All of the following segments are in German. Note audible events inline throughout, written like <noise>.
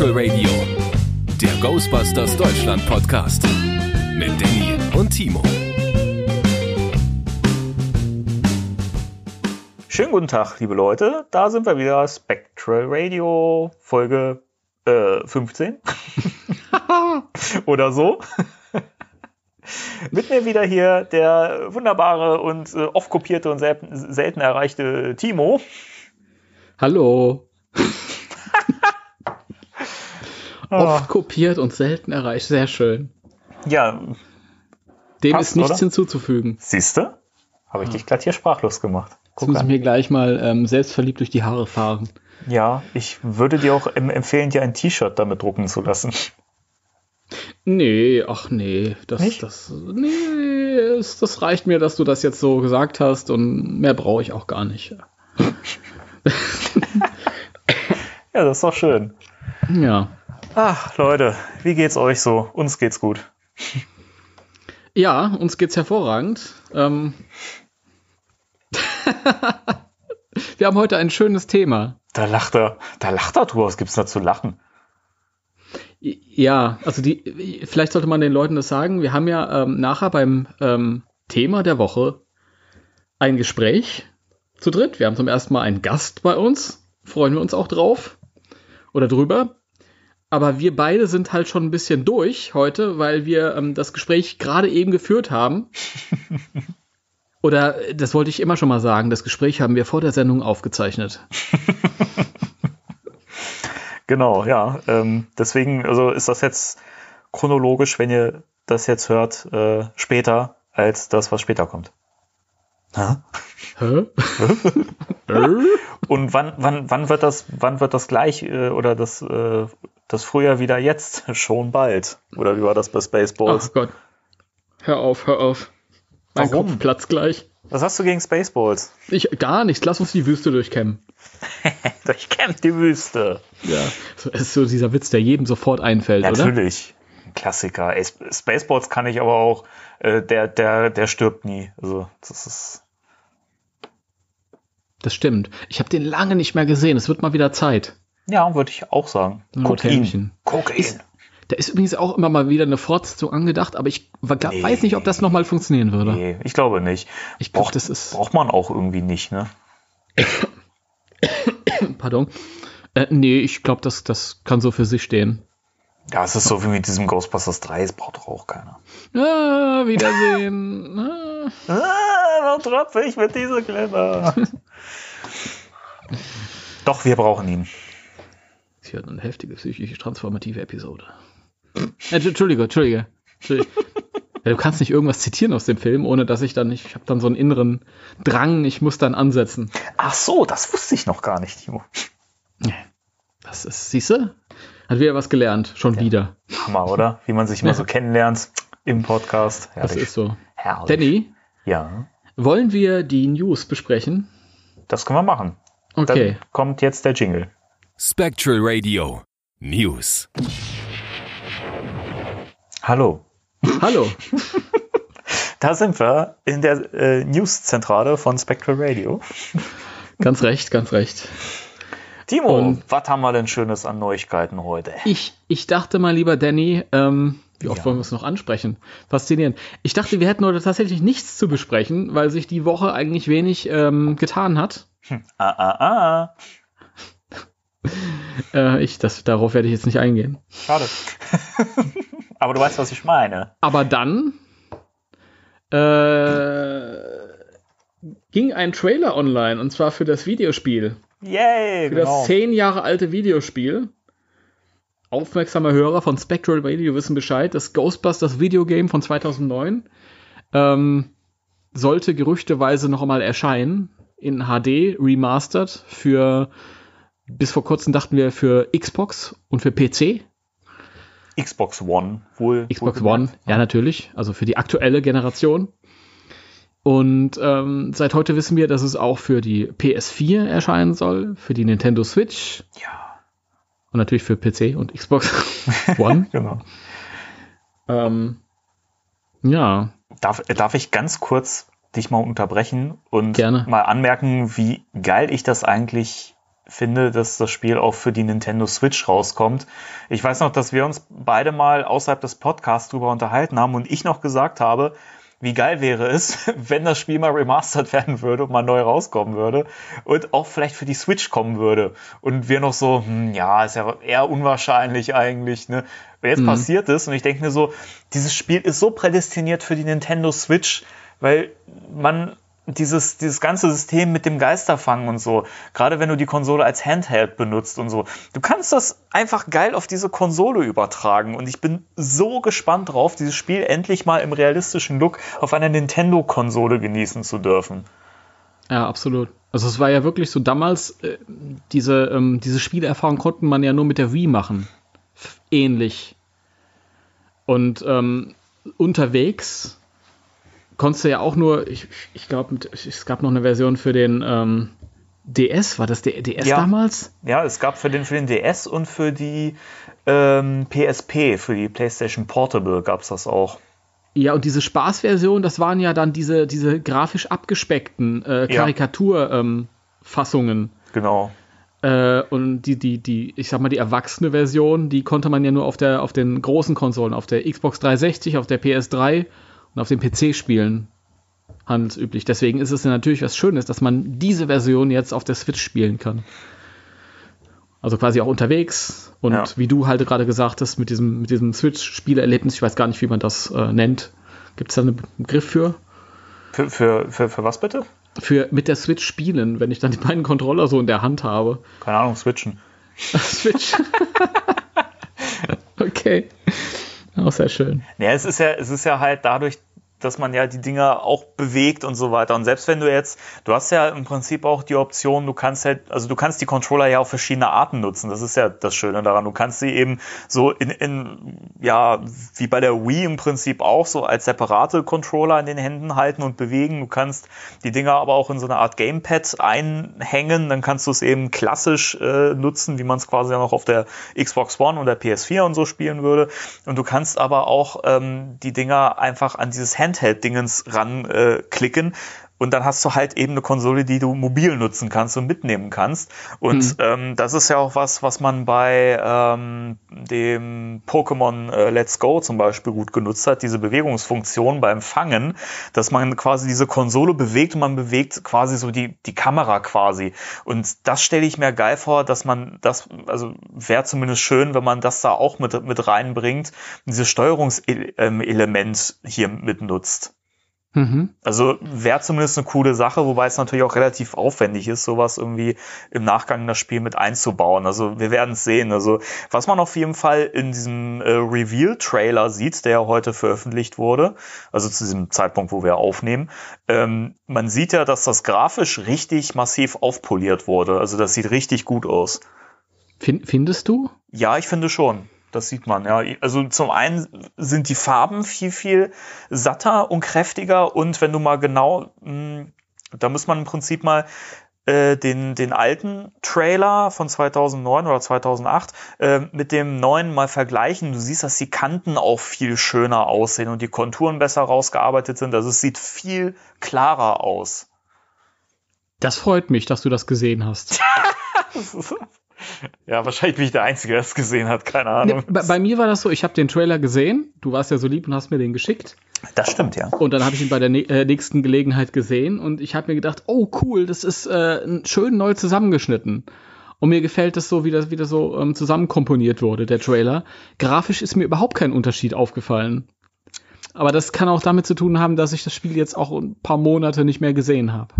Spectral Radio, der Ghostbusters Deutschland Podcast mit Danny und Timo. Schönen guten Tag, liebe Leute. Da sind wir wieder. Spectral Radio, Folge äh, 15. <laughs> Oder so. Mit mir wieder hier der wunderbare und äh, oft kopierte und sel selten erreichte Timo. Hallo. Oft kopiert und selten erreicht. Sehr schön. Ja. Dem passt, ist nichts oder? hinzuzufügen. Siehst du? Habe ich ah. dich glatt hier sprachlos gemacht. Guck Jetzt muss ich mir gleich mal ähm, selbstverliebt durch die Haare fahren. Ja, ich würde dir auch empfehlen, dir ein T-Shirt damit drucken zu lassen. Nee, ach nee, das, Nicht? das, nee, das reicht mir, dass du das jetzt so gesagt hast und mehr brauche ich auch gar nicht. <laughs> ja, das ist doch schön. Ja. Ach, Leute, wie geht's euch so? Uns geht's gut. <laughs> Ja, uns geht's hervorragend. Ähm <laughs> Wir haben heute ein schönes Thema. Da lacht er, da lacht er drüber. Was gibt's da zu lachen? Ja, also die, vielleicht sollte man den Leuten das sagen. Wir haben ja ähm, nachher beim ähm, Thema der Woche ein Gespräch zu dritt. Wir haben zum ersten Mal einen Gast bei uns. Freuen wir uns auch drauf oder drüber. Aber wir beide sind halt schon ein bisschen durch heute, weil wir ähm, das Gespräch gerade eben geführt haben. <laughs> Oder das wollte ich immer schon mal sagen, das Gespräch haben wir vor der Sendung aufgezeichnet. <laughs> genau, ja. Ähm, deswegen, also ist das jetzt chronologisch, wenn ihr das jetzt hört, äh, später als das, was später kommt. Hä? Hä? <laughs> Und wann, wann, wann wird das, wann wird das gleich äh, oder das, äh, das Frühjahr wieder jetzt? <laughs> Schon bald. Oder wie war das bei Spaceballs? Ach Gott. Hör auf, hör auf. Mein Warum? Kopf platzt gleich. Was hast du gegen Spaceballs? Ich, gar nichts. Lass uns die Wüste durchkämmen. <laughs> durchkämmen die Wüste. Ja, das ist so dieser Witz, der jedem sofort einfällt, Natürlich. oder? Natürlich. Klassiker. Ey, Spaceballs kann ich aber auch, äh, der, der, der stirbt nie. Also, das ist. Das stimmt. Ich habe den lange nicht mehr gesehen. Es wird mal wieder Zeit. Ja, würde ich auch sagen. Ihn. Guck ihn. Da ist übrigens auch immer mal wieder eine Fortsetzung angedacht, aber ich nee. weiß nicht, ob das nochmal funktionieren würde. Nee, ich glaube nicht. Ich brauch, das ist braucht man auch irgendwie nicht, ne? <coughs> Pardon. Äh, nee, ich glaube, das, das kann so für sich stehen. Ja, es ist so wie mit diesem Ghostbusters 3, es braucht doch auch keiner. Ah, Wiedersehen. <laughs> ah, ah tropfe ich mit dieser Kleber. <laughs> doch, wir brauchen ihn. Hat eine heftige psychisch transformative Episode. Äh, Entschuldige, Entschuldige. Entschuldige. <laughs> Ja, du kannst nicht irgendwas zitieren aus dem Film, ohne dass ich dann nicht, ich habe dann so einen inneren Drang, ich muss dann ansetzen. Ach so, das wusste ich noch gar nicht, Timo. Das ist, siehst du? Hat wieder was gelernt, schon ja. wieder. Hammer, oder? Wie man sich immer ja. so kennenlernt im Podcast. Herrlich. Das ist so. Herrlich. Danny? Ja. Wollen wir die News besprechen? Das können wir machen. Okay. Dann kommt jetzt der Jingle. Spectral Radio News. Hallo. Hallo. <laughs> da sind wir in der äh, News-Zentrale von Spectral Radio. Ganz recht, ganz recht. Timo, Und was haben wir denn Schönes an Neuigkeiten heute? Ich, ich dachte mal, lieber Danny, ähm, wie oft ja. wollen wir es noch ansprechen? Faszinierend. Ich dachte, wir hätten heute tatsächlich nichts zu besprechen, weil sich die Woche eigentlich wenig ähm, getan hat. Hm. Ah, ah, ah. <laughs> äh, ich, das, darauf werde ich jetzt nicht eingehen. Schade. <laughs> Aber du weißt, was ich meine. Aber dann äh, ging ein Trailer online und zwar für das Videospiel. Yay! Für genau. das zehn Jahre alte Videospiel. Aufmerksame Hörer von Spectral Radio wissen Bescheid. Das Ghostbusters Videogame von 2009 ähm, sollte gerüchteweise noch einmal erscheinen in HD remastered für bis vor kurzem dachten wir für Xbox und für PC. Xbox One wohl. Xbox wohl One, ja natürlich, also für die aktuelle Generation. Und ähm, seit heute wissen wir, dass es auch für die PS4 erscheinen soll, für die Nintendo Switch. Ja. Und natürlich für PC und Xbox <laughs> One. genau. Ähm, ja. Darf, darf ich ganz kurz dich mal unterbrechen und Gerne. mal anmerken, wie geil ich das eigentlich finde, dass das Spiel auch für die Nintendo Switch rauskommt. Ich weiß noch, dass wir uns beide mal außerhalb des Podcasts drüber unterhalten haben und ich noch gesagt habe, wie geil wäre es, <laughs> wenn das Spiel mal remastert werden würde und mal neu rauskommen würde und auch vielleicht für die Switch kommen würde. Und wir noch so, hm, ja, ist ja eher unwahrscheinlich eigentlich, ne? Wenn jetzt mhm. passiert ist und ich denke mir so, dieses Spiel ist so prädestiniert für die Nintendo Switch, weil man dieses, dieses ganze System mit dem Geisterfangen und so, gerade wenn du die Konsole als Handheld benutzt und so, du kannst das einfach geil auf diese Konsole übertragen und ich bin so gespannt drauf, dieses Spiel endlich mal im realistischen Look auf einer Nintendo-Konsole genießen zu dürfen. Ja, absolut. Also es war ja wirklich so damals, äh, diese, ähm, diese Spielerfahrung konnten man ja nur mit der Wii machen. Ähnlich. Und ähm, unterwegs konntest du ja auch nur, ich, ich glaube, es gab noch eine Version für den ähm, DS, war das der DS ja. damals? Ja, es gab für den, für den DS und für die ähm, PSP, für die PlayStation Portable gab es das auch. Ja, und diese Spaßversion, das waren ja dann diese, diese grafisch abgespeckten äh, Karikaturfassungen. Ähm, genau. Äh, und die, die, die, ich sag mal, die erwachsene Version, die konnte man ja nur auf, der, auf den großen Konsolen, auf der Xbox 360, auf der PS3 und auf dem PC spielen handelsüblich. Deswegen ist es ja natürlich was Schönes, dass man diese Version jetzt auf der Switch spielen kann. Also quasi auch unterwegs und ja. wie du halt gerade gesagt hast, mit diesem, mit diesem Switch-Spielerlebnis, ich weiß gar nicht, wie man das äh, nennt. Gibt es da einen Begriff für? Für, für, für, für was bitte? Für mit der Switch spielen, wenn ich dann die beiden Controller so in der Hand habe. Keine Ahnung, switchen. <laughs> Switch. <laughs> okay. Auch sehr schön. Ja, es ist ja, es ist ja halt dadurch, dass man ja die Dinger auch bewegt und so weiter. Und selbst wenn du jetzt, du hast ja im Prinzip auch die Option, du kannst halt, also du kannst die Controller ja auf verschiedene Arten nutzen. Das ist ja das Schöne daran. Du kannst sie eben so in, in ja, wie bei der Wii im Prinzip auch so als separate Controller in den Händen halten und bewegen. Du kannst die Dinger aber auch in so eine Art Gamepad einhängen. Dann kannst du es eben klassisch äh, nutzen, wie man es quasi ja noch auf der Xbox One oder PS4 und so spielen würde. Und du kannst aber auch ähm, die Dinger einfach an dieses Hand Handheld-Dingens ranklicken. Äh, und dann hast du halt eben eine Konsole, die du mobil nutzen kannst und mitnehmen kannst. Und mhm. ähm, das ist ja auch was, was man bei ähm, dem Pokémon äh, Let's Go zum Beispiel gut genutzt hat, diese Bewegungsfunktion beim Fangen, dass man quasi diese Konsole bewegt und man bewegt quasi so die, die Kamera quasi. Und das stelle ich mir geil vor, dass man das, also wäre zumindest schön, wenn man das da auch mit, mit reinbringt, dieses Steuerungselement hier mitnutzt. Mhm. Also wäre zumindest eine coole Sache, wobei es natürlich auch relativ aufwendig ist, sowas irgendwie im Nachgang in das Spiel mit einzubauen. Also wir werden es sehen. Also was man auf jeden Fall in diesem äh, Reveal-Trailer sieht, der ja heute veröffentlicht wurde, also zu diesem Zeitpunkt, wo wir aufnehmen, ähm, man sieht ja, dass das grafisch richtig massiv aufpoliert wurde. Also das sieht richtig gut aus. Findest du? Ja, ich finde schon. Das sieht man, ja. Also zum einen sind die Farben viel, viel satter und kräftiger und wenn du mal genau, mh, hm, da muss man im Prinzip mal äh, den, den alten Trailer von 2009 oder 2008 äh, mit dem neuen mal vergleichen. Du siehst, dass die Kanten auch viel schöner aussehen und die Konturen besser rausgearbeitet sind. Also es sieht viel klarer aus. Das freut mich, dass du das gesehen hast. <laughs> <laughs> Ja, wahrscheinlich bin ich der Einzige, der es gesehen hat, keine Ahnung. Nee, bei, bei, mir war das so, ich habe den Trailer gesehen, du warst ja so lieb und hast mir den geschickt. Das stimmt, ja. Und dann habe ich ihn bei der äh, nächsten Gelegenheit gesehen und ich habe mir gedacht, oh cool, das ist äh, schön neu zusammengeschnitten. Und mir gefällt es so, wie das wieder so ähm, zusammenkomponiert wurde, der Trailer. Grafisch ist mir überhaupt kein Unterschied aufgefallen. Aber das kann auch damit zu tun haben, dass ich das Spiel jetzt auch ein paar Monate nicht mehr gesehen habe.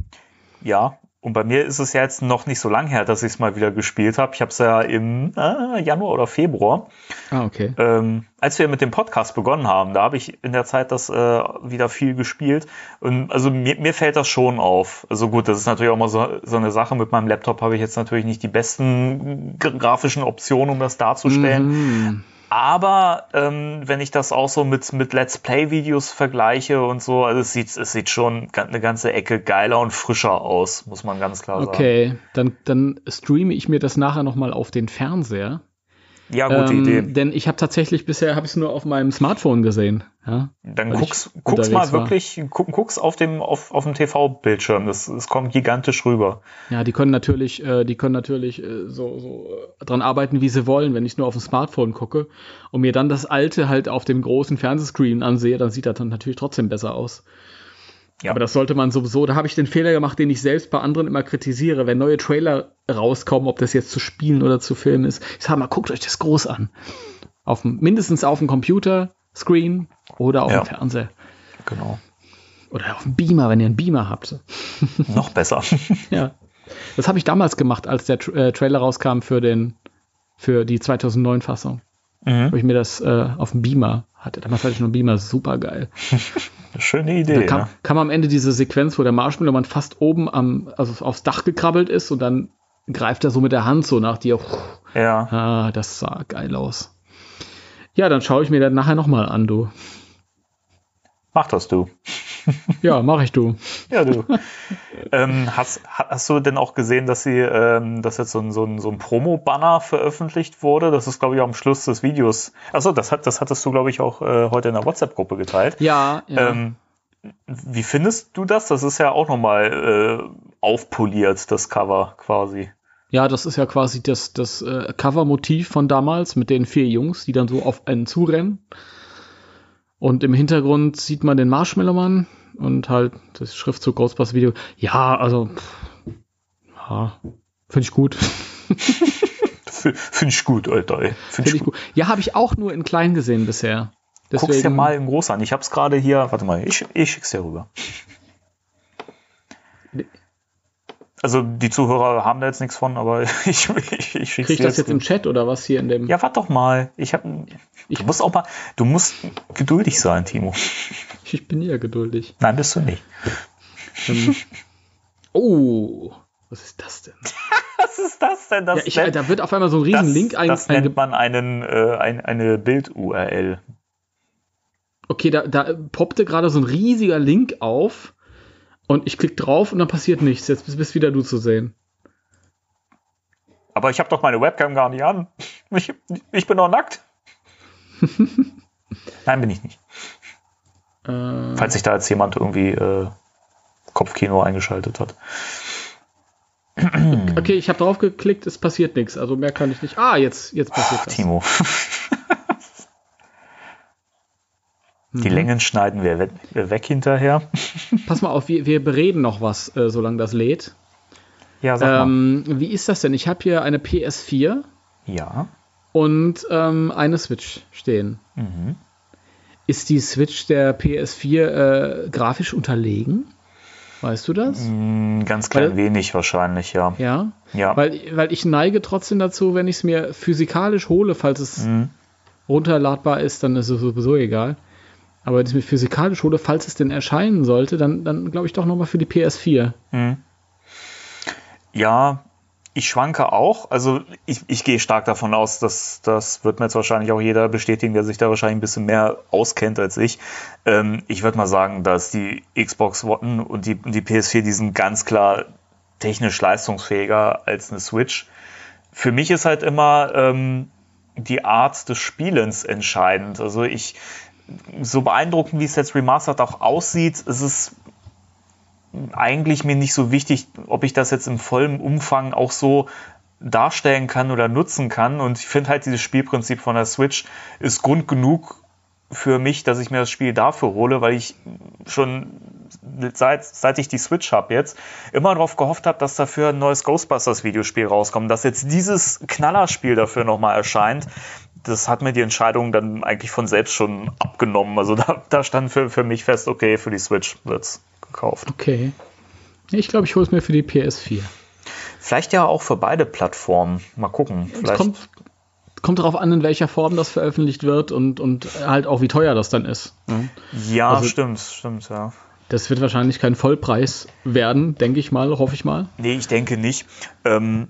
Ja, und bei mir ist es ja jetzt noch nicht so lang her, dass ich es mal wieder gespielt habe. Ich habe es ja im äh, Januar oder Februar. Ah, okay. Ähm, als wir mit dem Podcast begonnen haben, da habe ich in der Zeit das äh, wieder viel gespielt. Und also mir, mir fällt das schon auf. Also gut, das ist natürlich auch mal so, so eine Sache. Mit meinem Laptop habe ich jetzt natürlich nicht die besten grafischen Optionen, um das darzustellen. Mhm. Aber ähm, wenn ich das auch so mit, mit Let's Play-Videos vergleiche und so, also es sieht, es sieht schon eine ganze Ecke geiler und frischer aus, muss man ganz klar sagen. Okay, dann, dann streame ich mir das nachher nochmal auf den Fernseher. Ja, gute ähm, Idee. Denn ich habe tatsächlich bisher habe ich es nur auf meinem Smartphone gesehen. Ja, Dann guck's, guck's mal wirklich, guck, guck's auf dem, auf, auf dem TV-Bildschirm. Das, das kommt gigantisch rüber. Ja, die können natürlich, äh, die können natürlich äh, so, so äh, dran arbeiten, wie sie wollen, wenn ich nur auf dem Smartphone gucke und mir dann das alte halt auf dem großen Fernsehscreen ansehe, dann sieht das dann natürlich trotzdem besser aus. Ja. Aber das sollte man sowieso, da habe ich den Fehler gemacht, den ich selbst bei anderen immer kritisiere, wenn neue Trailer rauskommen, ob das jetzt zu spielen oder zu filmen ist. Ich sage mal, guckt euch das groß an. Auf mindestens auf dem Computerscreen oder auf Ja. dem Fernseher. Genau. Oder auf dem Beamer, wenn ihr einen Beamer habt. <laughs> Noch besser. <laughs> Ja. Das habe ich damals gemacht, als der Tra äh, Trailer rauskam für den für die 2009 Fassung. mhm. Habe ich mir das äh, auf dem Beamer hatte. Damals hatte ich nur einen Beamer, super geil. <laughs> Schöne Da Idee. kam, Ne? kam am Ende diese Sequenz, wo der Marshmallow-Mann fast oben am, also aufs Dach gekrabbelt ist und dann greift er so mit der Hand so nach dir. Ja. Ah, das sah geil aus. Ja, dann schaue ich mir das nachher nochmal an, du. Mach das du. <laughs> Ja, mache ich, du. Ja, du. ähm, hast, hast du denn auch gesehen, dass sie, ähm, dass jetzt so ein, so ein, so ein Promo-Banner veröffentlicht wurde? Das ist, glaube ich, auch am Schluss des Videos. Achso, das, hat, das hattest du, glaube ich, auch äh, heute in der WhatsApp-Gruppe geteilt. Ja, ja. Ähm, wie findest du das? Das ist ja auch nochmal äh, aufpoliert, das Cover quasi. Ja, das ist ja quasi das, das äh, Cover-Motiv von damals mit den vier Jungs, die dann so auf einen zurennen. Und im Hintergrund sieht man den Marshmallow-Mann und halt das Schriftzug Ghostbusters Video. Ja, also, ja, finde ich gut. <laughs> Finde ich gut, Alter. Ey. Finde Finde ich ich gut. gut. Ja, habe ich auch nur in klein gesehen bisher. Guck's dir mal in groß an. Ich hab's gerade hier. Warte mal, ich, ich schick's dir rüber. Also die Zuhörer haben da jetzt nichts von, aber <laughs> ich, ich, ich schick's Krieg ich das jetzt im. Chat oder was hier in dem? Ja, warte doch mal. Ich hab, du musst auch mal, du musst geduldig sein, Timo. Ich bin ja geduldig. Nein, bist du nicht. Ähm, <laughs> oh, was ist das denn? <laughs> Was ist das denn? Das, Ja, ich, nennt, da wird auf einmal so ein riesen das, Link ein, das nennt man einen, äh, ein, eine Bild-URL. Okay, da, da poppte gerade so ein riesiger Link auf und ich klicke drauf und dann passiert nichts. Jetzt bist, bist wieder du zu sehen. Aber ich habe doch meine Webcam gar nicht an. <laughs> Ich, ich bin doch nackt. <laughs> Nein, bin ich nicht. Äh, Falls sich da jetzt jemand irgendwie äh, Kopfkino eingeschaltet hat. okay, ich habe drauf geklickt, es passiert nichts. Also mehr kann ich nicht. Ah, jetzt, jetzt passiert das. Timo. <laughs> Die Mhm. Längen schneiden wir weg, weg hinterher. <laughs> Pass mal auf, wir, wir bereden noch was, äh, solange das lädt. Ja, sag mal. Ähm, wie ist das denn? Ich habe hier eine PS4 Ja. und ähm, eine Switch stehen. Mhm. Ist die Switch der PS4 äh, grafisch unterlegen? Weißt du das? Mm, Ganz klein Weil- wenig wahrscheinlich, ja. Ja. Ja. Weil, weil ich neige trotzdem dazu, wenn ich es mir physikalisch hole, falls es Mhm. runterladbar ist, dann ist es sowieso egal. Aber wenn ich es mir physikalisch hole, falls es denn erscheinen sollte, dann, dann glaube ich doch nochmal für die PS4. Ja, ich schwanke auch. Also ich, ich gehe stark davon aus, dass das wird mir jetzt wahrscheinlich auch jeder bestätigen, der sich da wahrscheinlich ein bisschen mehr auskennt als ich. Ähm, ich würde mal sagen, dass die Xbox One und die, die PS4, die sind ganz klar technisch leistungsfähiger als eine Switch. Für mich ist halt immer ähm, die Art des Spielens entscheidend. Also ich, so beeindruckend, wie es jetzt remastered auch aussieht, ist es eigentlich mir nicht so wichtig, ob ich das jetzt im vollen Umfang auch so darstellen kann oder nutzen kann. Und ich finde halt dieses Spielprinzip von der Switch ist Grund genug für mich, dass ich mir das Spiel dafür hole, weil ich schon seit, seit ich die Switch habe jetzt immer darauf gehofft habe, dass dafür ein neues Ghostbusters Videospiel rauskommt, dass jetzt dieses Knallerspiel dafür nochmal erscheint. Das hat mir die Entscheidung dann eigentlich von selbst schon abgenommen. Also da, da stand für, für mich fest, okay, für die Switch wird's gekauft. Okay. Ich glaube, ich hole es mir für die PS4. Vielleicht ja auch für beide Plattformen. Mal gucken. Es Vielleicht. kommt, kommt darauf an, in welcher Form das veröffentlicht wird und, und halt auch, wie teuer das dann ist. ne? ja, also- stimmt, stimmt, ja. Das wird wahrscheinlich kein Vollpreis werden, denke ich mal, hoffe ich mal. Nee, ich denke nicht. Ähm,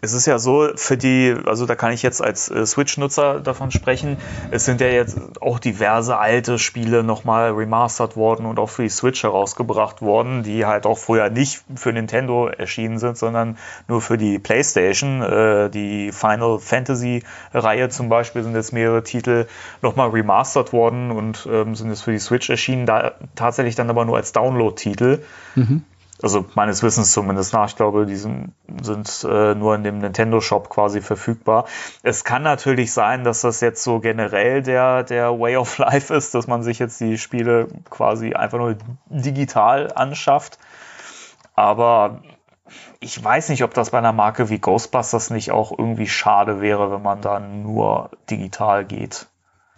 es ist ja so, für die, also da kann ich jetzt als äh, Switch-Nutzer davon sprechen, es sind ja jetzt auch diverse alte Spiele nochmal remastert worden und auch für die Switch herausgebracht worden, die halt auch früher nicht für Nintendo erschienen sind, sondern nur für die PlayStation. Äh, die Final Fantasy-Reihe zum Beispiel sind jetzt mehrere Titel nochmal remastert worden und ähm, sind jetzt für die Switch erschienen, da tatsächlich dann aber nur als Download-Titel. Mhm also meines Wissens zumindest nach, ich glaube, die sind, sind äh, nur in dem Nintendo Shop quasi verfügbar. Es kann natürlich sein, dass das jetzt so generell der, der Way of <laughs> Life ist, dass man sich jetzt die Spiele quasi einfach nur digital anschafft. Aber ich weiß nicht, ob das bei einer Marke wie Ghostbusters nicht auch irgendwie schade wäre, wenn man dann nur digital geht.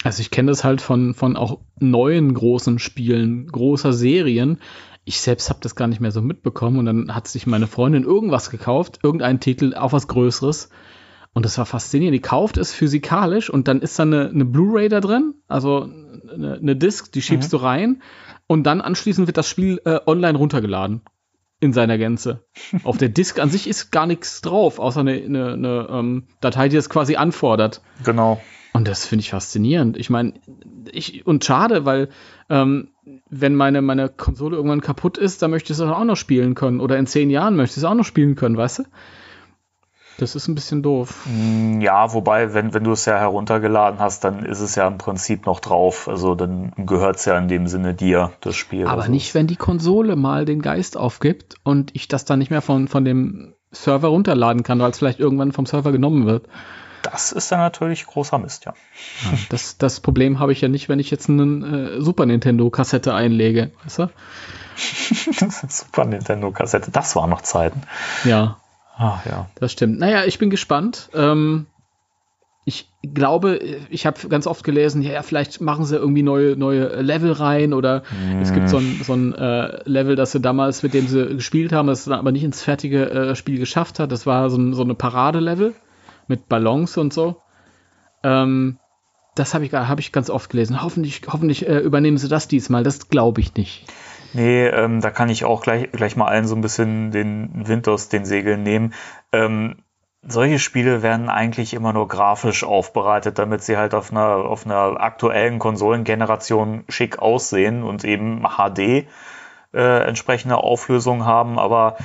Also ich kenne das halt von, von auch neuen großen Spielen, großer Serien, ich selbst habe das gar nicht mehr so mitbekommen und dann hat sich meine Freundin irgendwas gekauft, irgendeinen Titel, auch was Größeres. Und das war faszinierend. Die kauft es physikalisch und dann ist da eine, eine Blu-ray da drin, also eine, eine Disc, die schiebst mhm. du rein und dann anschließend wird das Spiel äh, online runtergeladen in seiner Gänze. <laughs> Auf der Disk an sich ist gar nichts drauf, außer eine, eine, eine ähm, Datei, die das quasi anfordert. Genau. Und das finde ich faszinierend. Ich meine, ich, und schade, weil ähm, wenn meine, meine Konsole irgendwann kaputt ist, dann möchte ich es auch noch spielen können. Oder in zehn Jahren möchte ich es auch noch spielen können, weißt du? Das ist ein bisschen doof. Mm, ja, wobei, wenn, wenn du es ja heruntergeladen hast, dann ist es ja im Prinzip noch drauf. Also dann gehört es ja in dem Sinne dir, das Spiel. Aber also. nicht, wenn die Konsole mal den Geist aufgibt und ich das dann nicht mehr von, von dem Server runterladen kann, weil es vielleicht irgendwann vom Server genommen wird. Das ist dann natürlich großer Mist, ja. ja das, das Problem habe ich ja nicht, wenn ich jetzt eine äh, Super Nintendo-Kassette einlege, weißt du? <laughs> Super Nintendo-Kassette, das waren noch Zeiten. Ja. Ach ja. Das stimmt. Naja, ich bin gespannt. Ähm, ich glaube, ich habe ganz oft gelesen, ja, vielleicht machen sie irgendwie neue, neue Level rein oder mm. es gibt so ein, so ein äh, Level, das sie damals, mit dem sie gespielt haben, das dann aber nicht ins fertige äh, Spiel geschafft hat. Das war so, ein, so eine Parade-Level mit Ballons und so. Ähm, das habe ich, hab ich ganz oft gelesen. Hoffentlich, hoffentlich äh, übernehmen sie das diesmal. Das glaube ich nicht. Nee, ähm, da kann ich auch gleich, gleich mal allen so ein bisschen den Wind aus den Segeln nehmen. Ähm, solche Spiele werden eigentlich immer nur grafisch aufbereitet, damit sie halt auf einer, auf einer aktuellen Konsolengeneration schick aussehen und eben HD äh, entsprechende Auflösung haben. Aber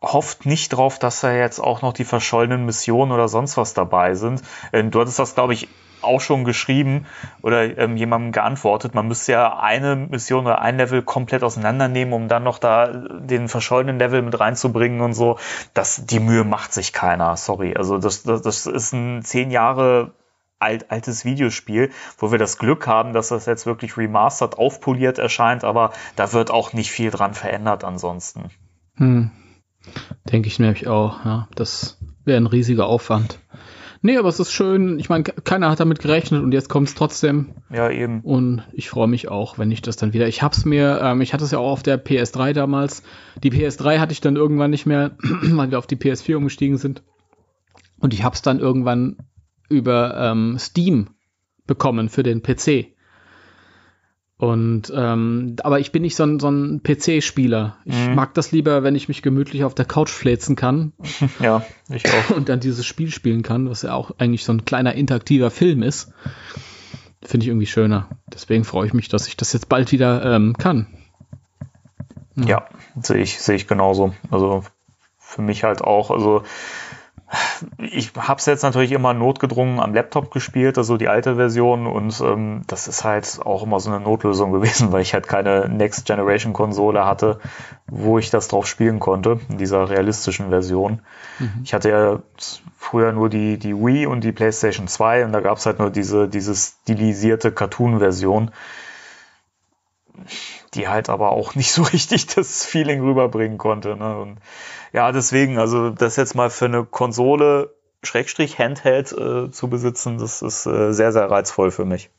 hofft nicht drauf, dass da jetzt auch noch die verschollenen Missionen oder sonst was dabei sind. Ähm, du hattest das, glaube ich, auch schon geschrieben oder ähm, jemandem geantwortet. Man müsste ja eine Mission oder ein Level komplett auseinandernehmen, um dann noch da den verschollenen Level mit reinzubringen und so. Das, die Mühe macht sich keiner. Sorry. Also das, das, das ist ein zehn Jahre alt, altes Videospiel, wo wir das Glück haben, dass das jetzt wirklich remastered, aufpoliert erscheint, aber da wird auch nicht viel dran verändert ansonsten. Hm. Denke ich nämlich auch, ja. Das wäre ein riesiger Aufwand. Nee, aber es ist schön. Ich meine, keiner hat damit gerechnet und jetzt kommt es trotzdem. Ja, eben. Und ich freue mich auch, wenn ich das dann wieder. Ich hab's mir, ähm, ich hatte es ja auch auf der PS3 damals. Die PS3 hatte ich dann irgendwann nicht mehr, <clears throat> weil wir auf die PS4 umgestiegen sind. Und ich hab's dann irgendwann über ähm, Steam bekommen für den PC. Und ähm, aber ich bin nicht so ein, so ein PC-Spieler. Ich mhm. mag das lieber, wenn ich mich gemütlich auf der Couch fläzen kann. <laughs> Ja, ich auch. <laughs> Und dann dieses Spiel spielen kann, was ja auch eigentlich so ein kleiner interaktiver Film ist. Finde ich irgendwie schöner. Deswegen freue ich mich, dass ich das jetzt bald wieder ähm, kann. Ja, ja sehe ich, sehe ich genauso. Also für mich halt auch. Also ich habe es jetzt natürlich immer notgedrungen am Laptop gespielt, also die alte Version und ähm, das ist halt auch immer so eine Notlösung gewesen, <laughs> weil ich halt keine Next Generation Konsole hatte, wo ich das drauf spielen konnte, in dieser realistischen Version. Mhm. Ich hatte ja früher nur die, die Wii und die PlayStation 2 und da gab es halt nur diese, diese stilisierte Cartoon-Version die halt aber auch nicht so <laughs> richtig das Feeling rüberbringen konnte. Ne? Und ja, deswegen, also das jetzt mal für eine Konsole Schrägstrich Handheld äh, zu besitzen, das ist äh, sehr, sehr reizvoll für mich.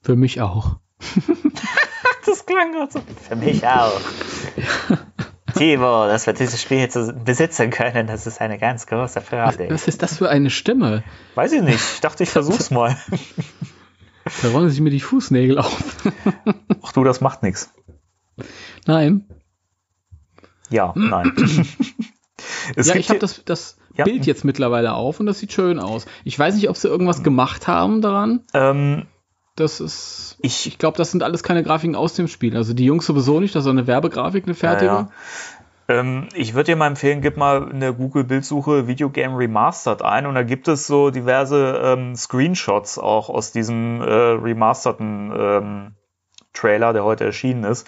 Für mich auch. <laughs> das klang gerade so. Für mich auch. Timo, dass wir dieses Spiel jetzt besitzen können, das ist eine ganz große Freude. Was, was ist das für eine Stimme? Weiß ich nicht. Ich dachte, ich versuch's mal. Da rollen sich mir die Fußnägel auf. Ach du, das macht nichts. Nein. Ja, <clears throat> nein. Ja, ich habe das, das Ja. Bild jetzt mittlerweile auf und das sieht schön aus. Ich weiß nicht, ob sie irgendwas gemacht haben daran. ähm, Das ist. Ich- Ich glaube, das sind alles keine Grafiken aus dem Spiel. Also die Jungs sowieso nicht, das ist eine Werbegrafik, eine fertige. Ja, ja. Ähm, ich würde dir mal empfehlen, gib mal in der Google-Bildsuche Video Game Remastered ein und da gibt es so diverse ähm, Screenshots auch aus diesem äh, remasterten ähm, Trailer, der heute erschienen ist.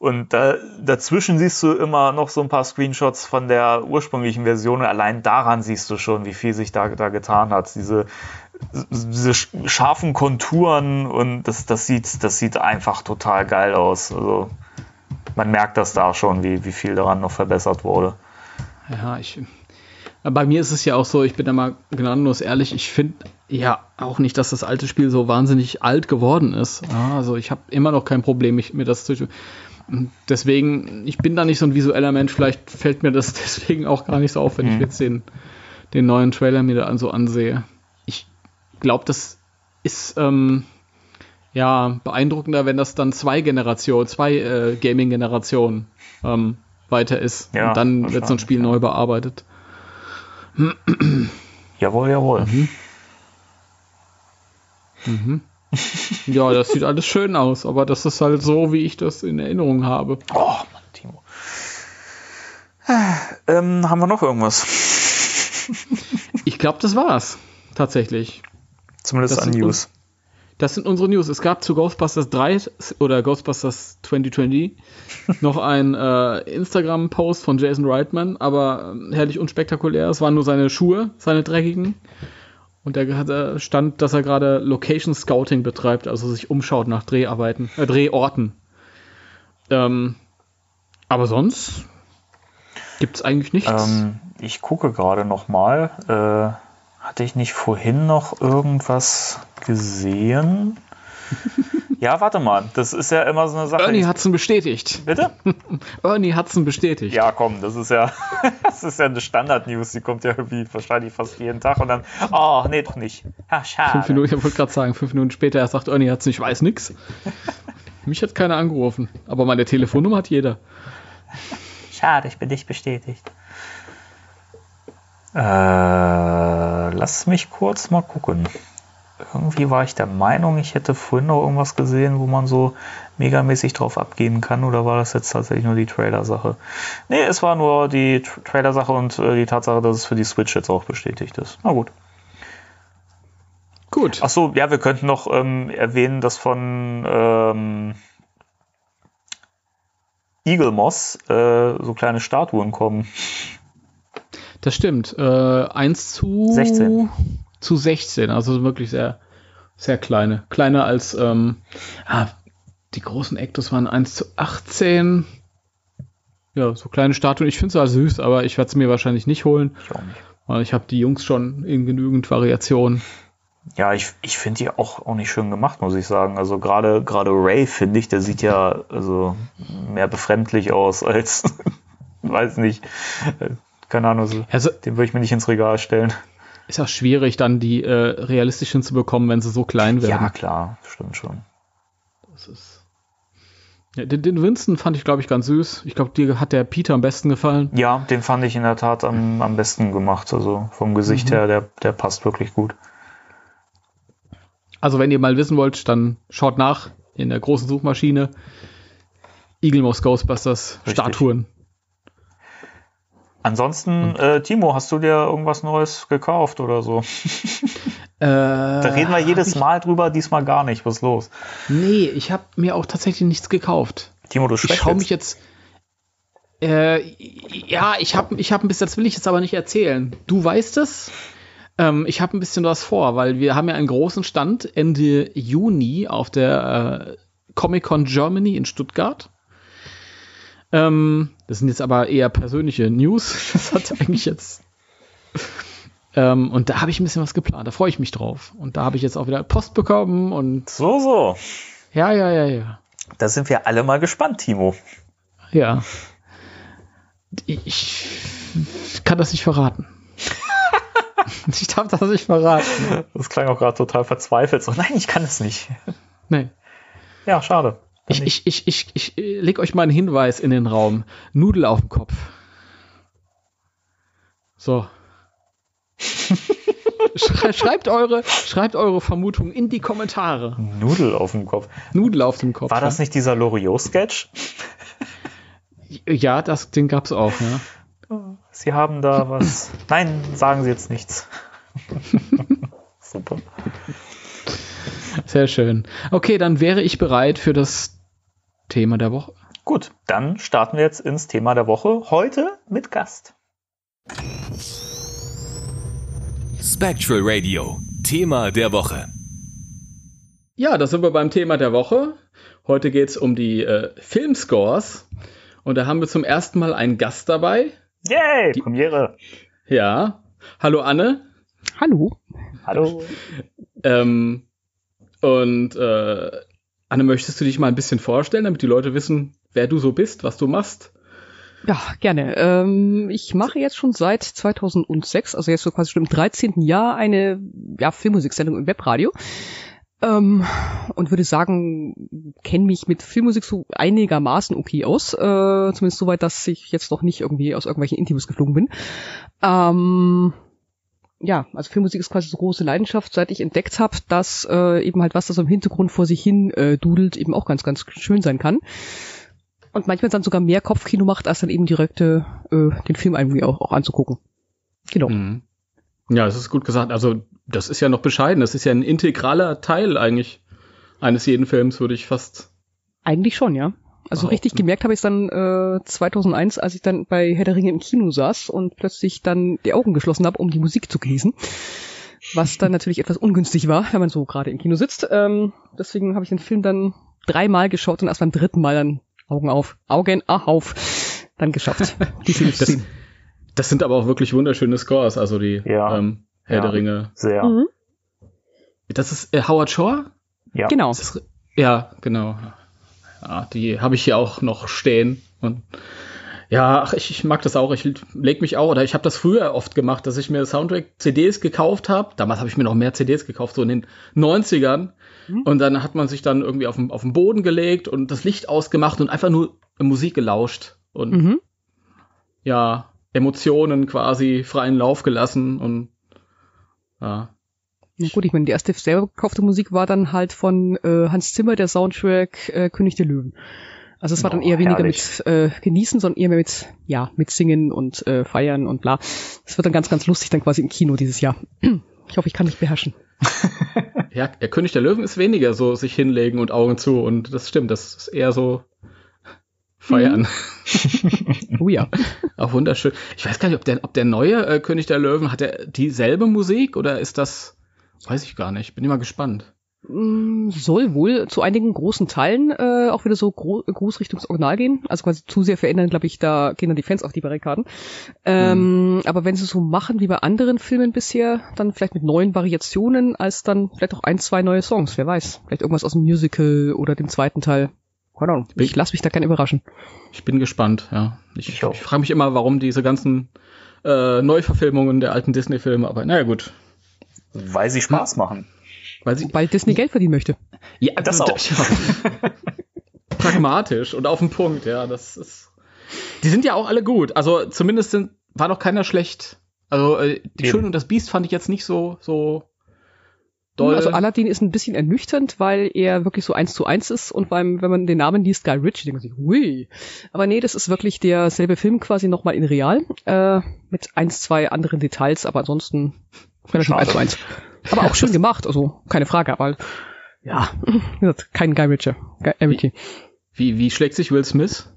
Und da, dazwischen siehst du immer noch so ein paar Screenshots von der ursprünglichen Version. Allein daran siehst du schon, wie viel sich da, da getan hat. Diese, diese sch- scharfen Konturen und das, das, sieht, das sieht einfach total geil aus. Also man merkt das da schon, wie, wie viel daran noch verbessert wurde. Ja, ich. Bei mir ist es ja auch so, ich bin da mal gnadenlos ehrlich, ich finde ja auch nicht, dass das alte Spiel so wahnsinnig alt geworden ist. Also ich habe immer noch kein Problem, mich, mir das zu. Deswegen, ich bin da nicht so ein visueller Mensch, vielleicht fällt mir das <laughs> deswegen auch gar nicht so auf, wenn ich Mhm. jetzt den, den neuen Trailer mir da so ansehe. Ich glaube, das ist ähm, ja beeindruckender, wenn das dann zwei Generationen, zwei äh, Gaming-Generationen ähm, weiter ist. Ja, Und dann wird so ein Spiel ja. neu bearbeitet. Jawohl, jawohl. <laughs> Ja, das sieht alles schön aus, aber das ist halt so, wie ich das in Erinnerung habe. Oh, Mann, Timo. Ähm, haben wir noch irgendwas? Ich glaube, das war's. Tatsächlich. Zumindest Das an News. Das sind unsere News. Es gab zu Ghostbusters 3 oder Ghostbusters 2020 <laughs> noch ein äh, Instagram-Post von Jason Reitman, aber ähm, herrlich unspektakulär. Es waren nur seine Schuhe, seine dreckigen. Und da äh, stand, dass er gerade Location Scouting betreibt, also sich umschaut nach Dreharbeiten, äh, Drehorten. Ähm, aber sonst gibt's eigentlich nichts. Ähm, ich gucke gerade noch mal. Äh, hatte ich nicht vorhin noch irgendwas gesehen? <laughs> ja, warte mal. Das ist ja immer so eine Sache. Ernie Hudson bestätigt. Bitte? <laughs> Ernie Hudson bestätigt. Ja, komm, das ist ja, <laughs> das ist ja eine Standard-News, die kommt ja irgendwie wahrscheinlich fast jeden Tag und dann, oh, nee, doch nicht. Ha, schade. Fünf Minuten, ich wollte gerade sagen, fünf Minuten später sagt Ernie Hudson, ich weiß nix. <laughs> Mich hat keiner angerufen, aber meine Telefonnummer hat jeder. Schade, ich bin nicht bestätigt. Äh, lass mich kurz mal gucken. Irgendwie war ich der Meinung, ich hätte vorhin noch irgendwas gesehen, wo man so megamäßig drauf abgehen kann, oder war das jetzt tatsächlich nur die Trailer-Sache? Nee, es war nur die Tra- Trailer-Sache und äh, die Tatsache, dass es für die Switch jetzt auch bestätigt ist. Na gut. Gut. Ach so, ja, wir könnten noch ähm, erwähnen, dass von ähm, Eagle Moss äh, so kleine Statuen kommen. Das stimmt. Äh, 1 zu 16. Zu 16, also wirklich sehr, sehr kleine. Kleiner als ähm, ah, die großen Ektos waren 1 zu 18. Ja, so kleine Statuen. Ich finde sie halt süß, aber ich werde sie mir wahrscheinlich nicht holen, Ich auch nicht. weil ich habe die Jungs schon in genügend Variationen. Ja, ich, ich finde die auch, auch nicht schön gemacht, muss ich sagen. Also gerade gerade Ray, finde ich, der sieht ja also mehr befremdlich aus als, <laughs> weiß nicht, keine Ahnung, so, Also den würde ich mir nicht ins Regal stellen. Ist auch schwierig, dann die äh, realistisch hinzubekommen, wenn sie so klein werden. Ja, klar, stimmt schon. Das ist. Ja, den, den Winston fand ich, glaube ich, ganz süß. Ich glaube, dir hat der Peter am besten gefallen. Ja, den fand ich in der Tat am, am besten gemacht. Also vom Gesicht her, der, der passt wirklich gut. Also, wenn ihr mal wissen wollt, dann schaut nach in der großen Suchmaschine. Eagle Mouse Ghostbusters Richtig. Statuen. Ansonsten, äh, Timo, hast du dir irgendwas Neues gekauft oder so? <laughs> Äh, Da reden wir jedes Mal drüber, diesmal gar nicht. Was ist los? Nee, ich habe mir auch tatsächlich nichts gekauft. Timo, du Ich schaue mich jetzt. Äh, ja, ich habe ich hab ein bisschen, das will ich jetzt aber nicht erzählen. Du weißt es. Ähm, ich habe ein bisschen was vor, weil wir haben ja einen großen Stand Ende Juni auf der äh, Comic-Con Germany in Stuttgart. Ähm, das sind jetzt aber eher persönliche News. <laughs> Das hat eigentlich jetzt. Ähm, und da habe ich ein bisschen was geplant. Da freue ich mich drauf. Und da habe ich jetzt auch wieder Post bekommen und So, so. ja, ja, ja, ja. Da sind wir alle mal gespannt, Timo. Ja. Ich kann das nicht verraten. <laughs> ich darf das nicht verraten. Das klang auch gerade total verzweifelt. So, nein, ich kann es nicht. Nee. Ja, schade. Ich, ich, ich, ich, ich äh, leg euch mal einen Hinweis in den Raum. Nudel auf dem Kopf. So. <laughs> Schrei- schreibt, eure, schreibt eure Vermutungen in die Kommentare. Nudel auf dem Kopf. Nudel auf dem Kopf. War das nicht dieser Loriot-Sketch? ja? Ja, das, den gab's auch, ja. Sie haben da was. Nein, sagen Sie jetzt nichts. <laughs> Super. Sehr schön. Okay, dann wäre ich bereit für das Thema der Woche. Gut, dann starten wir jetzt ins Thema der Woche. Heute mit Gast. Spectral Radio, Thema der Woche. Ja, da sind wir beim Thema der Woche. Heute geht's um die äh, Filmscores. Und da haben wir zum ersten Mal einen Gast dabei. Yay, Premiere. Ja. Hallo Anne. Hallo. Hallo. Ähm, und äh, Anne, möchtest du dich mal ein bisschen vorstellen, damit die Leute wissen, wer du so bist, was du machst? Ja, gerne. Ähm, ich mache jetzt schon seit 2006, also jetzt so quasi schon im 13. Jahr, eine ja, Filmmusiksendung im Webradio. Ähm, und würde sagen, kenne mich mit Filmmusik so einigermaßen okay aus. Äh, zumindest soweit, dass ich jetzt noch nicht irgendwie aus irgendwelchen Intimus geflogen bin. Ähm, ja, also Filmmusik ist quasi so große Leidenschaft, seit ich entdeckt habe, dass äh, eben halt was, das im Hintergrund vor sich hin äh, dudelt, eben auch ganz, ganz schön sein kann. Und manchmal dann sogar mehr Kopfkino macht, als dann eben direkt äh, den Film irgendwie auch, auch anzugucken. Genau. Mhm. Ja, das ist gut gesagt. Also, das ist ja noch bescheiden. Das ist ja ein integraler Teil eigentlich eines jeden Films, würde ich fast. Eigentlich schon, ja. Also Behaupten. richtig gemerkt habe ich es dann äh, 2001, als ich dann bei Herr der Ringe im Kino saß und plötzlich dann die Augen geschlossen habe, um die Musik zu genießen. Was dann natürlich etwas ungünstig war, wenn man so gerade im Kino sitzt. Ähm, deswegen habe ich den Film dann dreimal geschaut und erst beim dritten Mal dann Augen auf, Augen auf, dann geschafft, <laughs> die Filme zu Das, sehen. das sind aber auch wirklich wunderschöne Scores, also die Ja. ähm, Herr Ja. der Ringe. Sehr. Mhm. Das ist äh, Howard Shore? Ja. Genau. Das ist, ja, genau. Ja, die habe ich hier auch noch stehen. Und ja, ach, ich, ich mag das auch. Ich leg mich auch, oder ich habe das früher oft gemacht, dass ich mir Soundtrack-CDs gekauft habe. Damals habe ich mir noch mehr CDs gekauft, so in den 90ern. Mhm. Und dann hat man sich dann irgendwie auf den, auf den Boden gelegt und das Licht ausgemacht und einfach nur Musik gelauscht. Und Mhm. ja, Emotionen quasi freien Lauf gelassen und ja. Na gut, ich meine, die erste selber gekaufte Musik war dann halt von äh, Hans Zimmer, der Soundtrack äh, König der Löwen. Also es war dann Oh, eher weniger herrlich. mit äh, genießen, sondern eher mehr mit ja mit singen und äh, feiern und bla. Das wird dann ganz ganz lustig dann quasi im Kino dieses Jahr. Ich hoffe, ich kann mich beherrschen. <laughs> Ja, der König der Löwen ist weniger so sich hinlegen und Augen zu und das stimmt, das ist eher so feiern. <laughs> Oh ja. <laughs> Auch wunderschön. Ich weiß gar nicht, ob der, ob der neue äh, König der Löwen hat er dieselbe Musik oder ist das, weiß ich gar nicht. Bin immer gespannt. Mm, Soll wohl zu einigen großen Teilen äh, auch wieder so gro groß Richtung Original gehen. Also quasi zu sehr verändern, glaube ich, da gehen dann die Fans auf die Barrikaden. Ähm, Aber wenn sie so machen wie bei anderen Filmen bisher, dann vielleicht mit neuen Variationen, als dann vielleicht auch ein, zwei neue Songs, wer weiß. Vielleicht irgendwas aus dem Musical oder dem zweiten Teil. Keine Ahnung. Ich lasse mich da gerne überraschen. Ich bin gespannt, ja. Ich, Ich ich, frage mich immer, warum diese ganzen äh, Neuverfilmungen der alten Disney-Filme, aber naja gut. Weil sie Spaß machen. Weil sie, Weil Disney Geld verdienen möchte. ja, Das auch. Ja. <laughs> Pragmatisch und auf den Punkt, ja. Das ist. Die sind ja auch alle gut. Also zumindest sind, war noch keiner schlecht. Also äh, die Eben. Schön und das Biest fand ich jetzt nicht so so doll. Also Aladdin ist ein bisschen ernüchternd, weil er wirklich so eins zu eins ist und beim, wenn man den Namen liest, Guy Ritchie, denkt man sich, hui. Aber nee, das ist wirklich derselbe Film quasi nochmal in real, äh, mit eins, zwei anderen Details, aber ansonsten relativ Schade. eins zu eins. Aber auch schön gemacht, also keine Frage, aber ja, wie kein Guy Ritchie. Guy Ritchie. wie wie schlägt sich Will Smith?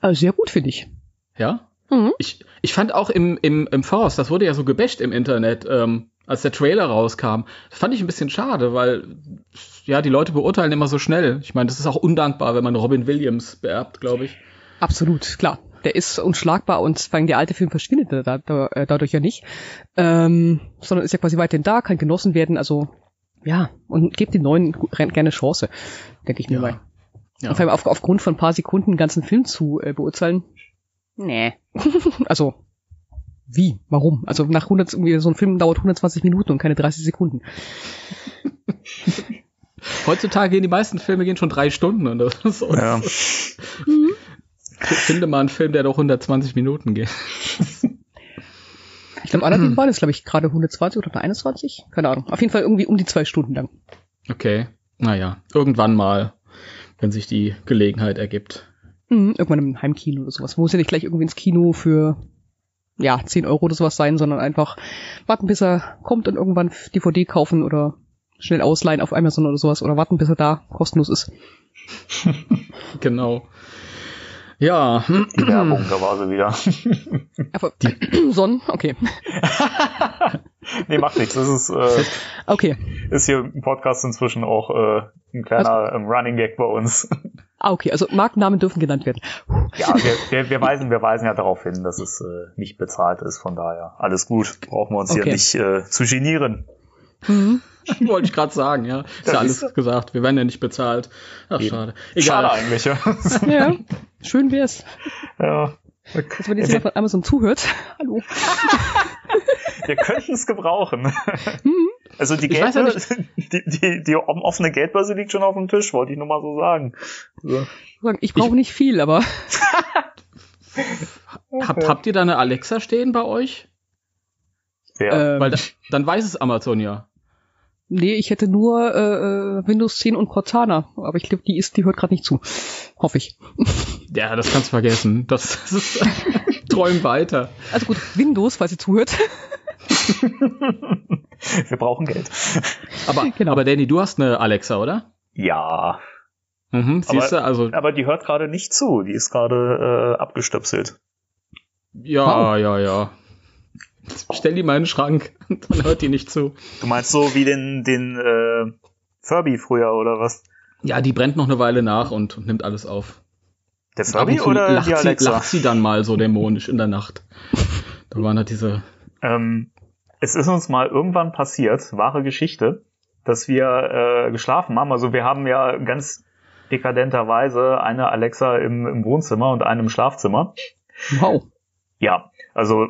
Äh, sehr gut, finde ich. Ja. Mhm. Ich, ich fand auch im, im, im Force, das wurde ja so gebasht im Internet, ähm, als der Trailer rauskam. Das fand ich ein bisschen schade, weil ja, die Leute beurteilen immer so schnell. Ich meine, das ist auch undankbar, wenn man Robin Williams beerbt, glaube ich. Absolut, klar. Der ist unschlagbar und vor allem der alte Film verschwindet da, da, äh, dadurch ja nicht, ähm, sondern ist ja quasi weiterhin da, kann genossen werden. Also ja, und gebt den neuen gerne Chance, denke ich mir mal. Ja. Und vor allem auf, aufgrund von ein paar Sekunden einen ganzen Film zu äh, beurteilen. Nee. <laughs> also wie? Warum? Also nach 100 irgendwie so ein Film dauert 120 Minuten und keine 30 Sekunden. Heutzutage gehen die meisten Filme gehen schon drei Stunden und das ist so. Ja. Ich <laughs> finde mal einen Film, der doch 120 Minuten geht. Ich glaube, Aladdin war das, glaube ich, gerade 120 oder 121. Keine Ahnung. Auf jeden Fall irgendwie um die zwei Stunden lang. Okay. Naja, irgendwann mal, wenn sich die Gelegenheit ergibt. Mhm, irgendwann im Heimkino oder sowas. Muss ja nicht gleich irgendwie ins Kino für ja, 10 Euro oder sowas sein, sondern einfach warten, bis er kommt und irgendwann DVD kaufen oder schnell ausleihen auf Amazon oder sowas oder warten, bis er da kostenlos ist. <laughs> Genau. Ja, Die Werbung, da war sie wieder. <laughs> Aber <clears throat> Sonnen, okay. <laughs> nee, macht nichts. Das ist, äh, Okay. ist hier im Podcast inzwischen auch äh, ein kleiner ähm, Running Gag bei uns. <laughs> Ah, okay, also Markennamen dürfen genannt werden. Ja, wir, wir, wir, weisen, wir weisen ja darauf hin, dass es äh, nicht bezahlt ist. Von daher alles gut. Brauchen wir uns hier Okay. nicht äh, zu genieren. <laughs> wollte ich gerade sagen, ja. Ist Das ja alles ist- gesagt. Wir werden ja nicht bezahlt. Ach, Eben. schade. Schade Egal. eigentlich. Ja. <laughs> Ja, schön wär's. ja. Also wenn jetzt jemand von Amazon zuhört, <laughs> hallo. Wir könnten es gebrauchen. Also die, weiß ja Geldbörse, die, die, die offene Geldbörse liegt schon auf dem Tisch, wollte ich nur mal so sagen. So. Ich brauche nicht viel, aber Habt, habt ihr da eine Alexa stehen bei euch? Ja. ähm, Weil da, dann weiß es Amazon ja. Nee, ich hätte nur äh, äh, Windows 10 und Cortana, aber ich glaube, die ist, die hört gerade nicht zu. Hoffe ich. <laughs> Ja, das kannst du vergessen. Das, das ist <laughs> träum weiter. Also gut, Windows, falls ihr zuhört. <laughs> Wir brauchen Geld. Aber, Genau. aber Danny, du hast eine Alexa, oder? Ja, Mhm, siehst du, also aber die hört gerade nicht zu. Die ist gerade äh, abgestöpselt. ja, Wow. ja, ja. Stell die mal in den Schrank, <laughs> dann hört die nicht zu. Du meinst so wie den, den äh, Furby früher oder was? Ja, die brennt noch eine Weile nach und, und nimmt alles auf. Der Furby oder lacht, die sie, Alexa? lacht sie dann mal so dämonisch in der Nacht. Da waren halt diese. Ähm, es ist uns mal irgendwann passiert, wahre Geschichte, dass wir äh, geschlafen haben. Also wir haben ja ganz dekadenterweise eine Alexa im, im Wohnzimmer und eine im Schlafzimmer. Wow. Ja, also äh,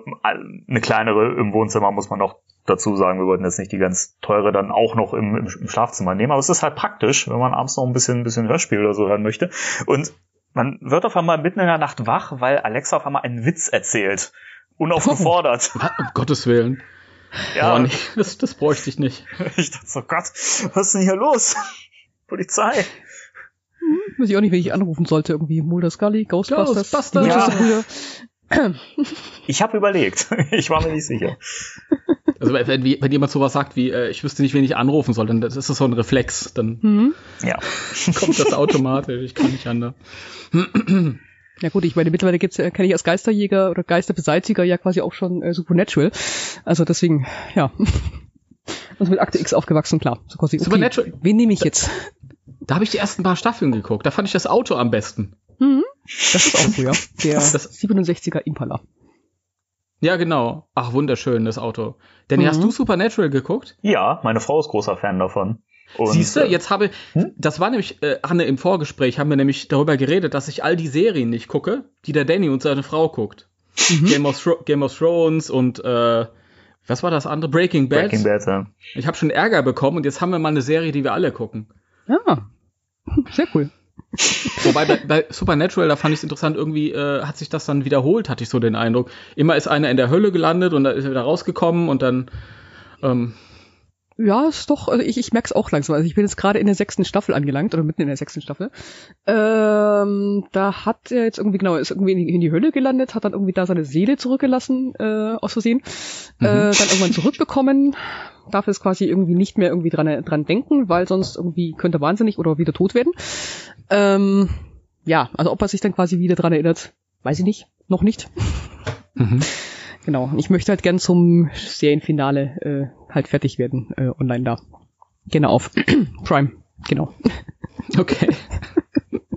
eine kleinere im Wohnzimmer muss man noch dazu sagen. Wir wollten jetzt nicht die ganz teure dann auch noch im, im, im Schlafzimmer nehmen. Aber es ist halt praktisch, wenn man abends noch ein bisschen, ein bisschen Hörspiel oder so hören möchte. Und man wird auf einmal mitten in der Nacht wach, weil Alexa auf einmal einen Witz erzählt. Unaufgefordert. <laughs> Ah, Um Gottes Willen. Ja, Oh, nee, das, das bräuchte ich nicht. <laughs> ich dachte so, Gott, was ist denn hier los? <laughs> Polizei. Weiß ich auch nicht, wen ich anrufen sollte. Irgendwie Mulder Scully, Ghostbusters. Ghostbusters. Ja. Ich habe überlegt. <laughs> Ich war mir nicht sicher. Also wenn, wenn, jemand sowas sagt wie, äh, ich wüsste nicht, wen ich anrufen soll, dann das ist das so ein Reflex. Dann Mhm. Ja. <laughs> kommt das automatisch. Ich kann nicht anders. Ja gut, ich meine, mittlerweile gibt's ja, kenne ich als Geisterjäger oder Geisterbeseitiger ja quasi auch schon äh, Supernatural. Also deswegen, ja. <laughs> Also mit Akte X aufgewachsen, klar. So quasi, okay, Supernatural. Wen nehme ich jetzt? Da habe ich die ersten paar Staffeln geguckt. Da fand ich das Auto am besten. Mhm. Das ist auch ja. <laughs> Der Das- 67er Impala. Ja, genau. Ach, wunderschön, das Auto. Danny, Mhm. hast du Supernatural geguckt? Ja, meine Frau ist großer Fan davon. Und, Siehst du, äh, jetzt habe Hm? das war nämlich, äh, Anne, im Vorgespräch haben wir nämlich darüber geredet, dass ich all die Serien nicht gucke, die der Danny und seine Frau guckt. Mhm. Game, of Thro Game of Thrones und äh, was war das andere? Breaking Bad. Breaking Bad. Ja. Ich habe schon Ärger bekommen und jetzt haben wir mal eine Serie, die wir alle gucken. Ja. <laughs> Sehr cool. Wobei bei, bei Supernatural, da fand ich es interessant, irgendwie äh, hat sich das dann wiederholt, hatte ich so den Eindruck. Immer ist einer in der Hölle gelandet und dann ist er wieder rausgekommen und dann ähm, Ja, ist doch, also ich, ich merke es auch langsam. Also ich bin jetzt gerade in der sechsten Staffel angelangt oder mitten in der sechsten Staffel. Ähm, da hat er jetzt irgendwie, genau, ist irgendwie in die, in die Hölle gelandet, hat dann irgendwie da seine Seele zurückgelassen, äh, aus Versehen. Äh, dann irgendwann zurückbekommen, darf jetzt quasi irgendwie nicht mehr irgendwie dran, dran denken, weil sonst irgendwie könnte er wahnsinnig oder wieder tot werden. Ähm, ja, also ob er sich dann quasi wieder dran erinnert, weiß ich nicht. Noch nicht. mhm. <laughs> Genau. Ich möchte halt gern zum Serienfinale äh, halt fertig werden äh, online da. Genau auf <clears throat> Prime. Genau. <laughs> okay.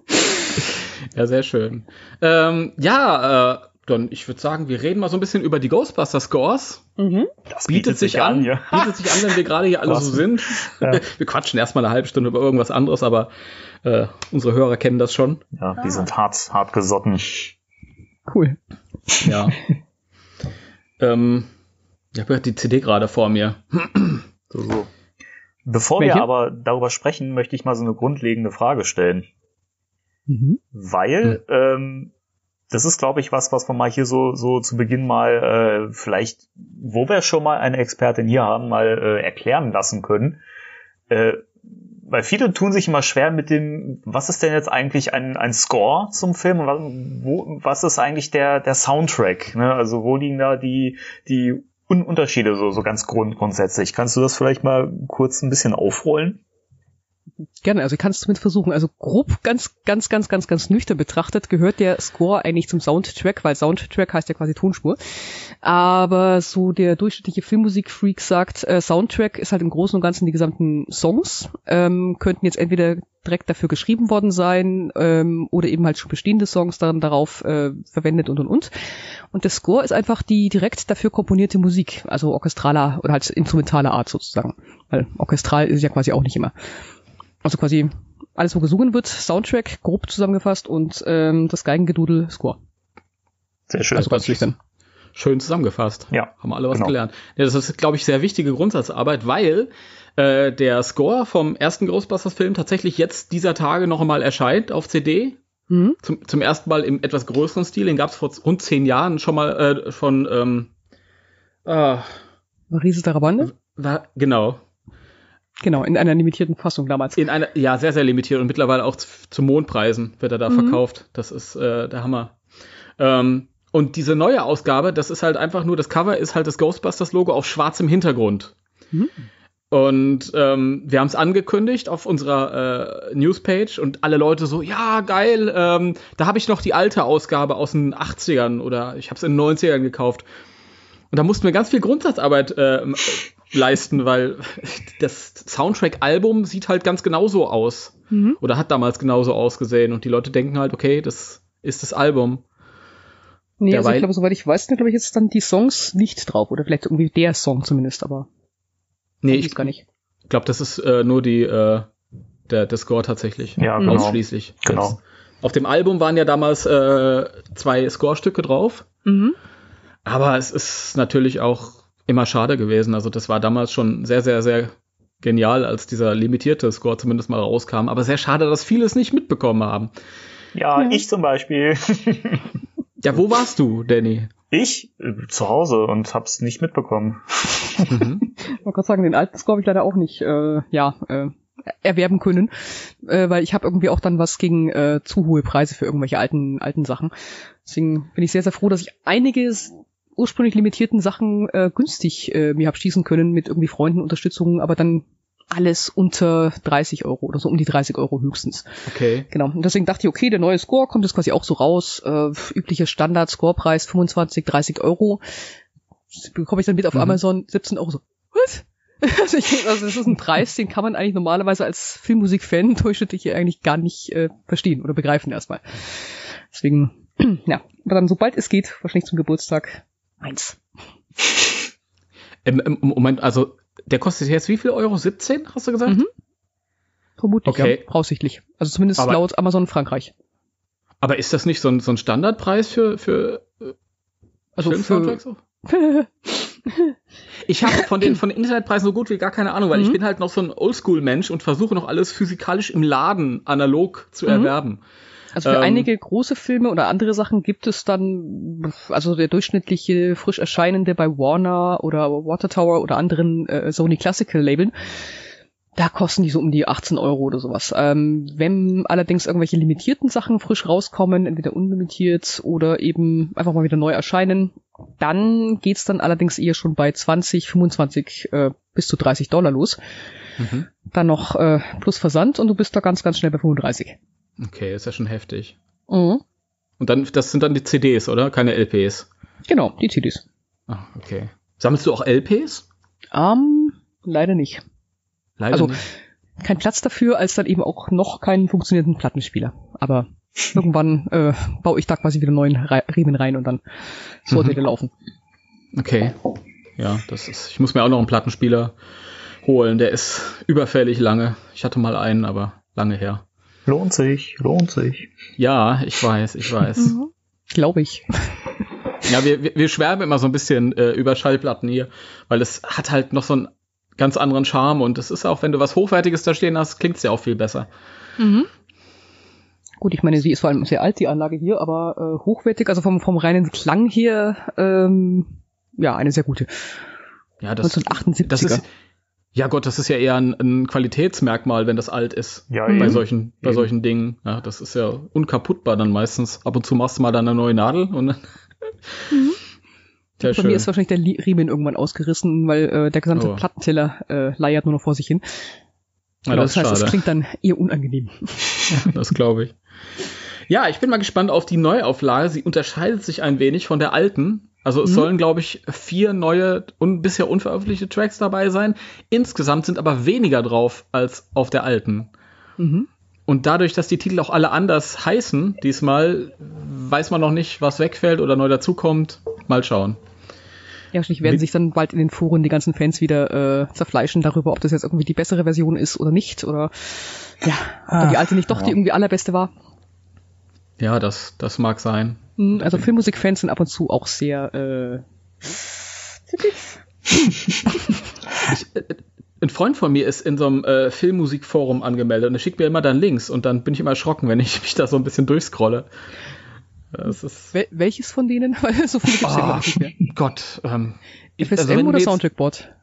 <laughs> ja, sehr schön. Ähm, ja, äh, dann ich würde sagen, wir reden mal so ein bisschen über die Ghostbuster Scores. Das Bietet, sich an, ja. bietet sich an, wenn wir gerade hier alle so sind. Ja. <laughs> Wir quatschen erstmal eine halbe Stunde über irgendwas anderes, aber äh, unsere Hörer kennen das schon. Ja, die sind hart, hart gesotten. Cool. Ja. <laughs> ähm, ich habe die CD gerade vor mir. So, so. Bevor Welche? wir aber darüber sprechen, möchte ich mal so eine grundlegende Frage stellen. Mhm. Weil ähm, das ist, glaube ich, was, was wir mal hier so, so zu Beginn mal äh, vielleicht, wo wir schon mal eine Expertin hier haben, mal äh, erklären lassen können. Äh, weil viele tun sich immer schwer mit dem, was ist denn jetzt eigentlich ein, ein Score zum Film und was, wo, was ist eigentlich der, der Soundtrack? Ne? Also wo liegen da die, die Unterschiede so, so ganz grund, grundsätzlich? Kannst du das vielleicht mal kurz ein bisschen aufrollen? Gerne, also ich kann es zumindest versuchen. Also grob, ganz, ganz, ganz, ganz, ganz nüchtern betrachtet, gehört der Score eigentlich zum Soundtrack, weil Soundtrack heißt ja quasi Tonspur. Aber so der durchschnittliche Filmmusikfreak sagt, äh, Soundtrack ist halt im Großen und Ganzen die gesamten Songs, ähm, könnten jetzt entweder direkt dafür geschrieben worden sein ähm, oder eben halt schon bestehende Songs dann darauf äh, verwendet und und und. Und der Score ist einfach die direkt dafür komponierte Musik, also orchestraler oder halt instrumentaler Art sozusagen. Weil orchestral ist ja quasi auch nicht immer. Also quasi alles, wo gesungen wird, Soundtrack, grob zusammengefasst und ähm, das Geigengedudel, Score. Sehr schön. Also ganz schlicht Schön zusammengefasst. Ja. Haben wir alle was genau. gelernt. Ja, das ist, glaube ich, sehr wichtige Grundsatzarbeit, weil äh, der Score vom ersten Ghostbusters-Film tatsächlich jetzt dieser Tage noch einmal erscheint auf CD. Mhm. Zum, zum ersten Mal im etwas größeren Stil. Den gab es vor rund zehn Jahren schon mal äh, von ähm, äh, Marise Darabande? War, genau. Genau, in einer limitierten Fassung damals. In einer, ja, sehr, sehr limitiert und mittlerweile auch zu Mondpreisen wird er da mhm. verkauft. Das ist äh, der Hammer. Ähm, und diese neue Ausgabe, das ist halt einfach nur, das Cover ist halt das Ghostbusters-Logo auf schwarzem Hintergrund. Mhm. Und ähm, wir haben es angekündigt auf unserer äh, Newspage und alle Leute so, ja, geil, ähm, da habe ich noch die alte Ausgabe aus den 80ern oder ich habe es in den 90ern gekauft. Und da mussten wir ganz viel Grundsatzarbeit äh, leisten, weil das Soundtrack-Album sieht halt ganz genauso aus. Mhm. Oder hat damals genauso ausgesehen. Und die Leute denken halt, okay, das ist das Album. Nee, Derweil, also ich glaube, soweit ich weiß, glaube ich, jetzt dann die Songs nicht drauf. Oder vielleicht irgendwie der Song zumindest, aber. Nee, ich gar nicht. Ich glaube, das ist äh, nur die, äh, der, der Score tatsächlich. Ja, genau. Ausschließlich. Genau. Jetzt. Auf dem Album waren ja damals äh, zwei Score-Stücke drauf. Mhm. Aber es ist natürlich auch immer schade gewesen. Also das war damals schon sehr, sehr, sehr genial, als dieser limitierte Score zumindest mal rauskam. Aber sehr schade, dass viele es nicht mitbekommen haben. Ja, ja. ich zum Beispiel. <laughs> ja, wo warst du, Danny? Ich äh, zu Hause und hab's nicht mitbekommen. Mhm. <laughs> Ich wollte gerade sagen, den alten Score habe ich leider auch nicht, äh, ja, äh, erwerben können, äh, weil ich habe irgendwie auch dann was gegen äh, zu hohe Preise für irgendwelche alten alten Sachen. Deswegen bin ich sehr sehr froh, dass ich einiges ursprünglich limitierten Sachen äh, günstig äh, mir hab schießen können mit irgendwie Freunden Unterstützung, aber dann alles unter 30 Euro oder so um die 30 Euro höchstens. Okay. Genau. Und deswegen dachte ich, okay, der neue Score kommt jetzt quasi auch so raus. Äh, üblicher Standard-Scorepreis 25, 30 Euro. Das bekomme ich dann mit auf mhm. Amazon 17 Euro so. Was? <laughs> Also, ich, also das ist ein Preis, den kann man eigentlich normalerweise als Filmmusik-Fan <laughs> durchschnittlich eigentlich gar nicht äh, verstehen oder begreifen erstmal. Deswegen, <clears throat> ja, aber dann sobald es geht, wahrscheinlich zum Geburtstag, Eins. Im, im Moment, also der kostet jetzt wie viel Euro? 17, hast du gesagt? Mhm. Vermutlich, okay. ja, voraussichtlich. Also zumindest aber, laut Amazon Frankreich. Aber ist das nicht so ein, so ein Standardpreis für, für äh, also für, für <laughs> ich habe von den von den Internetpreisen so gut wie gar keine Ahnung, weil mhm. ich bin halt noch so ein Oldschool-Mensch und versuche noch alles physikalisch im Laden analog zu mhm. erwerben. Also für ähm, einige große Filme oder andere Sachen gibt es dann, also der durchschnittliche frisch erscheinende bei Warner oder Water Tower oder anderen äh, Sony Classical Labeln, da kosten die so um die 18 Euro oder sowas. Ähm, wenn allerdings irgendwelche limitierten Sachen frisch rauskommen, entweder unlimitiert oder eben einfach mal wieder neu erscheinen, dann geht's dann allerdings eher schon bei 20, 25 äh, bis zu 30 Dollar los. Mhm. Dann noch äh, plus Versand und du bist da ganz, ganz schnell bei 35. Okay, ist ja schon heftig. Mhm. Und dann, das sind dann die CDs, oder? Keine LPs. Genau, die CDs. Ah, okay. Sammelst du auch LPs? Ähm, leider nicht. Leider also, nicht. kein Platz dafür, als dann eben auch noch keinen funktionierenden Plattenspieler. Aber <laughs> irgendwann äh, baue ich da quasi wieder neuen Riemen rein und dann sollte mhm. der laufen. Okay. Ja, das ist. Ich muss mir auch noch einen Plattenspieler holen. Der ist überfällig lange. Ich hatte mal einen, aber lange her. Lohnt sich, lohnt sich. Ja, ich weiß, ich weiß. Mhm. Glaube ich. <laughs> Ja, wir, wir, wir schwärmen immer so ein bisschen äh, über Schallplatten hier, weil es hat halt noch so einen ganz anderen Charme und es ist auch, wenn du was Hochwertiges da stehen hast, klingt es ja auch viel besser. Mhm. Gut, ich meine, sie ist vor allem sehr alt, die Anlage hier, aber äh, hochwertig, also vom, vom reinen Klang hier, ähm, ja, eine sehr gute. Ja, das, 1978er. das ist, ja Gott, das ist ja eher ein, ein Qualitätsmerkmal, wenn das alt ist. Ja, bei eben. solchen, bei Eben. solchen Dingen. Ja, das ist ja unkaputtbar dann meistens. Ab und zu machst du mal dann eine neue Nadel und dann. <laughs> <laughs> Sehr Bei mir ist wahrscheinlich der Riemen irgendwann ausgerissen, weil äh, der gesamte Oh. Plattenteller äh, leiert nur noch vor sich hin. ja, das das heißt, es klingt dann eher unangenehm. Das glaube ich. Ja, ich bin mal gespannt auf die Neuauflage. Sie unterscheidet sich ein wenig von der alten. Also es Mhm. sollen, glaube ich, vier neue und bisher unveröffentlichte Tracks dabei sein. Insgesamt sind aber weniger drauf als auf der alten. Mhm. Und dadurch, dass die Titel auch alle anders heißen, diesmal weiß man noch nicht, was wegfällt oder neu dazukommt. Mal schauen. Ja, wahrscheinlich werden Mit- sich dann bald in den Foren die ganzen Fans wieder äh, zerfleischen darüber, ob das jetzt irgendwie die bessere Version ist oder nicht. Oder ja, ob da die alte nicht doch die irgendwie allerbeste war. Ja, das, das mag sein. Hm, Also Filmmusikfans sind ab und zu auch sehr <laughs> äh, Ein Freund von mir ist in so einem äh, Filmmusikforum angemeldet und er schickt mir immer dann Links und dann bin ich immer erschrocken, wenn ich <laughs> mich da so ein bisschen durchscrolle. Wel welches von denen? <laughs> Weil so viele gibt's ja Ah, glaub ich, nicht mehr. Gott. Ähm, ich- FSM also oder Soundtrackboard?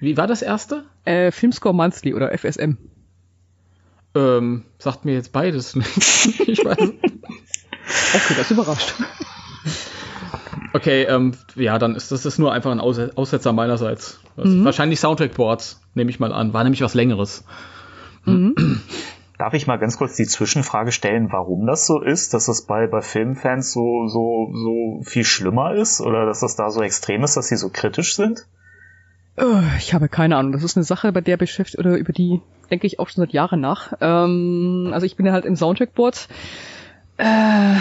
Wie war das erste? Äh, Filmscore Monthly oder FSM. Ähm, sagt mir jetzt beides <laughs> nicht. ich weiß. Okay, das überrascht. Okay, ähm, ja, dann ist das ist nur einfach ein Aus Aussetzer meinerseits. Was- Mhm. Wahrscheinlich Soundtrackboards, nehme ich mal an. War nämlich was längeres. <clears throat> Darf ich mal ganz kurz die Zwischenfrage stellen, warum das so ist, dass das bei, bei Filmfans so, so, so viel schlimmer ist oder dass das da so extrem ist, dass sie so kritisch sind? Äh, Ich habe keine Ahnung. Das ist eine Sache, bei der beschäftigt oder über die denke ich auch schon seit Jahren nach. Ähm, also ich bin ja halt im Soundtrackboard äh,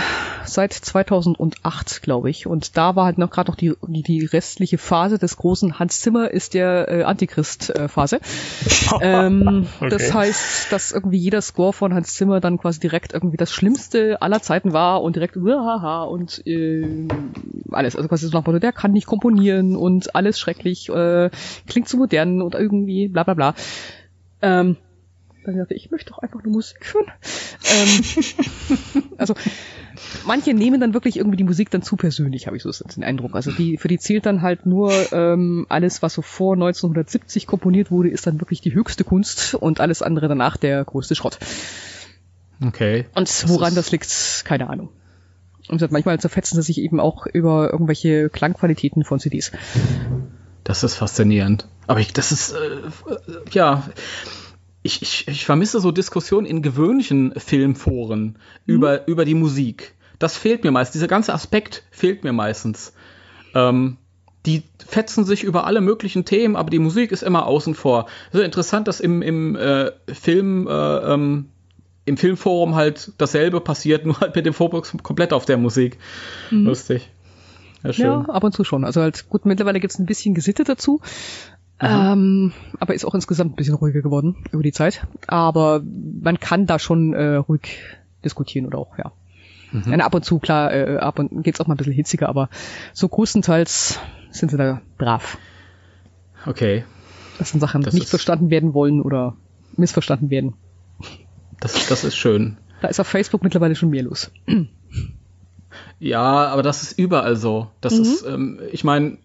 seit 2008, glaube ich. Und da war halt noch gerade noch die, die die restliche Phase des großen Hans Zimmer ist der äh, Antichrist-Phase. <laughs> ähm, Das Okay. heißt, dass irgendwie jeder Score von Hans Zimmer dann quasi direkt irgendwie das Schlimmste aller Zeiten war und direkt haha und äh, alles. Also quasi so nach Motto, der kann nicht komponieren und alles schrecklich, äh, klingt zu modern und irgendwie bla bla bla. Ähm, dann dachte ich, ich möchte doch einfach nur Musik hören. Ähm, <laughs> also manche nehmen dann wirklich irgendwie die Musik dann zu persönlich, habe ich so den Eindruck. Also die, für die zählt dann halt nur ähm, alles, was so vor 1970 komponiert wurde, ist dann wirklich die höchste Kunst und alles andere danach der größte Schrott. Okay. Und woran ist- das liegt, keine Ahnung. Und manchmal zerfetzen sie sich eben auch über irgendwelche Klangqualitäten von CDs. Das ist faszinierend. Aber ich, das ist, äh, ja, ich, ich, ich vermisse so Diskussionen in gewöhnlichen Filmforen über, über die Musik. Das fehlt mir meist. Dieser ganze Aspekt fehlt mir meistens. Ähm, die fetzen sich über alle möglichen Themen, aber die Musik ist immer außen vor. Es ist interessant, dass im, im äh, Film, äh, ähm, im Filmforum halt dasselbe passiert, <laughs> nur halt mit dem Fokus komplett auf der Musik. Lustig. Ja, schön. Ja, ab und zu schon. Also halt, gut, mittlerweile gibt's ein bisschen Gesitte dazu. Ähm, aber ist auch insgesamt ein bisschen ruhiger geworden über die Zeit. Aber man kann da schon äh, ruhig diskutieren oder auch, ja. Mhm. Ja, ab und zu, klar, äh, ab und geht's auch mal ein bisschen hitziger, aber so größtenteils sind sie da brav. Okay. Dass dann Sachen Das nicht verstanden werden wollen oder missverstanden werden. Das, das ist schön. Da ist auf Facebook mittlerweile schon mehr los. Ja, aber das ist überall so. Das ist, ähm, ich meine,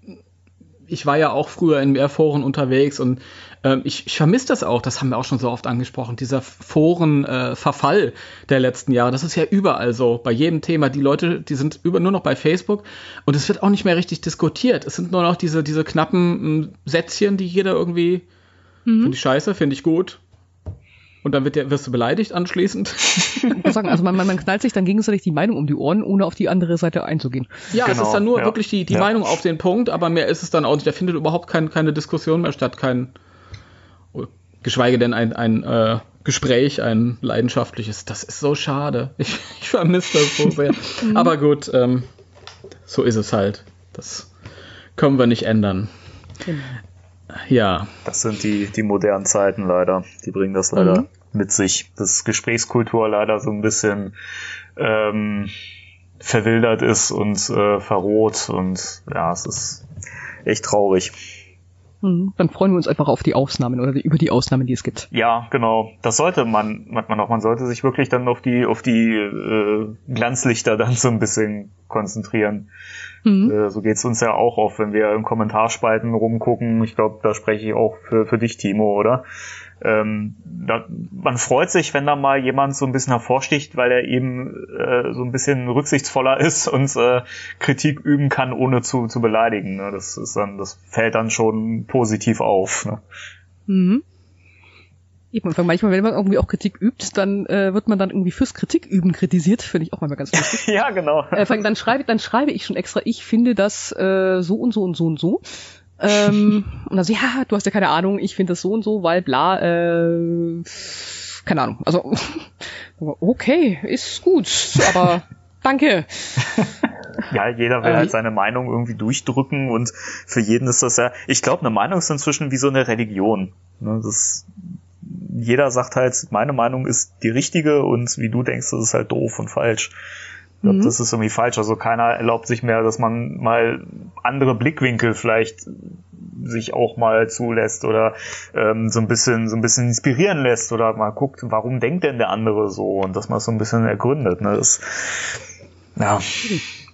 ich war ja auch früher in mehr Foren unterwegs und ähm, ich, ich vermisse das auch, das haben wir auch schon so oft angesprochen, dieser Forenverfall äh, der letzten Jahre. Das ist ja überall so, bei jedem Thema. Die Leute, die sind über, nur noch bei Facebook und es wird auch nicht mehr richtig diskutiert. Es sind nur noch diese, diese knappen m, Sätzchen, die jeder irgendwie, finde ich scheiße, finde ich gut. Und dann wird der, wirst du beleidigt anschließend. Ich muss sagen, also man, man, man knallt sich dann gegenseitig die Meinung um die Ohren, ohne auf die andere Seite einzugehen. Ja, es Genau, ist dann nur ja. wirklich die, die Ja. Meinung auf den Punkt, aber mehr ist es dann auch nicht. Da findet überhaupt kein, keine Diskussion mehr statt, kein, geschweige denn ein, ein äh, Gespräch, ein leidenschaftliches. Das ist so schade. Ich, ich vermisse das so sehr. <laughs> aber gut, ähm, so ist es halt. Das können wir nicht ändern. Genau. Ja, Das sind die, die modernen Zeiten leider. Die bringen das leider Mhm. mit sich. Dass Gesprächskultur leider so ein bisschen ähm, verwildert ist und äh, verroht. Und ja, es ist echt traurig. Mhm. Dann freuen wir uns einfach auf die Ausnahmen oder über die Ausnahmen, die es gibt. Ja, genau. Das sollte man, man auch. Man sollte sich wirklich dann auf die, auf die äh, Glanzlichter dann so ein bisschen konzentrieren. Mhm. Äh, so geht's uns ja auch oft, wenn wir in Kommentarspalten rumgucken. Ich glaube, da spreche ich auch für, für dich, Timo, oder? ähm, da, man freut sich, wenn da mal jemand so ein bisschen hervorsticht, weil er eben äh, so ein bisschen rücksichtsvoller <laughs> ist und äh, Kritik üben kann, ohne zu, zu beleidigen. Ne? Das ist dann, das fällt dann schon positiv auf. Ne? Mhm. Eben, manchmal, wenn man irgendwie auch Kritik übt, dann äh, wird man dann irgendwie fürs Kritiküben kritisiert, finde ich auch manchmal ganz lustig. <laughs> ja, genau. Äh, dann schreibe, dann schreibe ich schon extra, ich finde das äh, so und so und so und so. Ähm, <laughs> und dann so, ja, du hast ja keine Ahnung, ich finde das so und so, weil bla, äh, keine Ahnung. Also, <laughs> okay, ist gut, aber danke. Ja, jeder will äh, halt seine Meinung irgendwie durchdrücken und für jeden ist das ja, ich glaube, eine Meinung ist inzwischen wie so eine Religion. Ne, das, jeder sagt halt, meine Meinung ist die richtige und wie du denkst, das ist halt doof und falsch. Ich glaube, mhm. das ist irgendwie falsch. Also keiner erlaubt sich mehr, dass man mal andere Blickwinkel vielleicht sich auch mal zulässt oder ähm, so ein bisschen so ein bisschen inspirieren lässt oder mal guckt, warum denkt denn der andere so und dass man es so ein bisschen ergründet. Ne? Das, ja.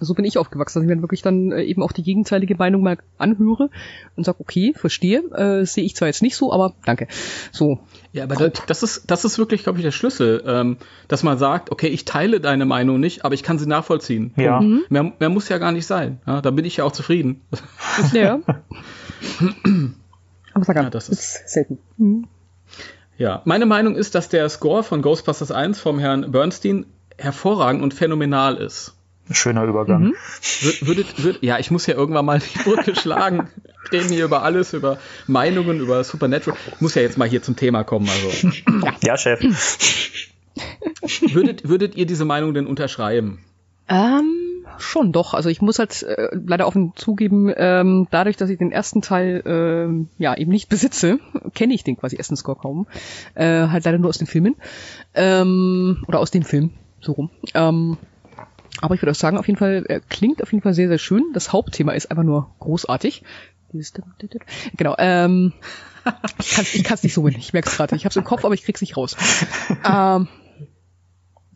So bin ich aufgewachsen, dass ich mir wirklich dann äh, eben auch die gegenteilige Meinung mal anhöre und sage, okay, verstehe, äh, sehe ich zwar jetzt nicht so, aber danke. So. Ja, aber das, das, ist, das ist wirklich, glaube ich, der Schlüssel, ähm, dass man sagt, okay, ich teile deine Meinung nicht, aber ich kann sie nachvollziehen. Ja. Mhm. Mehr, mehr muss ja gar nicht sein. Ja, da bin ich ja auch zufrieden. Ja. <laughs> aber sag ja, das ist selten. Mhm. Ja, meine Meinung ist, dass der Score von Ghostbusters 1 vom Herrn Bernstein hervorragend und phänomenal ist. Schöner Übergang. Mhm. Würdet, würd, ja, ich muss ja irgendwann mal die Brücke schlagen. Reden hier über alles, über Meinungen, über Supernatural. Muss ja jetzt mal hier zum Thema kommen. Also. Ja, Chef. Würdet, würdet ihr diese Meinung denn unterschreiben? Ähm, schon doch. Also ich muss halt äh, leider offen zugeben, ähm, dadurch, dass ich den ersten Teil äh, ja eben nicht besitze, kenne ich den quasi ersten Score kaum. Äh, halt leider nur aus den Filmen. Ähm, oder aus dem Film, so rum. Ähm, aber ich würde auch sagen, auf jeden Fall, er klingt auf jeden Fall sehr, sehr schön. Das Hauptthema ist einfach nur großartig. Genau, ähm, <laughs> ich kann es ich kann's nicht so Ich merke es gerade. Ich habe es im Kopf, aber ich krieg's nicht raus. ähm,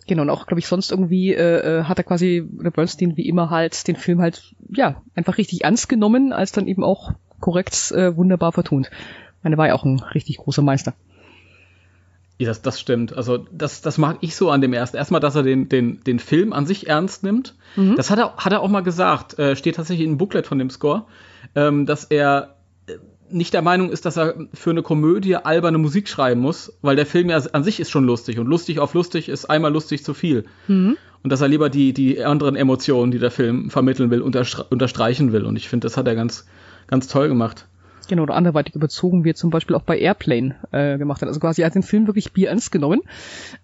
genau, und auch, glaube ich, sonst irgendwie äh, äh hat er quasi, oder Bernstein wie immer halt den Film halt, ja, einfach richtig ernst genommen, als dann eben auch korrekt äh, wunderbar vertont. Ich meine, war ja auch ein richtig großer Meister. Ja, das, das stimmt. Also das, das mag ich so an dem ersten. Erstmal, dass er den, den, den Film an sich ernst nimmt. Mhm. Das hat er, hat er auch mal gesagt, äh, steht tatsächlich im Booklet von dem Score, ähm, dass er äh, nicht der Meinung ist, dass er für eine Komödie alberne Musik schreiben muss, weil der Film ja an sich ist schon lustig und lustig auf lustig ist einmal lustig zu viel. Mhm. Und dass er lieber die, die anderen Emotionen, die der Film vermitteln will, unterstreichen will. Und ich finde, das hat er ganz, ganz toll gemacht. Genau, oder anderweitig überzogen wie zum Beispiel auch bei Airplane äh, gemacht hat. Also quasi er hat den Film wirklich bierernst genommen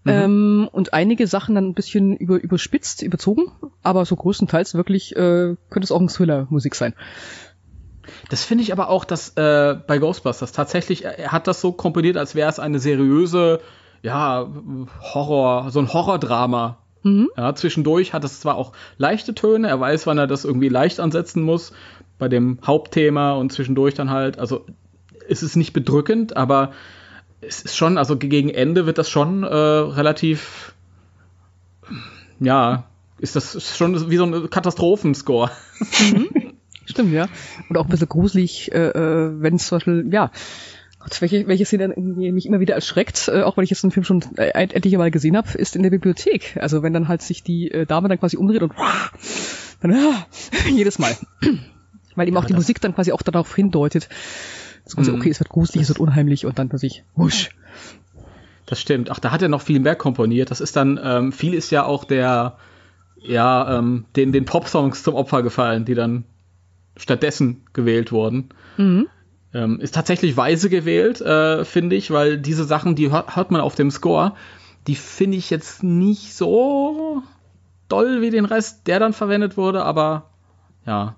mhm. ähm, und einige Sachen dann ein bisschen über, überspitzt, überzogen, aber so größtenteils wirklich äh, könnte es auch ein Thriller-Musik sein. Das finde ich aber auch, dass äh, bei Ghostbusters tatsächlich, er hat das so komponiert, als wäre es eine seriöse, ja, Horror, so ein Horrordrama. Mhm. Ja, zwischendurch hat es zwar auch leichte Töne, er weiß, wann er das irgendwie leicht ansetzen muss, bei dem Hauptthema und zwischendurch dann halt, also es ist nicht bedrückend, aber es ist schon, also gegen Ende wird das schon äh, relativ, ja, ist das schon wie so ein Katastrophenscore. Mhm. <laughs> Stimmt, ja. Und auch ein bisschen gruselig, äh, äh wenn es zum Beispiel, ja, Gott, welche, welche Szene mich immer wieder erschreckt, äh, auch wenn ich jetzt den Film schon äh, endlich mal gesehen habe, ist in der Bibliothek. Also wenn dann halt sich die äh, Dame dann quasi umdreht und dann <laughs> jedes Mal. Weil ihm ja, auch die Musik dann quasi auch darauf hindeutet. Also, okay, es wird gruselig, es wird unheimlich und dann plötzlich wusch. Das stimmt. Ach, da hat er noch viel mehr komponiert. Das ist dann, ähm, viel ist ja auch der, ja, ähm, den, den Pop-Songs zum Opfer gefallen, die dann stattdessen gewählt wurden. Mhm. Ähm, ist tatsächlich weise gewählt, äh, finde ich, weil diese Sachen, die hört, hört man auf dem Score, die finde ich jetzt nicht so doll wie den Rest, der dann verwendet wurde, aber ja.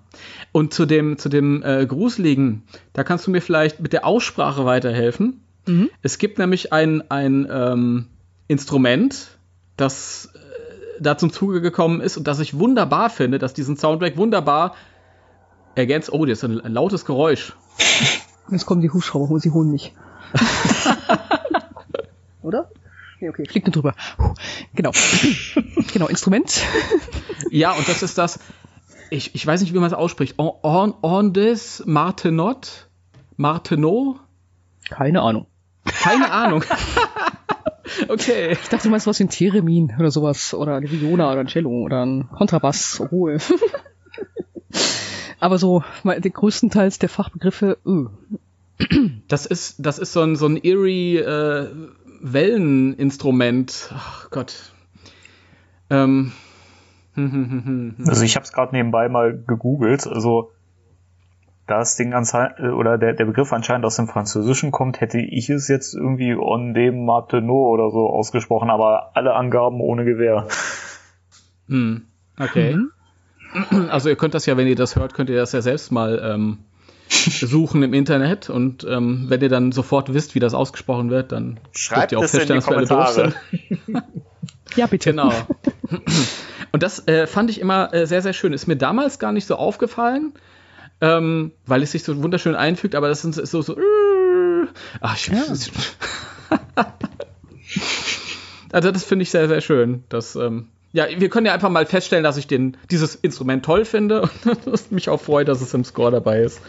Und zu dem, zu dem äh, Gruseligen, da kannst du mir vielleicht mit der Aussprache weiterhelfen. Mhm. Es gibt nämlich ein, ein ähm, Instrument, das äh, da zum Zuge gekommen ist und das ich wunderbar finde, dass diesen Soundtrack wunderbar ergänzt. Oh, das ist ein, ein lautes Geräusch. Jetzt kommen die Hubschrauber und sie holen mich. <laughs> Oder? Nee, okay, fliegt nur drüber. Genau. <laughs> genau, Instrument. Ja, und das ist das, ich, ich weiß nicht, wie man es ausspricht. On, on, Ondes Martenot? Martenot? Keine Ahnung. Keine Ahnung. <laughs> okay. Ich dachte, du meinst was wie ein Theremin oder sowas. Oder eine Viola oder ein Cello oder ein Kontrabass. Ruhe. <laughs> Aber so, die größtenteils der Fachbegriffe, öh. Das ist, das ist so ein, so ein eerie äh, Welleninstrument. Ach Gott. Ähm. Also ich habe es gerade nebenbei mal gegoogelt. Also da das Ding anscheinend oder der, der Begriff anscheinend aus dem Französischen kommt, hätte ich es jetzt irgendwie on dem Martenot oder so ausgesprochen, aber alle Angaben ohne Gewähr. Hm. Okay. Also ihr könnt das ja, wenn ihr das hört, könnt ihr das ja selbst mal ähm, suchen im Internet und ähm, wenn ihr dann sofort wisst, wie das ausgesprochen wird, dann Schreibt ihr auch es in die feststellen, dass wir alle doof Kommentare. sind. <laughs> Ja, bitte. Genau. <laughs> Und das äh, fand ich immer äh, sehr, sehr schön. Ist mir damals gar nicht so aufgefallen, ähm, weil es sich so wunderschön einfügt, aber das sind so, so äh, ach, ich, <laughs> Also das finde ich sehr, sehr schön. Das, ähm, ja, wir können ja einfach mal feststellen, dass ich den, dieses Instrument toll finde <laughs> und dass mich auch freut, dass es im Score dabei ist.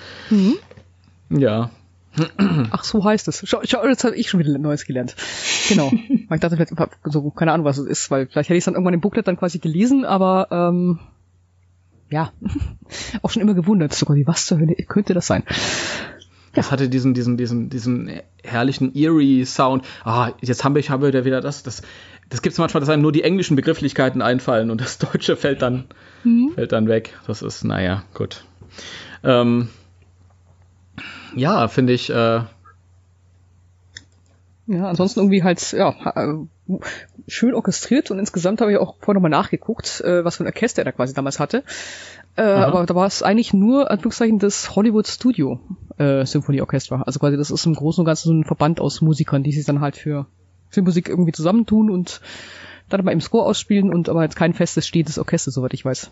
Ja. Ach, so heißt es. Schau, schau jetzt habe ich schon wieder Neues gelernt. Genau. <laughs> Ich dachte vielleicht, so, keine Ahnung, was es ist, weil vielleicht hätte ich es dann irgendwann im Booklet dann quasi gelesen, aber ähm, ja, <laughs> auch schon immer gewundert, so quasi, was zur Hölle könnte das sein? Das hatte diesen, diesen, diesen, diesen herrlichen eerie Sound. Ah, jetzt haben wir, ich habe wieder das, das, das gibt es manchmal, dass einem nur die englischen Begrifflichkeiten einfallen und das Deutsche fällt dann, fällt dann weg. Das ist, naja, gut. Ähm, ja, finde ich, äh, Ja, ansonsten irgendwie halt, ja, äh, schön orchestriert und insgesamt habe ich auch vorher nochmal nachgeguckt, äh, was für ein Orchester er da quasi damals hatte. Äh, aber da war es eigentlich nur, Anführungszeichen, das Hollywood Studio äh, Symphonieorchester. Also quasi das ist im Großen und Ganzen so ein Verband aus Musikern, die sich dann halt für Filmmusik irgendwie zusammentun und dann mal im Score ausspielen und aber jetzt kein festes, stehendes Orchester, soweit ich weiß.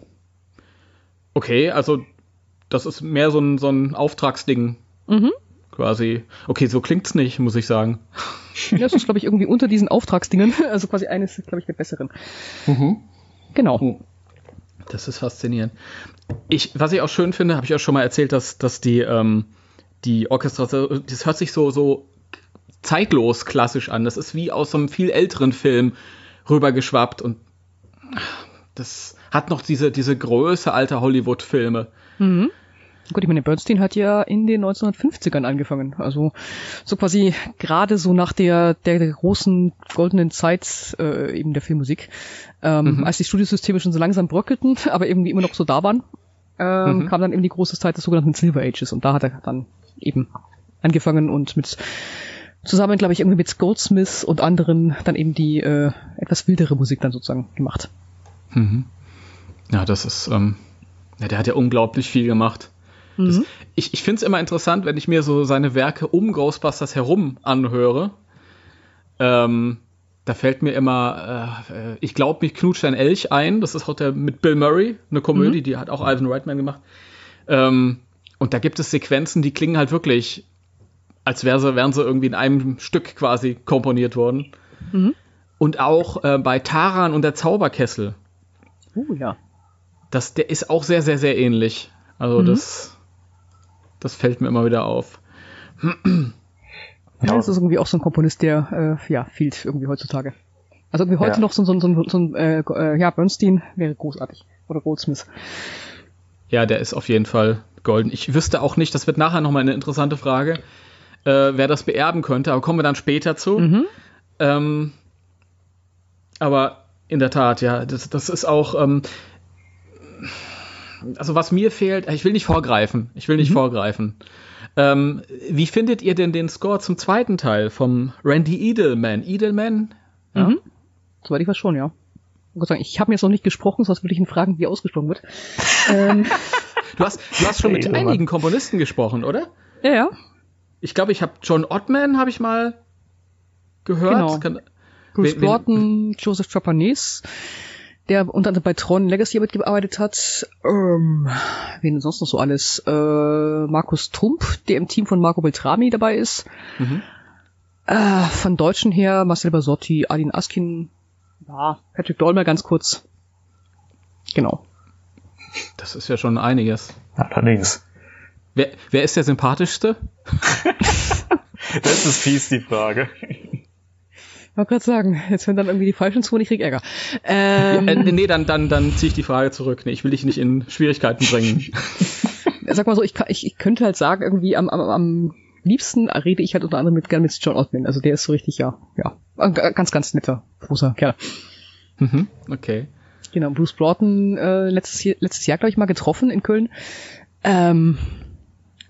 okay, also das ist mehr so ein, so ein Auftragsding. Mhm. Quasi. Okay, so klingt's nicht, muss ich sagen. Ja, das ist, glaube ich, irgendwie unter diesen Auftragsdingen. <laughs> Also quasi eines, glaube ich, der besseren. Genau. Das ist faszinierend. Ich, was ich auch schön finde, habe ich auch schon mal erzählt, dass, dass die, ähm, die Orchester, das hört sich so, so zeitlos klassisch an. Das ist wie aus so einem viel älteren Film rübergeschwappt und das hat noch diese, diese Größe alter Hollywood-Filme. Gut, ich meine, Bernstein hat ja in den 1950ern angefangen. Also so quasi gerade so nach der, der, der großen goldenen Zeit äh, eben der Filmmusik, ähm, als die Studiosysteme schon so langsam bröckelten, <laughs> aber irgendwie immer noch so da waren, ähm, kam dann eben die große Zeit des sogenannten Silver Ages und da hat er dann eben angefangen und mit zusammen, glaube ich, irgendwie mit Goldsmith und anderen dann eben die äh, etwas wildere Musik dann sozusagen gemacht. Ja, das ist, ähm, ja, der hat ja unglaublich viel gemacht. Das, ich ich finde es immer interessant, wenn ich mir so seine Werke um Ghostbusters herum anhöre. Ähm, da fällt mir immer, äh, ich glaube, mich knutscht ein Elch ein. Das ist der mit Bill Murray, eine Komödie, die hat auch Ivan Reitman gemacht. Ähm, und da gibt es Sequenzen, die klingen halt wirklich, als wär sie, wären sie irgendwie in einem Stück quasi komponiert worden. Und auch äh, bei Taran und der Zauberkessel. Oh ja. Das, der ist auch sehr, sehr, sehr ähnlich. Also das, das fällt mir immer wieder auf. Ja, das ist irgendwie auch so ein Komponist, der äh, ja fehlt irgendwie heutzutage. Also irgendwie heute Ja. noch so, so, so, so ein äh, äh, ja Bernstein wäre großartig oder Goldsmith. Ja, der ist auf jeden Fall golden. Ich wüsste auch nicht, das wird nachher nochmal eine interessante Frage, äh, wer das beerben könnte, aber kommen wir dann später zu. Ähm, aber in der Tat, ja, das, das ist auch, ähm, also was mir fehlt, ich will nicht vorgreifen, ich will nicht vorgreifen. Ähm, wie findet ihr denn den Score zum zweiten Teil vom Randy Edelman? Edelman? Ja? Mhm. Soweit ich weiß schon, ja. Ich habe mir jetzt noch nicht gesprochen, sonst würde ich ihn fragen, wie ausgesprochen wird. <laughs> ähm, Du hast, du hast schon mit Edelman. einigen Komponisten gesprochen, oder? ja, ja. Ich glaube, ich habe John Ottman habe ich mal gehört. Genau. Kann, Bruce Broughton, Joseph Trapanese, der unter anderem bei Tron Legacy mitgearbeitet hat. Ähm, wen sonst noch so alles? Äh, Markus Trump, der im Team von Marco Beltrami dabei ist. Mhm. Äh, von Deutschen her Marcel Basotti, Adin Askin, ja, Patrick Dolmer ganz kurz. Genau. Das ist ja schon einiges. Allerdings. Wer, wer ist der sympathischste? <laughs> das ist fies, die Frage. Ich wollte gerade sagen, jetzt wenn dann irgendwie die falschen zu ich krieg Ärger. Ähm, äh, nee, dann, dann, dann ziehe ich die Frage zurück. Nee, ich will dich nicht in Schwierigkeiten bringen. <laughs> Sag mal so, ich, ich, ich könnte halt sagen, irgendwie am, am, am liebsten rede ich halt unter anderem mit, gerne mit John Ottman. Also der ist so richtig, ja, ja, ganz, ganz netter, großer Kerl. Mhm, okay. Genau, Bruce Broughton äh, letztes, letztes Jahr, glaube ich, mal getroffen in Köln. Ähm,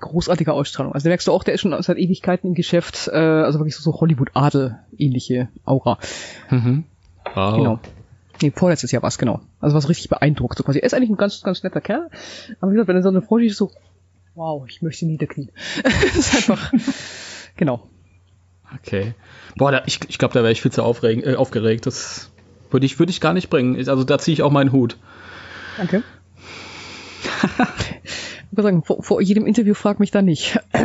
großartige Ausstrahlung. Also da merkst du auch, der ist schon seit Ewigkeiten im Geschäft, äh, also wirklich so, so Hollywood-Adel-ähnliche Aura. Mhm. Wow. Genau. Nee, vorletztes Jahr war es, genau. Also was richtig beeindruckt. So quasi. Er ist eigentlich ein ganz, ganz netter Kerl. Aber wie gesagt, wenn er so eine Frau ist, so, wow, ich möchte niederknien. <laughs> das ist einfach, genau. Okay. Boah, da, ich, ich glaube, da wäre ich viel zu aufregen, äh, aufgeregt. Das würde ich, würde ich gar nicht bringen. Also da ziehe ich auch meinen Hut. Danke. <laughs> sagen, vor, vor jedem Interview frag mich da nicht. <laughs>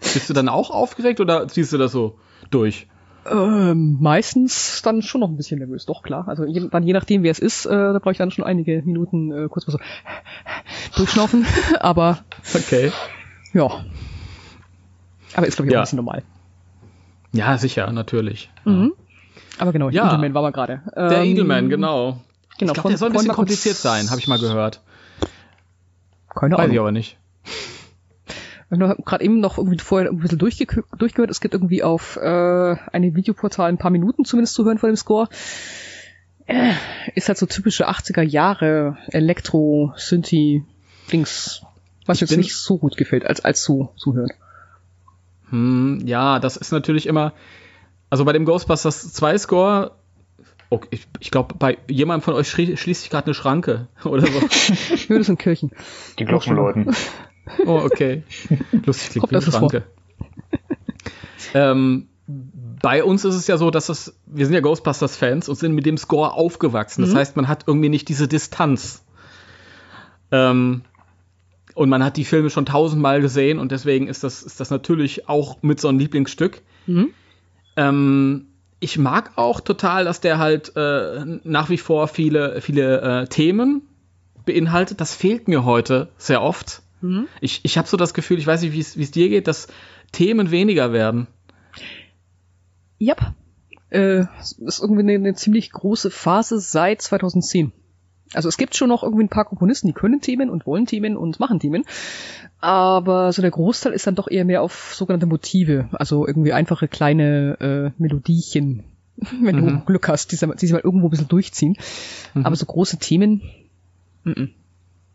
Bist du dann auch aufgeregt oder ziehst du das so durch? Ähm, meistens dann schon noch ein bisschen nervös, doch klar. Also je, dann je nachdem, wer es ist, äh, da brauche ich dann schon einige Minuten äh, kurz mal so <laughs> durchschnaufen. <laughs> Aber okay. Ja. Aber ist glaube ich auch ja. ein bisschen normal. Ja, sicher, natürlich. Mhm. Aber genau, ja. Edelman war mal gerade. Der ähm, Edelman, genau. Genau. Ich glaube, der soll ein bisschen kompliziert sein, habe ich mal gehört. Keine Ahnung. Weiß ich aber nicht. Ich habe gerade eben noch irgendwie vorher ein bisschen durchge durchgehört. Es gibt irgendwie auf äh, einem Videoportal ein paar Minuten zumindest zu hören von dem Score. Äh, ist halt so typische 80er Jahre Elektro, Synthi, Dings, was ich jetzt nicht so gut gefällt, als, als zu, zuhören. Hm, ja, das ist natürlich immer, also bei dem Ghostbusters 2 Score Okay, ich, ich glaube, bei jemandem von euch schließt sich gerade eine Schranke <laughs> oder so. ja, das sind Kirchen. Die Glocken läuten. Oh, okay. Lustig klingt wie eine Schranke. Ähm, bei uns ist es ja so, dass das, wir sind ja Ghostbusters-Fans und sind mit dem Score aufgewachsen. Das mhm. heißt, man hat irgendwie nicht diese Distanz. Ähm, und man hat die Filme schon tausendmal gesehen und deswegen ist das, ist das natürlich auch mit so einem Lieblingsstück. Mhm. Ähm, ich mag auch total, dass der halt äh, nach wie vor viele, viele äh, Themen beinhaltet. Das fehlt mir heute sehr oft. Mhm. Ich, ich habe so das Gefühl, ich weiß nicht, wie es dir geht, dass Themen weniger werden. Ja. Yep. Äh, das ist irgendwie eine, eine ziemlich große Phase seit 2010. Also es gibt schon noch irgendwie ein paar Komponisten, die können Themen und wollen Themen und machen Themen. Aber so der Großteil ist dann doch eher mehr auf sogenannte Motive, also irgendwie einfache kleine äh, Melodiechen, <laughs> wenn mhm. du Glück hast, die, die sich mal irgendwo ein bisschen durchziehen. Mhm. Aber so große Themen, m -m.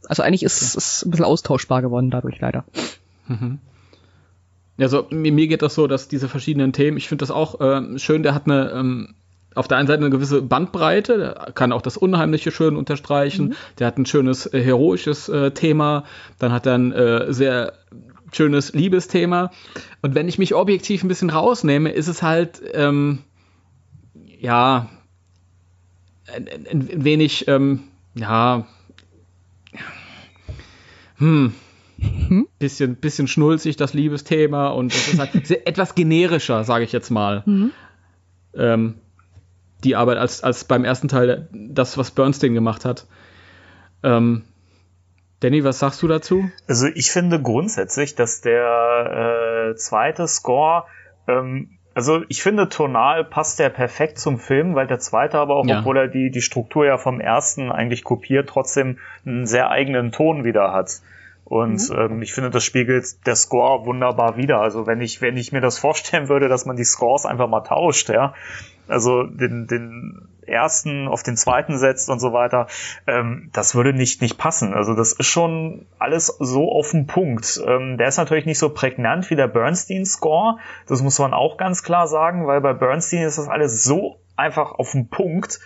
also eigentlich ist es ein bisschen austauschbar geworden dadurch leider. Mhm. Also mir, mir geht das so, dass diese verschiedenen Themen, ich finde das auch äh, schön, der hat eine ähm, auf der einen Seite eine gewisse Bandbreite, der kann auch das Unheimliche schön unterstreichen, mhm. der hat ein schönes äh, heroisches äh, Thema, dann hat er ein äh, sehr schönes Liebesthema. Und wenn ich mich objektiv ein bisschen rausnehme, ist es halt, ähm, ja, ein, ein wenig, ähm, ja, hm, hm? Bisschen, bisschen schnulzig das Liebesthema und das ist halt <laughs> etwas generischer, sage ich jetzt mal. Mhm. Ähm, die Arbeit als, als beim ersten Teil das, was Bernstein gemacht hat. Ähm, Danny, was sagst du dazu? Also ich finde grundsätzlich, dass der äh, zweite Score, ähm, also ich finde tonal passt der perfekt zum Film, weil der zweite aber auch, ja. obwohl er die, die Struktur ja vom ersten eigentlich kopiert, trotzdem einen sehr eigenen Ton wieder hat. Und mhm. ähm, ich finde, das spiegelt der Score wunderbar wieder. Also wenn ich, wenn ich mir das vorstellen würde, dass man die Scores einfach mal tauscht, ja, also den, den ersten auf den zweiten setzt und so weiter, ähm, das würde nicht, nicht passen. Also das ist schon alles so auf den Punkt. Ähm, der ist natürlich nicht so prägnant wie der Bernstein-Score, das muss man auch ganz klar sagen, weil bei Bernstein ist das alles so einfach auf den Punkt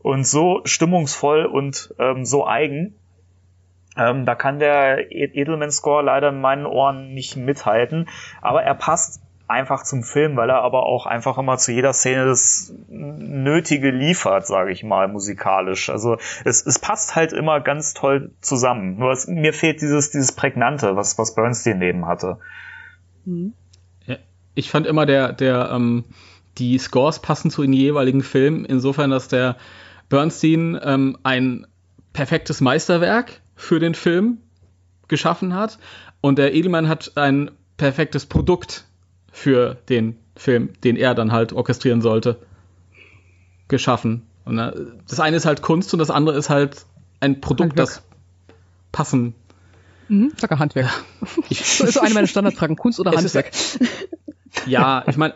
und so stimmungsvoll und ähm, so eigen. Ähm, da kann der Edelman-Score leider in meinen Ohren nicht mithalten, aber er passt einfach zum Film, weil er aber auch einfach immer zu jeder Szene das Nötige liefert, sage ich mal, musikalisch. Also es, es passt halt immer ganz toll zusammen. Nur es, mir fehlt dieses, dieses Prägnante, was, was Bernstein neben hatte. Mhm. Ja, ich fand immer der, der, ähm, die Scores passen zu den jeweiligen Filmen, insofern, dass der Bernstein ähm, ein perfektes Meisterwerk für den Film geschaffen hat und der Edelmann hat ein perfektes Produkt für den Film, den er dann halt orchestrieren sollte, geschaffen. Und äh, das eine ist halt Kunst und das andere ist halt ein Produkt, Handwerk. das passen. Mhm, sag Handwerk. Ich, <laughs> so ist so eine meiner Standardfragen, Kunst oder Handwerk. Ist, <laughs> ja, ich meine,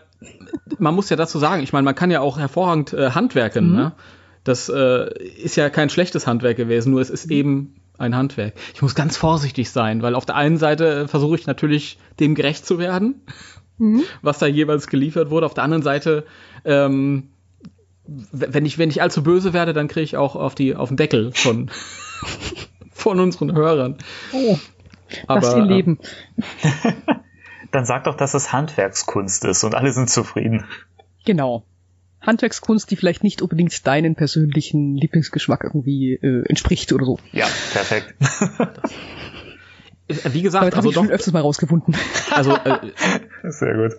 man muss ja dazu sagen, ich meine, man kann ja auch hervorragend äh, handwerken. Mhm. Ne? Das äh, ist ja kein schlechtes Handwerk gewesen, nur es ist eben ein Handwerk. Ich muss ganz vorsichtig sein, weil auf der einen Seite versuche ich natürlich dem gerecht zu werden, mhm. was da jeweils geliefert wurde. Auf der anderen Seite, ähm, wenn ich wenn ich allzu böse werde, dann kriege ich auch auf die auf den Deckel von <laughs> von unseren Hörern. Oh, Aber, das ihr Leben. <laughs> dann sag doch, dass es Handwerkskunst ist und alle sind zufrieden. Genau. Handwerkskunst, die vielleicht nicht unbedingt deinen persönlichen Lieblingsgeschmack irgendwie äh, entspricht oder so. Ja, perfekt. <laughs> Wie gesagt, Damit also ich doch, schon öfters mal rausgefunden. <laughs> Also äh, <laughs> sehr gut.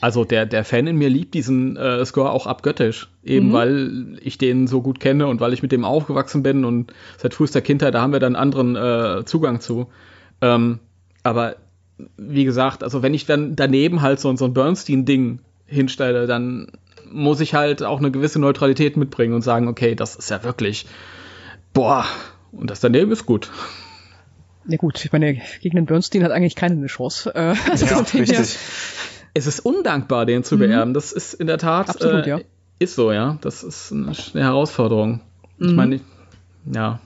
Also der der Fan in mir liebt diesen äh, Score auch abgöttisch, eben mhm. weil ich den so gut kenne und weil ich mit dem aufgewachsen bin und seit frühester Kindheit da haben wir dann anderen äh, Zugang zu. Ähm, aber wie gesagt, also wenn ich dann daneben halt so, so ein Bernstein-Ding hinstelle, dann muss ich halt auch eine gewisse Neutralität mitbringen und sagen, okay, das ist ja wirklich, boah, und das daneben ist gut. Ja gut, ich meine, gegen den Bernstein hat eigentlich keine Chance. Äh, <laughs> also ja, richtig. Es ist undankbar, den zu mhm. beerben. Das ist in der Tat Absolut, äh, ja. ist so, ja. Das ist eine, eine Herausforderung. Mhm. Ich meine, ja.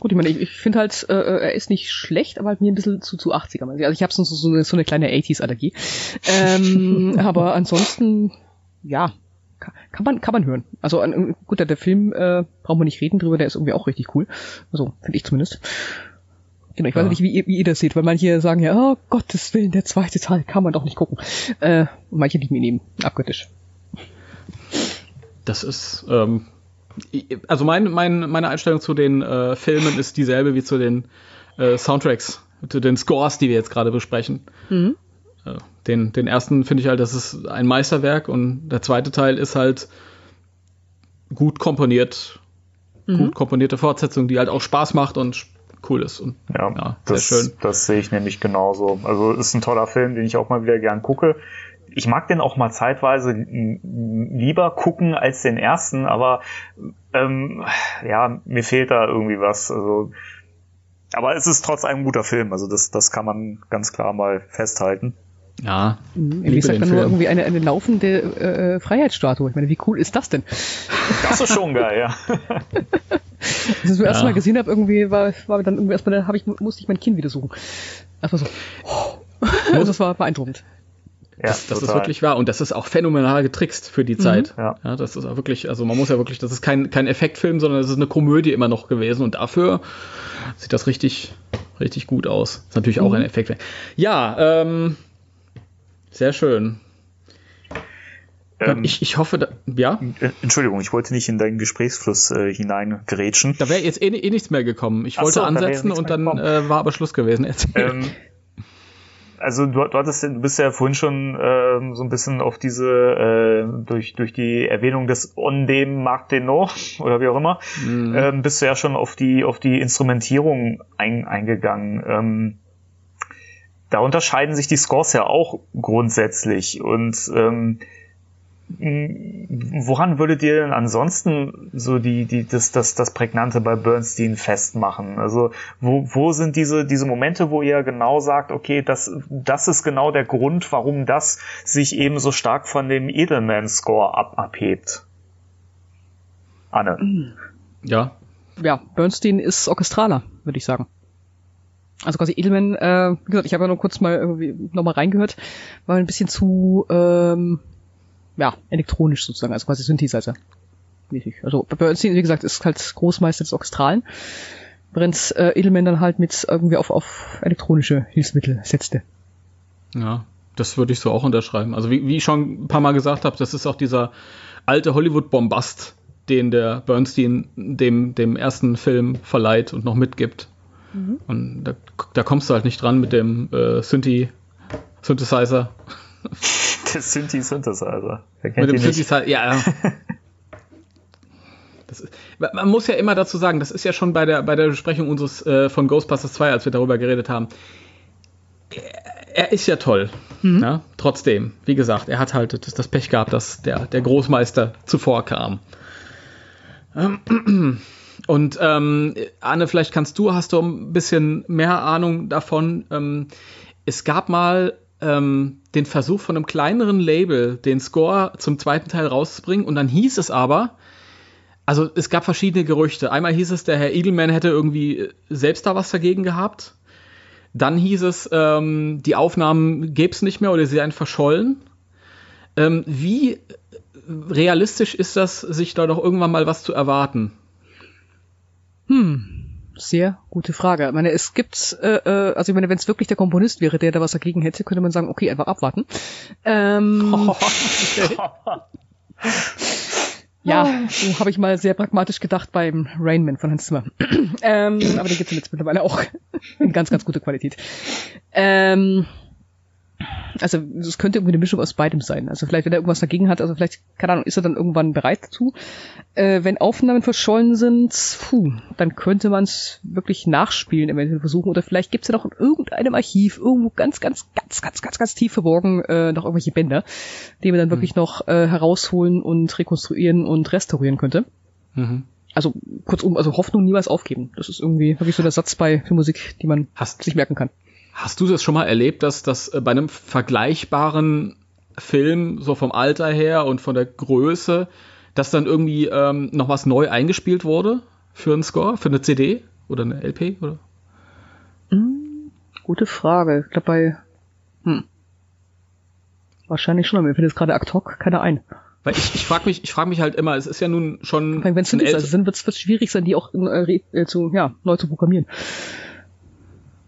Gut, ich meine, ich, ich finde halt, äh, er ist nicht schlecht, aber halt mir ein bisschen zu, zu 80er. Also ich habe so, so, eine, so eine kleine 80s-Allergie. ähm, <laughs> aber ansonsten, ja, kann man, kann man hören. Also gut, der, der Film äh, brauchen wir nicht reden drüber, der ist irgendwie auch richtig cool. Also, finde ich zumindest. Genau, ich ja. weiß nicht, wie ihr, wie ihr das seht, weil manche sagen ja, oh Gottes Willen, der zweite Teil kann man doch nicht gucken. Äh, und manche liegen ihn eben abgöttisch. Das ist, ähm, also mein, mein, meine Einstellung zu den äh, Filmen ist dieselbe wie zu den äh, Soundtracks, zu den Scores, die wir jetzt gerade besprechen. Mhm. Äh, den, den ersten finde ich halt, das ist ein Meisterwerk und der zweite Teil ist halt gut komponiert, mhm. gut komponierte Fortsetzung, die halt auch Spaß macht und cool ist. Und, ja, ja das, schön. das sehe ich nämlich genauso. Also ist ein toller Film, den ich auch mal wieder gern gucke. Ich mag den auch mal zeitweise lieber gucken als den ersten, aber ähm, ja, mir fehlt da irgendwie was. Also, aber es ist trotz allem ein guter Film. Also das, das kann man ganz klar mal festhalten. Ja. Mhm, wie sagt man nur irgendwie eine, eine laufende äh, Freiheitsstatue. Ich meine, wie cool ist das denn? Das ist schon geil, ja. <laughs> Als ich das ja. erste Mal gesehen habe, irgendwie war, war dann irgendwie erstmal, da ich, musste ich mein Kind wieder suchen. Einfach so. Oh. <laughs> Das war beeindruckend. Ja, das, das ist wirklich wahr und das ist auch phänomenal getrickst für die mhm. Zeit. Ja. ja. das ist auch wirklich, also man muss ja wirklich, das ist kein, kein Effektfilm, sondern es ist eine Komödie immer noch gewesen und dafür sieht das richtig, richtig gut aus. Ist natürlich mhm. auch ein Effektfilm. Ja, ähm, sehr schön. Ähm, ich, ich hoffe, da, ja. Äh, Entschuldigung, ich wollte nicht in deinen Gesprächsfluss äh, hineingrätschen. Da wäre jetzt eh, eh, nichts mehr gekommen. Ich Ach wollte so, ansetzen und dann äh, war aber Schluss gewesen. <laughs> Ähm, also du, du hattest, du bist ja vorhin schon ähm, so ein bisschen auf diese äh, durch durch die Erwähnung des On dem Martino <laughs> oder wie auch immer, mhm. ähm, bist du ja schon auf die auf die Instrumentierung ein, eingegangen. Ähm, da unterscheiden sich die Scores ja auch grundsätzlich und ähm, woran würdet ihr denn ansonsten so die, die, das, das, das Prägnante bei Bernstein festmachen? Also, wo, wo sind diese, diese Momente, wo ihr genau sagt, okay, das, das ist genau der Grund, warum das sich eben so stark von dem Edelman-Score ab, abhebt? Anne. Ja. Ja, Bernstein ist orchestraler, würde ich sagen. Also quasi Edelman, äh, wie gesagt, ich habe ja nur kurz mal irgendwie nochmal reingehört, war ein bisschen zu ähm, ja, elektronisch sozusagen, also quasi Synthesizer. Also bei Bernstein, wie gesagt, ist halt Großmeister des Orchestralen, während äh, Edelman dann halt mit irgendwie auf, auf elektronische Hilfsmittel setzte. Ja. das würde ich so auch unterschreiben. Also wie, wie ich schon ein paar Mal gesagt habe, das ist auch dieser alte Hollywood-Bombast, den der Bernstein dem, dem ersten Film verleiht und noch mitgibt. Mhm. Und da, da, kommst du halt nicht dran mit dem äh, Synthi Synthesizer. <laughs> Der Synthi-Synthesizer. Mit dem Synthesizer, ja. <laughs> Ist, man muss ja immer dazu sagen, das ist ja schon bei der, bei der Besprechung unseres äh, von Ghostbusters 2, als wir darüber geredet haben. Er, er ist ja toll. Mhm. Ja, trotzdem, wie gesagt, er hat halt das, das Pech gehabt, dass der, der Großmeister zuvor kam. <clears throat> Und ähm, Anne, vielleicht kannst du, hast du ein bisschen mehr Ahnung davon. Ähm, es gab mal ähm, den Versuch von einem kleineren Label, den Score zum zweiten Teil rauszubringen. Und dann hieß es aber, also es gab verschiedene Gerüchte. Einmal hieß es, der Herr Edelman hätte irgendwie selbst da was dagegen gehabt. Dann hieß es, ähm, die Aufnahmen gäbe es nicht mehr oder sie seien verschollen. Ähm, wie realistisch ist das, sich da doch irgendwann mal was zu erwarten? Hm, sehr gute Frage. Ich meine, es gibt, äh, äh also ich meine, wenn es wirklich der Komponist wäre, der da was dagegen hätte, könnte man sagen, okay, einfach abwarten. Ähm, <laughs> <laughs> ja, so habe ich mal sehr pragmatisch gedacht beim Rainman von Hans Zimmer. <clears throat> ähm, aber den gibt es jetzt mittlerweile auch <laughs> in ganz, ganz guter Qualität. Ähm, also es könnte irgendwie eine Mischung aus beidem sein. Also vielleicht, wenn er irgendwas dagegen hat, also vielleicht, keine Ahnung, ist er dann irgendwann bereit dazu. Äh, wenn Aufnahmen verschollen sind, puh, dann könnte man es wirklich nachspielen, eventuell versuchen. Oder vielleicht gibt es ja noch in irgendeinem Archiv, irgendwo ganz, ganz, ganz, ganz, ganz, ganz tief verborgen, äh, noch irgendwelche Bänder, die man dann mhm. wirklich noch äh, herausholen und rekonstruieren und restaurieren könnte. Mhm. Also kurzum, also Hoffnung niemals aufgeben. Das ist irgendwie wirklich so der Satz bei Filmmusik, die man Hast, sich merken kann. Hast du das schon mal erlebt, dass das äh, bei einem vergleichbaren Film, so vom Alter her und von der Größe, dass dann irgendwie ähm, noch was neu eingespielt wurde für einen Score, für eine CD oder eine LP? Oder? Hm, gute Frage. Ich glaube bei hm. wahrscheinlich schon, aber mir fällt jetzt gerade ad hoc keiner ein. Weil ich, ich frage mich, ich frage mich halt immer, es ist ja nun schon. Wenn es Synthesizer sind, wird es schwierig sein, die auch äh, äh, zu, ja, neu zu programmieren.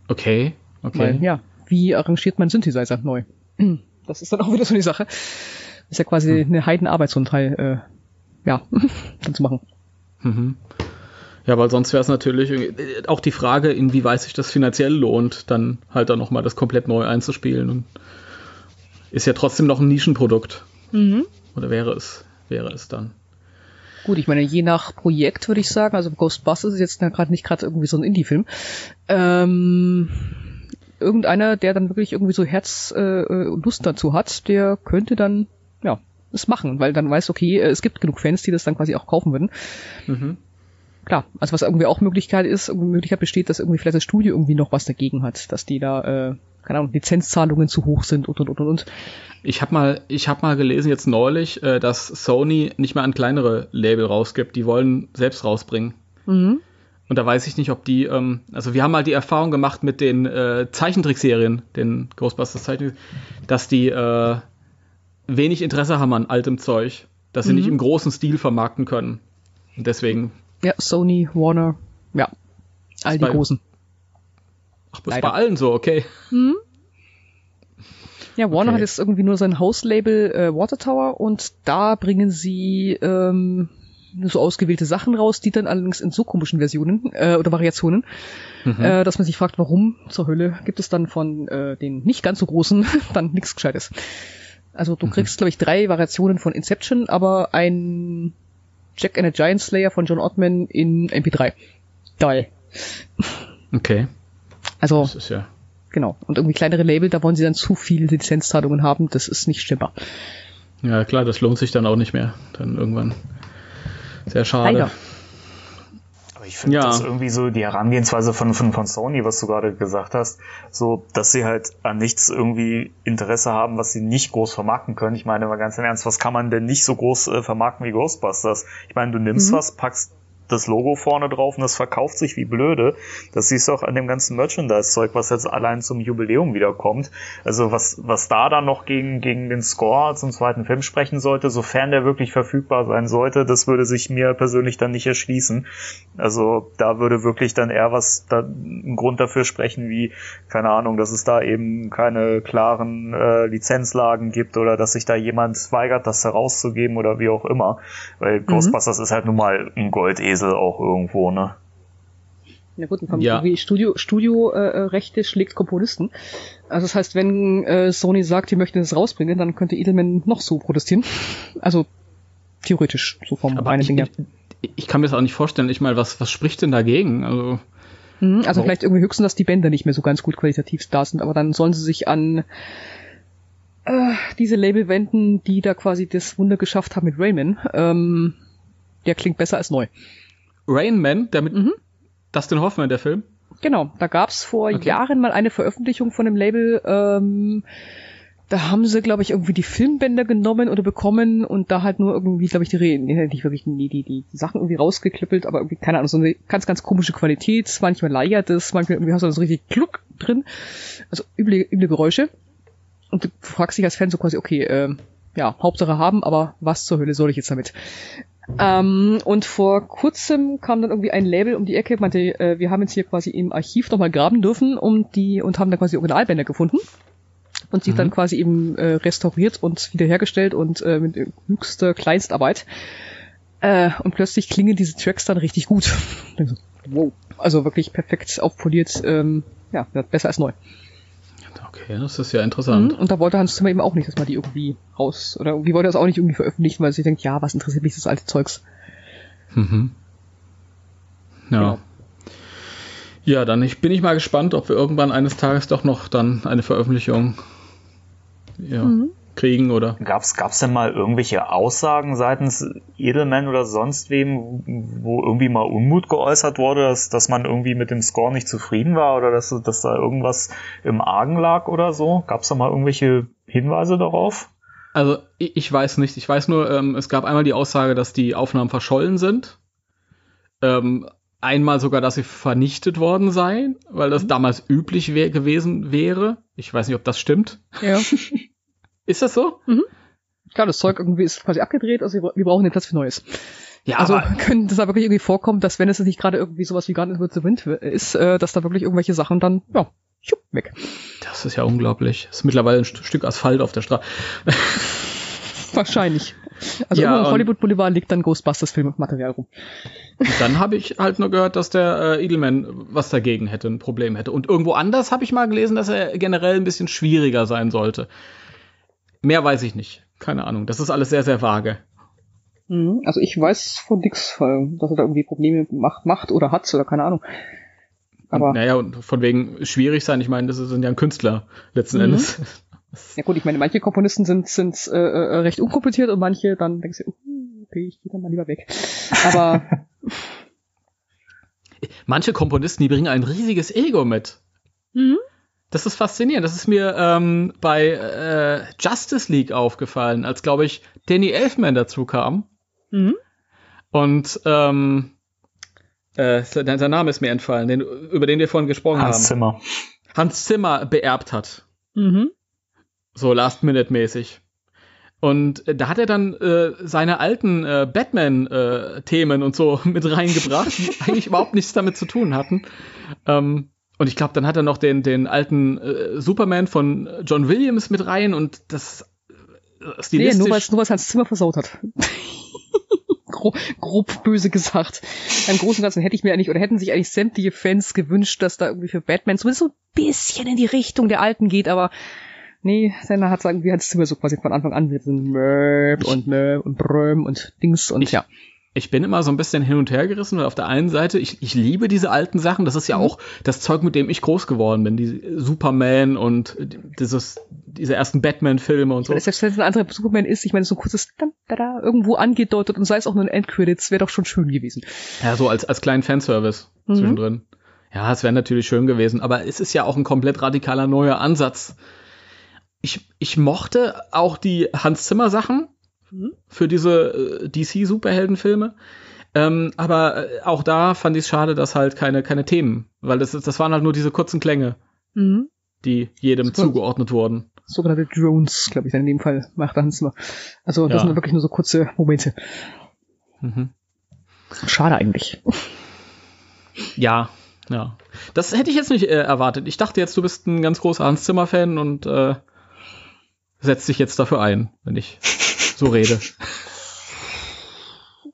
Okay. Okay. Weil, ja, wie arrangiert man Synthesizer neu? <clears throat> Das ist dann auch wieder so die Sache. Das ist ja quasi hm. eine Heidenarbeit, so ein Teil, äh, ja, <laughs> dann zu machen. Mhm. Ja, weil sonst wäre es natürlich äh, auch die Frage, inwieweit sich das finanziell lohnt, dann halt dann nochmal das komplett neu einzuspielen. Und ist ja trotzdem noch ein Nischenprodukt. Mhm. Oder wäre es, wäre es dann. Gut, ich meine, je nach Projekt würde ich sagen, also Ghostbusters ist jetzt gerade nicht gerade irgendwie so ein Indie-Film. Ähm, irgendeiner, der dann wirklich irgendwie so Herz äh, äh, Lust dazu hat, der könnte dann ja es machen, weil dann weiß, okay, äh, es gibt genug Fans, die das dann quasi auch kaufen würden. Mhm. Klar, also was irgendwie auch Möglichkeit ist, irgendwie Möglichkeit besteht, dass irgendwie vielleicht das Studio irgendwie noch was dagegen hat, dass die da, äh, keine Ahnung, Lizenzzahlungen zu hoch sind und und und und. Ich habe mal, ich habe mal gelesen jetzt neulich, äh, dass Sony nicht mehr an kleinere Label rausgibt, die wollen selbst rausbringen. Mhm. Und da weiß ich nicht, ob die, ähm, also wir haben mal die Erfahrung gemacht mit den äh, Zeichentrickserien, den Ghostbusters Zeichentrick, dass die äh, wenig Interesse haben an altem Zeug, dass sie mhm. nicht im großen Stil vermarkten können. Und deswegen. Ja, Sony, Warner, ja, all die bei, großen. Ach, das ist bei allen so, okay. Mhm. Ja, Warner okay. hat jetzt irgendwie nur sein Hauslabel äh, Water Tower und da bringen sie ähm, so ausgewählte Sachen raus, die dann allerdings in so komischen Versionen äh, oder Variationen, mhm. äh, dass man sich fragt, warum zur Hölle gibt es dann von äh, den nicht ganz so großen <laughs> dann nichts Gescheites. Also du mhm. kriegst, glaube ich, drei Variationen von Inception, aber ein Jack and a Giant Slayer von John Ottman in MP3. Geil. Okay. Also, das ist ja genau. Und irgendwie kleinere Label, da wollen sie dann zu viele Lizenzzahlungen haben, das ist nicht stimmbar. Ja, klar, das lohnt sich dann auch nicht mehr. Dann irgendwann. Sehr schade. Leider. Aber ich finde ja. das irgendwie so die Herangehensweise von, von, von Sony, was du gerade gesagt hast, so, dass sie halt an nichts irgendwie Interesse haben, was sie nicht groß vermarkten können. Ich meine mal ganz im Ernst, was kann man denn nicht so groß äh, vermarkten wie Ghostbusters? Ich meine, du nimmst mhm. was, packst das Logo vorne drauf und das verkauft sich wie blöde. Das siehst du auch an dem ganzen Merchandise-Zeug, was jetzt allein zum Jubiläum wiederkommt. Also was, was da dann noch gegen, gegen den Score zum zweiten Film sprechen sollte, sofern der wirklich verfügbar sein sollte, das würde sich mir persönlich dann nicht erschließen. Also da würde wirklich dann eher was, da, ein Grund dafür sprechen, wie, keine Ahnung, dass es da eben keine klaren äh, Lizenzlagen gibt oder dass sich da jemand weigert, das herauszugeben oder wie auch immer. Weil mhm. Ghostbusters ist halt nun mal ein Goldesel auch irgendwo, ne? Na gut, dann ja. Studio, Studio äh, äh, Rechte schlägt Komponisten. Also das heißt, wenn äh, Sony sagt, die möchten das rausbringen, dann könnte Edelman noch so protestieren. Also theoretisch, so vom Aber ich, ich, ich, kann mir das auch nicht vorstellen. Ich meine, was, was spricht denn dagegen? Also, mhm, also vielleicht irgendwie höchstens, dass die Bänder nicht mehr so ganz gut qualitativ da sind, aber dann sollen sie sich an äh, diese Label wenden, die da quasi das Wunder geschafft haben mit Rayman. Ähm, der klingt besser als neu. Rainman, der mit mhm. Dustin Hoffman, der Film? Genau, da gab's vor okay. Jahren mal eine Veröffentlichung von dem Label. Ähm, da haben sie, glaube ich, irgendwie die Filmbänder genommen oder bekommen und da halt nur irgendwie, glaube ich, die, nee, nicht wirklich die, die, die Sachen irgendwie rausgeklippelt, aber irgendwie, keine Ahnung, so eine ganz, ganz komische Qualität. Manchmal leiert es, manchmal irgendwie hast du das richtig Kluck drin. Also üble, üble Geräusche. Und du fragst dich als Fan so quasi, okay, äh, ja, Hauptsache haben, aber was zur Hölle soll ich jetzt damit? Ähm, und vor kurzem kam dann irgendwie ein Label um die Ecke, meinte, äh, wir haben jetzt hier quasi im Archiv nochmal graben dürfen um die und haben da quasi Originalbänder gefunden und sie mhm. dann quasi eben äh, restauriert und wiederhergestellt und äh, mit höchster Kleinstarbeit. Äh, und plötzlich klingen diese Tracks dann richtig gut. <laughs> wow. Also wirklich perfekt aufpoliert, ähm, ja, besser als neu. Okay, das ist ja interessant. Mhm, und da wollte Hans Zimmer eben auch nicht, dass man die irgendwie raus, oder irgendwie wollte er das auch nicht irgendwie veröffentlichen, weil sie denkt, ja, was interessiert mich das alte Zeugs? Mhm. Ja. Genau. Ja, dann ich, bin ich mal gespannt, ob wir irgendwann eines Tages doch noch dann eine Veröffentlichung ja, mhm kriegen oder? Gab's gab's denn mal irgendwelche Aussagen seitens Edelman oder sonst wem, wo irgendwie mal Unmut geäußert wurde, dass, dass man irgendwie mit dem Score nicht zufrieden war oder dass, dass da irgendwas im Argen lag oder so? Gab's da mal irgendwelche Hinweise darauf? Also ich weiß nicht. Ich weiß nur, ähm, es gab einmal die Aussage, dass die Aufnahmen verschollen sind. Ähm, einmal sogar, dass sie vernichtet worden seien, weil das mhm. damals üblich wär gewesen wäre. Ich weiß nicht, ob das stimmt. Ja. <laughs> Ist das so? Mhm. Klar, das Zeug irgendwie ist quasi abgedreht, also wir brauchen den Platz für Neues. Ja, also können das da wirklich irgendwie vorkommen, dass wenn es nicht gerade irgendwie sowas wie Garden with the Wind ist, äh, dass da wirklich irgendwelche Sachen dann, ja, schupp, weg. Das ist ja unglaublich. Das ist mittlerweile ein St Stück Asphalt auf der Straße. <laughs> Wahrscheinlich. Also ja, im Hollywood Boulevard liegt dann Ghostbusters Filmmaterial rum. Dann habe ich halt nur gehört, dass der äh, Edelman was dagegen hätte, ein Problem hätte. Und irgendwo anders habe ich mal gelesen, dass er generell ein bisschen schwieriger sein sollte. Mehr weiß ich nicht. Keine Ahnung. Das ist alles sehr, sehr vage. Mhm. Also ich weiß von nix, dass er da irgendwie Probleme macht, macht oder hat oder keine Ahnung. Aber naja, und von wegen schwierig sein, ich meine, das sind ja ein Künstler letzten mhm. Endes. <laughs> Ja gut, ich meine, manche Komponisten sind, sind äh, äh, recht unkompliziert und manche dann denkst du, uh, okay, ich gehe dann mal lieber weg. Aber <laughs> manche Komponisten, die bringen ein riesiges Ego mit. Mhm. Das ist faszinierend. Das ist mir ähm, bei äh, Justice League aufgefallen, als, glaube ich, Danny Elfman dazu kam. Mhm. Und ähm, äh, sein Name ist mir entfallen, den, über den wir vorhin gesprochen Hans haben. Hans Zimmer. Hans Zimmer beerbt hat. Mhm. So Last-Minute-mäßig. Und äh, da hat er dann äh, seine alten äh, Batman-Themen äh, und so <laughs> mit reingebracht, die eigentlich überhaupt nichts damit zu tun hatten. Ähm, und ich glaube, dann hat er noch den, den alten äh, Superman von John Williams mit rein und das äh, stilistisch... Nee, nur weil nur weil's Hans Zimmer versaut hat. <laughs> grob, grob böse gesagt. Im Großen und Ganzen hätte ich mir eigentlich, oder hätten sich eigentlich sämtliche Fans gewünscht, dass da irgendwie für Batman zumindest so ein bisschen in die Richtung der Alten geht, aber nee, Sender hat sagen, wie Hans Zimmer so quasi von Anfang an mit so Möb und Möb und Bröm und Dings und ich, ja ich bin immer so ein bisschen hin und her gerissen, weil auf der einen Seite, ich, ich liebe diese alten Sachen, das ist ja mhm. auch das Zeug, mit dem ich groß geworden bin, die Superman und dieses, diese ersten Batman-Filme und so. Meine, selbst wenn es ein anderer Superman ist, ich meine, so ein kurzes da, da, irgendwo angedeutet und sei es auch nur ein Endcredits, wäre doch schon schön gewesen. Ja, so als, als kleinen Fanservice mhm. zwischendrin. Ja, es wäre natürlich schön gewesen, aber es ist ja auch ein komplett radikaler neuer Ansatz. Ich, ich mochte auch die Hans Zimmer Sachen. Für diese äh, DC-Superheldenfilme. Ähm, aber äh, auch da fand ich es schade, dass halt keine, keine Themen, weil das, das waren halt nur diese kurzen Klänge, Mhm. die jedem Super. zugeordnet wurden. Sogenannte Drones, glaube ich, in dem Fall macht Hans nur. Also das Ja. sind wirklich nur so kurze Momente. Mhm. Schade eigentlich. Ja, ja. Das hätte ich jetzt nicht äh, erwartet. Ich dachte jetzt, du bist ein ganz großer Hans Zimmer-Fan und äh, setzt dich jetzt dafür ein, wenn ich so rede.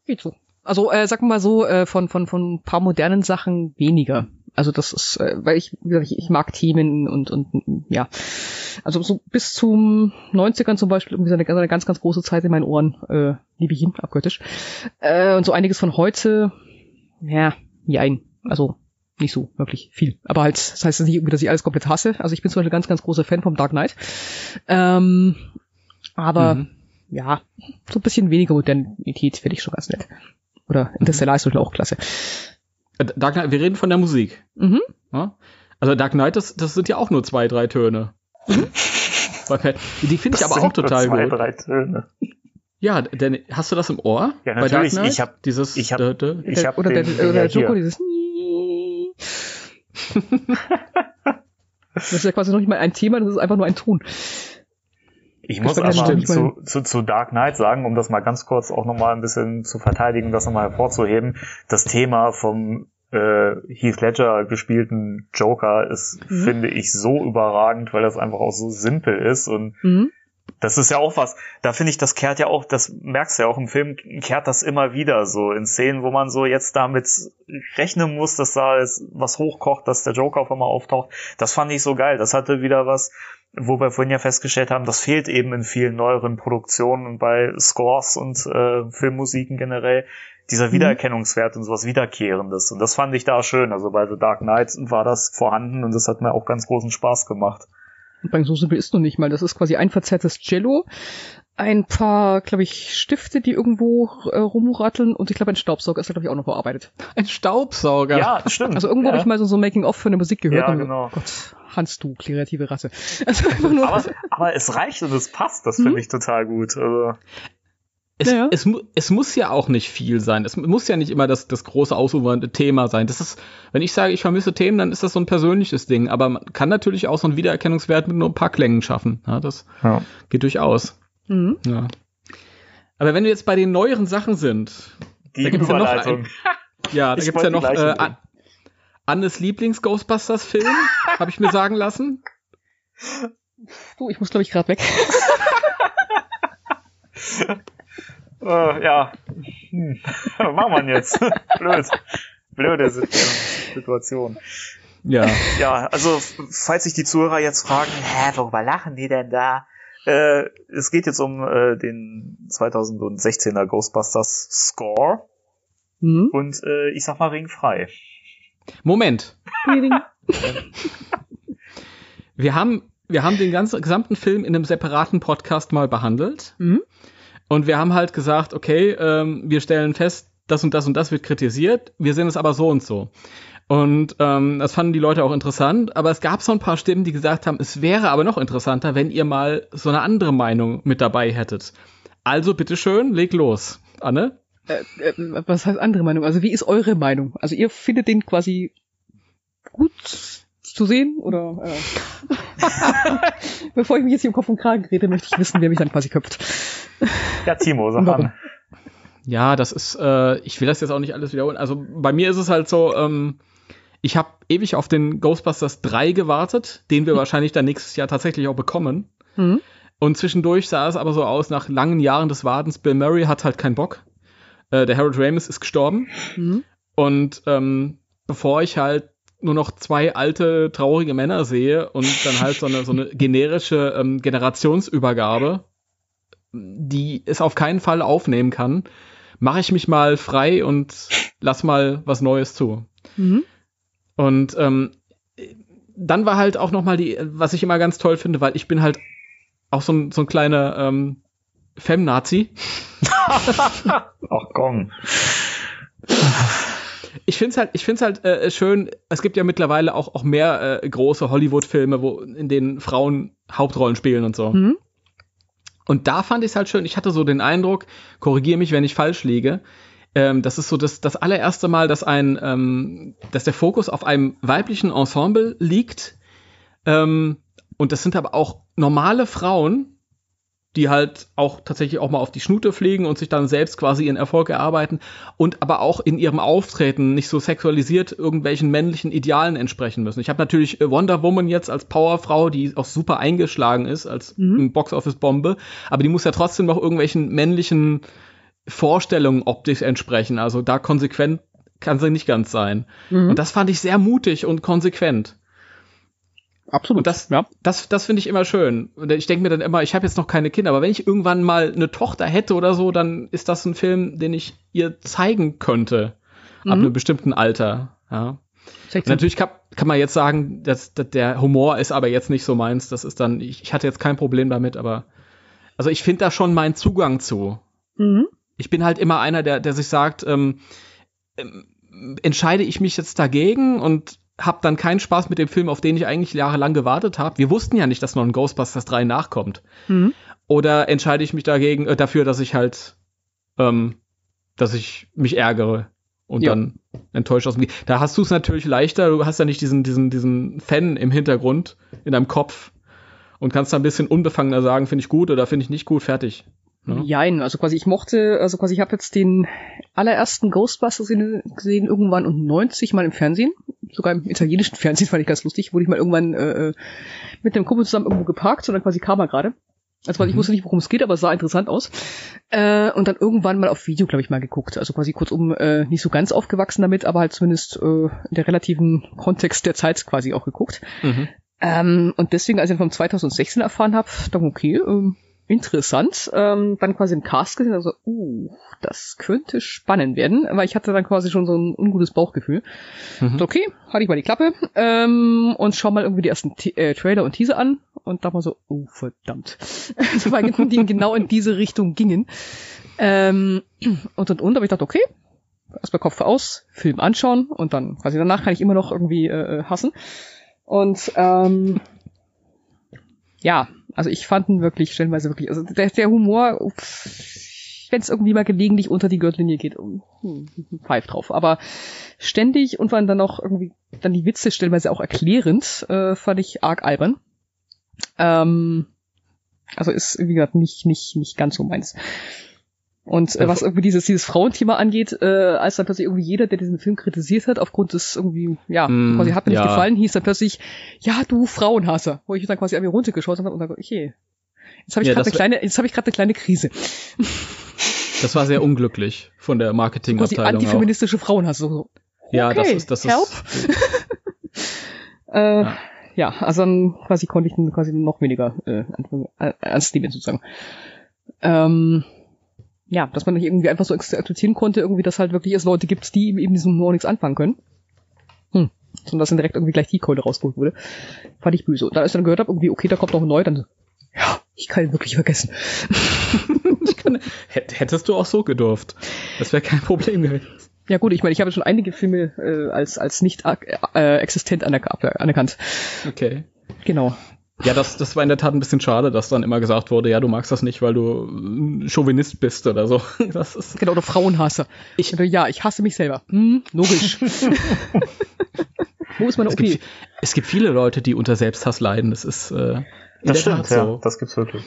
Geht so. Also äh, sag mal so, äh, von, von, von ein paar modernen Sachen weniger. Also das ist, äh, weil ich, wie gesagt, ich, mag Themen und, und ja. Also so bis zum 90ern zum Beispiel, irgendwie so eine, eine ganz, ganz große Zeit in meinen Ohren, äh, liebe ich ihn, abgöttisch. Äh, und so einiges von heute, ja, jein. Also nicht so wirklich viel. Aber halt, das heißt nicht irgendwie, dass ich alles komplett hasse. Also ich bin zum Beispiel ganz, ganz großer Fan vom Dark Knight. Ähm, aber Mhm. Ja, so ein bisschen weniger Modernität finde ich schon ganz nett. Oder Interstellar ist natürlich auch klasse. Äh, Dark Knight, wir reden von der Musik. Mhm. Ja? Also Dark Knight, das, das sind ja auch nur zwei, drei Töne. <laughs> Okay. Die finde ich Das aber sind auch total nur zwei, gut. drei Töne. Ja, denn hast du das im Ohr? Ja, Bei natürlich. Dark Knight? Ich hab- dieses ich hab- dö, dö. Ich hab oder den, der, oder Joko, dieses <laughs> Das ist ja quasi noch nicht mal ein Thema, das ist einfach nur ein Ton. Ich muss aber zu, zu, zu Dark Knight sagen, um das mal ganz kurz auch nochmal ein bisschen zu verteidigen, das nochmal hervorzuheben. Das Thema vom äh, Heath Ledger gespielten Joker ist, Mhm. finde ich, so überragend, weil das einfach auch so simpel ist und Mhm. das ist ja auch was, da finde ich, das kehrt ja auch, das merkst du ja auch im Film, kehrt das immer wieder so in Szenen, wo man so jetzt damit rechnen muss, dass da jetzt was hochkocht, dass der Joker auf einmal auftaucht. Das fand ich so geil. Das hatte wieder was, wo wir vorhin ja festgestellt haben, das fehlt eben in vielen neueren Produktionen und bei Scores und äh, Filmmusiken generell. Dieser Wiedererkennungswert und sowas Wiederkehrendes. Und das fand ich da schön. Also bei The Dark Knight war das vorhanden und das hat mir auch ganz großen Spaß gemacht. Und bei so simpel ist noch nicht mal. Das ist quasi ein verzerrtes Cello, ein paar, glaube ich, Stifte, die irgendwo äh, rumratteln und ich glaube ein Staubsauger ist da, glaube ich, auch noch verarbeitet. <laughs> Ein Staubsauger. Ja, stimmt. Also irgendwo ja. habe ich mal so, so ein Making-of für eine Musik gehört. Ja, und genau. Gott, Hans, du kreative Rasse. <laughs> Also einfach nur, aber, aber es reicht und es passt, das Mhm. finde ich total gut. Also, Es, Ja. es, es muss ja auch nicht viel sein. Es muss ja nicht immer das, das große ausufernde Thema sein. Das ist, wenn ich sage, ich vermisse Themen, dann ist das so ein persönliches Ding. Aber man kann natürlich auch so einen Wiedererkennungswert mit nur ein paar Klängen schaffen. Ja, das ja. geht durchaus. Mhm. Ja. Aber wenn wir jetzt bei den neueren Sachen sind, Die Da gibt's ja noch Überleitung. <laughs> ja, da Ich gibt's ja noch äh, An Annes Lieblings-Ghostbusters-Film, <laughs> habe ich mir sagen lassen. Du, ich muss, glaube ich, gerade weg. <laughs> Äh, ja. Hm. Was machen wir denn jetzt? Blöd. Blöde Sit- Situation. Ja. Ja, also falls sich die Zuhörer jetzt fragen, hä, worüber lachen die denn da? Äh, es geht jetzt um äh, den 2016er Ghostbusters Score Mhm. und äh, ich sag mal ringfrei. Moment. <laughs> Wir haben, wir haben den ganzen gesamten Film in einem separaten Podcast mal behandelt. Mhm. Und wir haben halt gesagt, okay, ähm, wir stellen fest, das und das und das wird kritisiert, wir sehen es aber so und so. Und ähm, das fanden die Leute auch interessant, aber es gab so ein paar Stimmen, die gesagt haben, es wäre aber noch interessanter, wenn ihr mal so eine andere Meinung mit dabei hättet. Also bitteschön, leg los. Anne? Äh, äh, was heißt andere Meinung? Also wie ist eure Meinung? Also ihr findet den quasi gut zu sehen oder äh, <laughs> bevor ich mich jetzt hier im Kopf und Kragen rede, möchte ich wissen, wer mich dann quasi köpft. Ja, Timo, sag an. Ja, das ist, äh, ich will das jetzt auch nicht alles wiederholen. Also bei mir ist es halt so, ähm, ich habe ewig auf den Ghostbusters 3 gewartet, den wir wahrscheinlich dann nächstes Jahr tatsächlich auch bekommen. Mhm. Und zwischendurch sah es aber so aus, nach langen Jahren des Wartens, Bill Murray hat halt keinen Bock. Äh, der Harold Ramis ist gestorben. Mhm. Und ähm, bevor ich halt nur noch zwei alte, traurige Männer sehe und dann halt so eine, so eine <laughs> generische ähm, Generationsübergabe, die es auf keinen Fall aufnehmen kann, mache ich mich mal frei und lass mal was Neues zu. Mhm. Und ähm, dann war halt auch noch mal die, was ich immer ganz toll finde, weil ich bin halt auch so ein, so ein kleiner ähm, Fem-Nazi. Ach komm. Ich finde es halt, ich find's halt äh, schön, es gibt ja mittlerweile auch, auch mehr äh, große Hollywood-Filme, wo in denen Frauen Hauptrollen spielen und so. Mhm. Und da fand ich es halt schön, ich hatte so den Eindruck, korrigiere mich, wenn ich falsch liege, ähm, das ist so das, das allererste Mal, dass ein, ähm, dass der Fokus auf einem weiblichen Ensemble liegt. Ähm, und das sind aber auch normale Frauen, die halt auch tatsächlich auch mal auf die Schnute fliegen und sich dann selbst quasi ihren Erfolg erarbeiten und aber auch in ihrem Auftreten nicht so sexualisiert irgendwelchen männlichen Idealen entsprechen müssen. Ich habe natürlich äh, Wonder Woman jetzt als Powerfrau, die auch super eingeschlagen ist als mhm. Box-Office-Bombe, aber die muss ja trotzdem noch irgendwelchen männlichen Vorstellungen optisch entsprechen. Also da konsequent kann sie nicht ganz sein. Mhm. Und das fand ich sehr mutig und konsequent. Absolut. Und das, ja. das, das finde ich immer schön. Und ich denke mir dann immer, ich habe jetzt noch keine Kinder, aber wenn ich irgendwann mal eine Tochter hätte oder so, dann ist das ein Film, den ich ihr zeigen könnte. Mhm. Ab einem bestimmten Alter. Ja. Natürlich kann, kann man jetzt sagen, dass, dass, der Humor ist aber jetzt nicht so meins. Das ist dann, ich, ich hatte jetzt kein Problem damit, aber also ich finde da schon meinen Zugang zu. Mhm. Ich bin halt immer einer, der, der sich sagt, ähm, ähm, entscheide ich mich jetzt dagegen und habe dann keinen Spaß mit dem Film, auf den ich eigentlich jahrelang gewartet habe. Wir wussten ja nicht, dass noch ein Ghostbusters 3 nachkommt. Mhm. Oder entscheide ich mich dagegen äh, dafür, dass ich halt, ähm, dass ich mich ärgere und ja. dann enttäuscht aus dem. Da hast du es natürlich leichter. Du hast ja nicht diesen diesen diesen Fan im Hintergrund in deinem Kopf und kannst da ein bisschen unbefangener sagen, finde ich gut oder finde ich nicht gut, fertig. Ne? Jein, also quasi ich mochte, also quasi ich habe jetzt den allerersten Ghostbusters gesehen irgendwann und 90 mal im Fernsehen, sogar im italienischen <laughs> Fernsehen fand ich ganz lustig, wurde ich mal irgendwann äh, mit dem Kumpel zusammen irgendwo geparkt und dann quasi kam er gerade. Also quasi, mhm. ich wusste nicht, worum es geht, aber es sah interessant aus. Äh, und dann irgendwann mal auf Video, glaube ich, mal geguckt. Also quasi kurzum äh, nicht so ganz aufgewachsen damit, aber halt zumindest äh, in der relativen Kontext der Zeit quasi auch geguckt. Mhm. Ähm, und deswegen, als ich vom 2016 erfahren habe, dachte okay, ähm, interessant. Ähm, dann quasi im Cast gesehen, also, uh, das könnte spannend werden, weil ich hatte dann quasi schon so ein ungutes Bauchgefühl. Mhm. So, okay, hatte ich mal die Klappe ähm, und schau mal irgendwie die ersten T äh, Trailer und Teaser an und da mal so, oh verdammt, <laughs> also, weil die genau in diese Richtung gingen. Ähm, und und und, aber ich dachte, okay, erstmal Kopf aus, Film anschauen und dann quasi danach kann ich immer noch irgendwie äh, äh hassen. Und ähm, ja, also ich fand ihn wirklich stellenweise wirklich, also der, der Humor, wenn es irgendwie mal gelegentlich unter die Gürtellinie geht, hm, pfeift drauf. Aber ständig und waren dann auch irgendwie dann die Witze stellenweise auch erklärend, äh, fand ich arg albern. Ähm, also ist, wie gesagt, nicht, nicht, nicht ganz so meins. Und äh, was irgendwie dieses, dieses Frauenthema angeht, äh, als dann plötzlich irgendwie jeder, der diesen Film kritisiert hat, aufgrund des irgendwie, ja, mm, quasi hat mir ja. nicht gefallen, hieß dann plötzlich, ja, du Frauenhasser. Wo ich dann quasi irgendwie runtergeschaut habe und dachte, okay, jetzt habe ich ja, gerade eine kleine, jetzt habe ich gerade eine kleine Krise. Das war sehr unglücklich von der <laughs> Marketingabteilung. Quasi antifeministische Frauenhasser. So, okay, ja, das ist, das help. ist. <laughs> äh, ja. ja, also dann quasi konnte ich quasi noch weniger äh, ernst nehmen sozusagen. Ähm, ja, dass man nicht irgendwie einfach so akzeptieren konnte, irgendwie, dass halt wirklich es Leute gibt, die eben diesem Humor nichts anfangen können. Hm. Sondern dass dann direkt irgendwie gleich die Keule rausgeholt wurde. Fand ich böse. Und als ich dann gehört habe, irgendwie, okay, da kommt noch ein neu, dann so, ja, ich kann ihn wirklich vergessen. <laughs> kann, hättest du auch so gedurft. Das wäre kein Problem gewesen. Ja gut, ich meine, ich habe schon einige Filme äh, als, als nicht äh, existent anerk anerkannt. Okay. Genau. Ja, das, das war in der Tat ein bisschen schade, dass dann immer gesagt wurde, ja, du magst das nicht, weil du Chauvinist bist oder so. <laughs> Das ist genau, oder Frauenhasser. Ich, ja, ich hasse mich selber. Hm, logisch. <laughs> <laughs> Wo ist meine es Gibt, es gibt viele Leute, die unter Selbsthass leiden. Das ist äh, das stimmt, so. ja, das gibt's wirklich.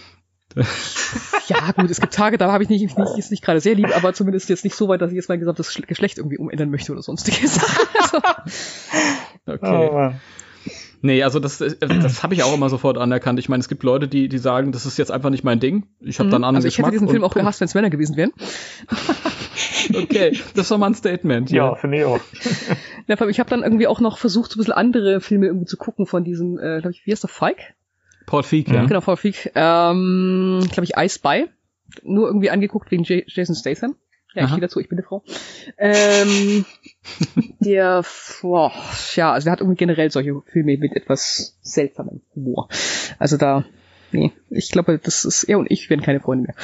ja, gut, es gibt Tage, da habe ich nicht, nicht, ist nicht gerade sehr lieb, aber zumindest jetzt nicht so weit, dass ich jetzt mein gesamtes Geschlecht irgendwie umändern möchte oder sonstiges. also, okay. Oh, Nee, also das, äh, das habe ich auch immer sofort anerkannt. Ich meine, es gibt Leute, die, die sagen, das ist jetzt einfach nicht mein Ding. Ich habe mhm. dann anderen Also ich hätte diesen Film auch gehasst, wenn es Männer gewesen wären. <laughs> okay, das war mal ein Statement. Ja, ja finde <laughs> ich auch. Ja, ich habe dann irgendwie auch noch versucht, so ein bisschen andere Filme irgendwie zu gucken von diesem, äh, glaube ich, wie heißt der, Falk? Paul Feig, ja. Genau, Paul Feig. Ähm, glaube ich, I Spy. Nur irgendwie angeguckt wegen J Jason Statham. Ja, ich stehe dazu, ich bin eine Frau. Ähm, <laughs> der, boah, ja, also der hat irgendwie generell solche Filme mit etwas seltsamem Humor. Also da, nee, ich glaube, das ist er und ich werden keine Freunde mehr.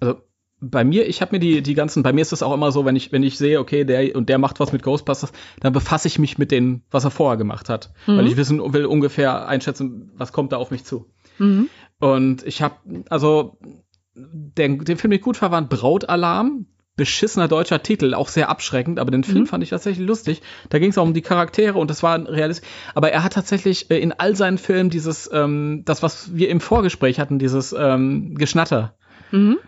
Also bei mir, ich habe mir die, die ganzen, bei mir ist das auch immer so, wenn ich, wenn ich sehe, okay, der und der macht was mit Ghostbusters, dann befasse ich mich mit dem, was er vorher gemacht hat. Mhm. Weil ich wissen will ungefähr einschätzen, was kommt da auf mich zu. Mhm. Und ich habe, also den, den Film, den ich gut verwandt, Brautalarm. Beschissener deutscher Titel, auch sehr abschreckend, aber den Film Mhm. fand ich tatsächlich lustig. Da ging es auch um die Charaktere und das war ein realist. Aber er hat tatsächlich äh, in all seinen Filmen dieses, ähm, das, was wir im Vorgespräch hatten, dieses ähm, Geschnatter. Mhm.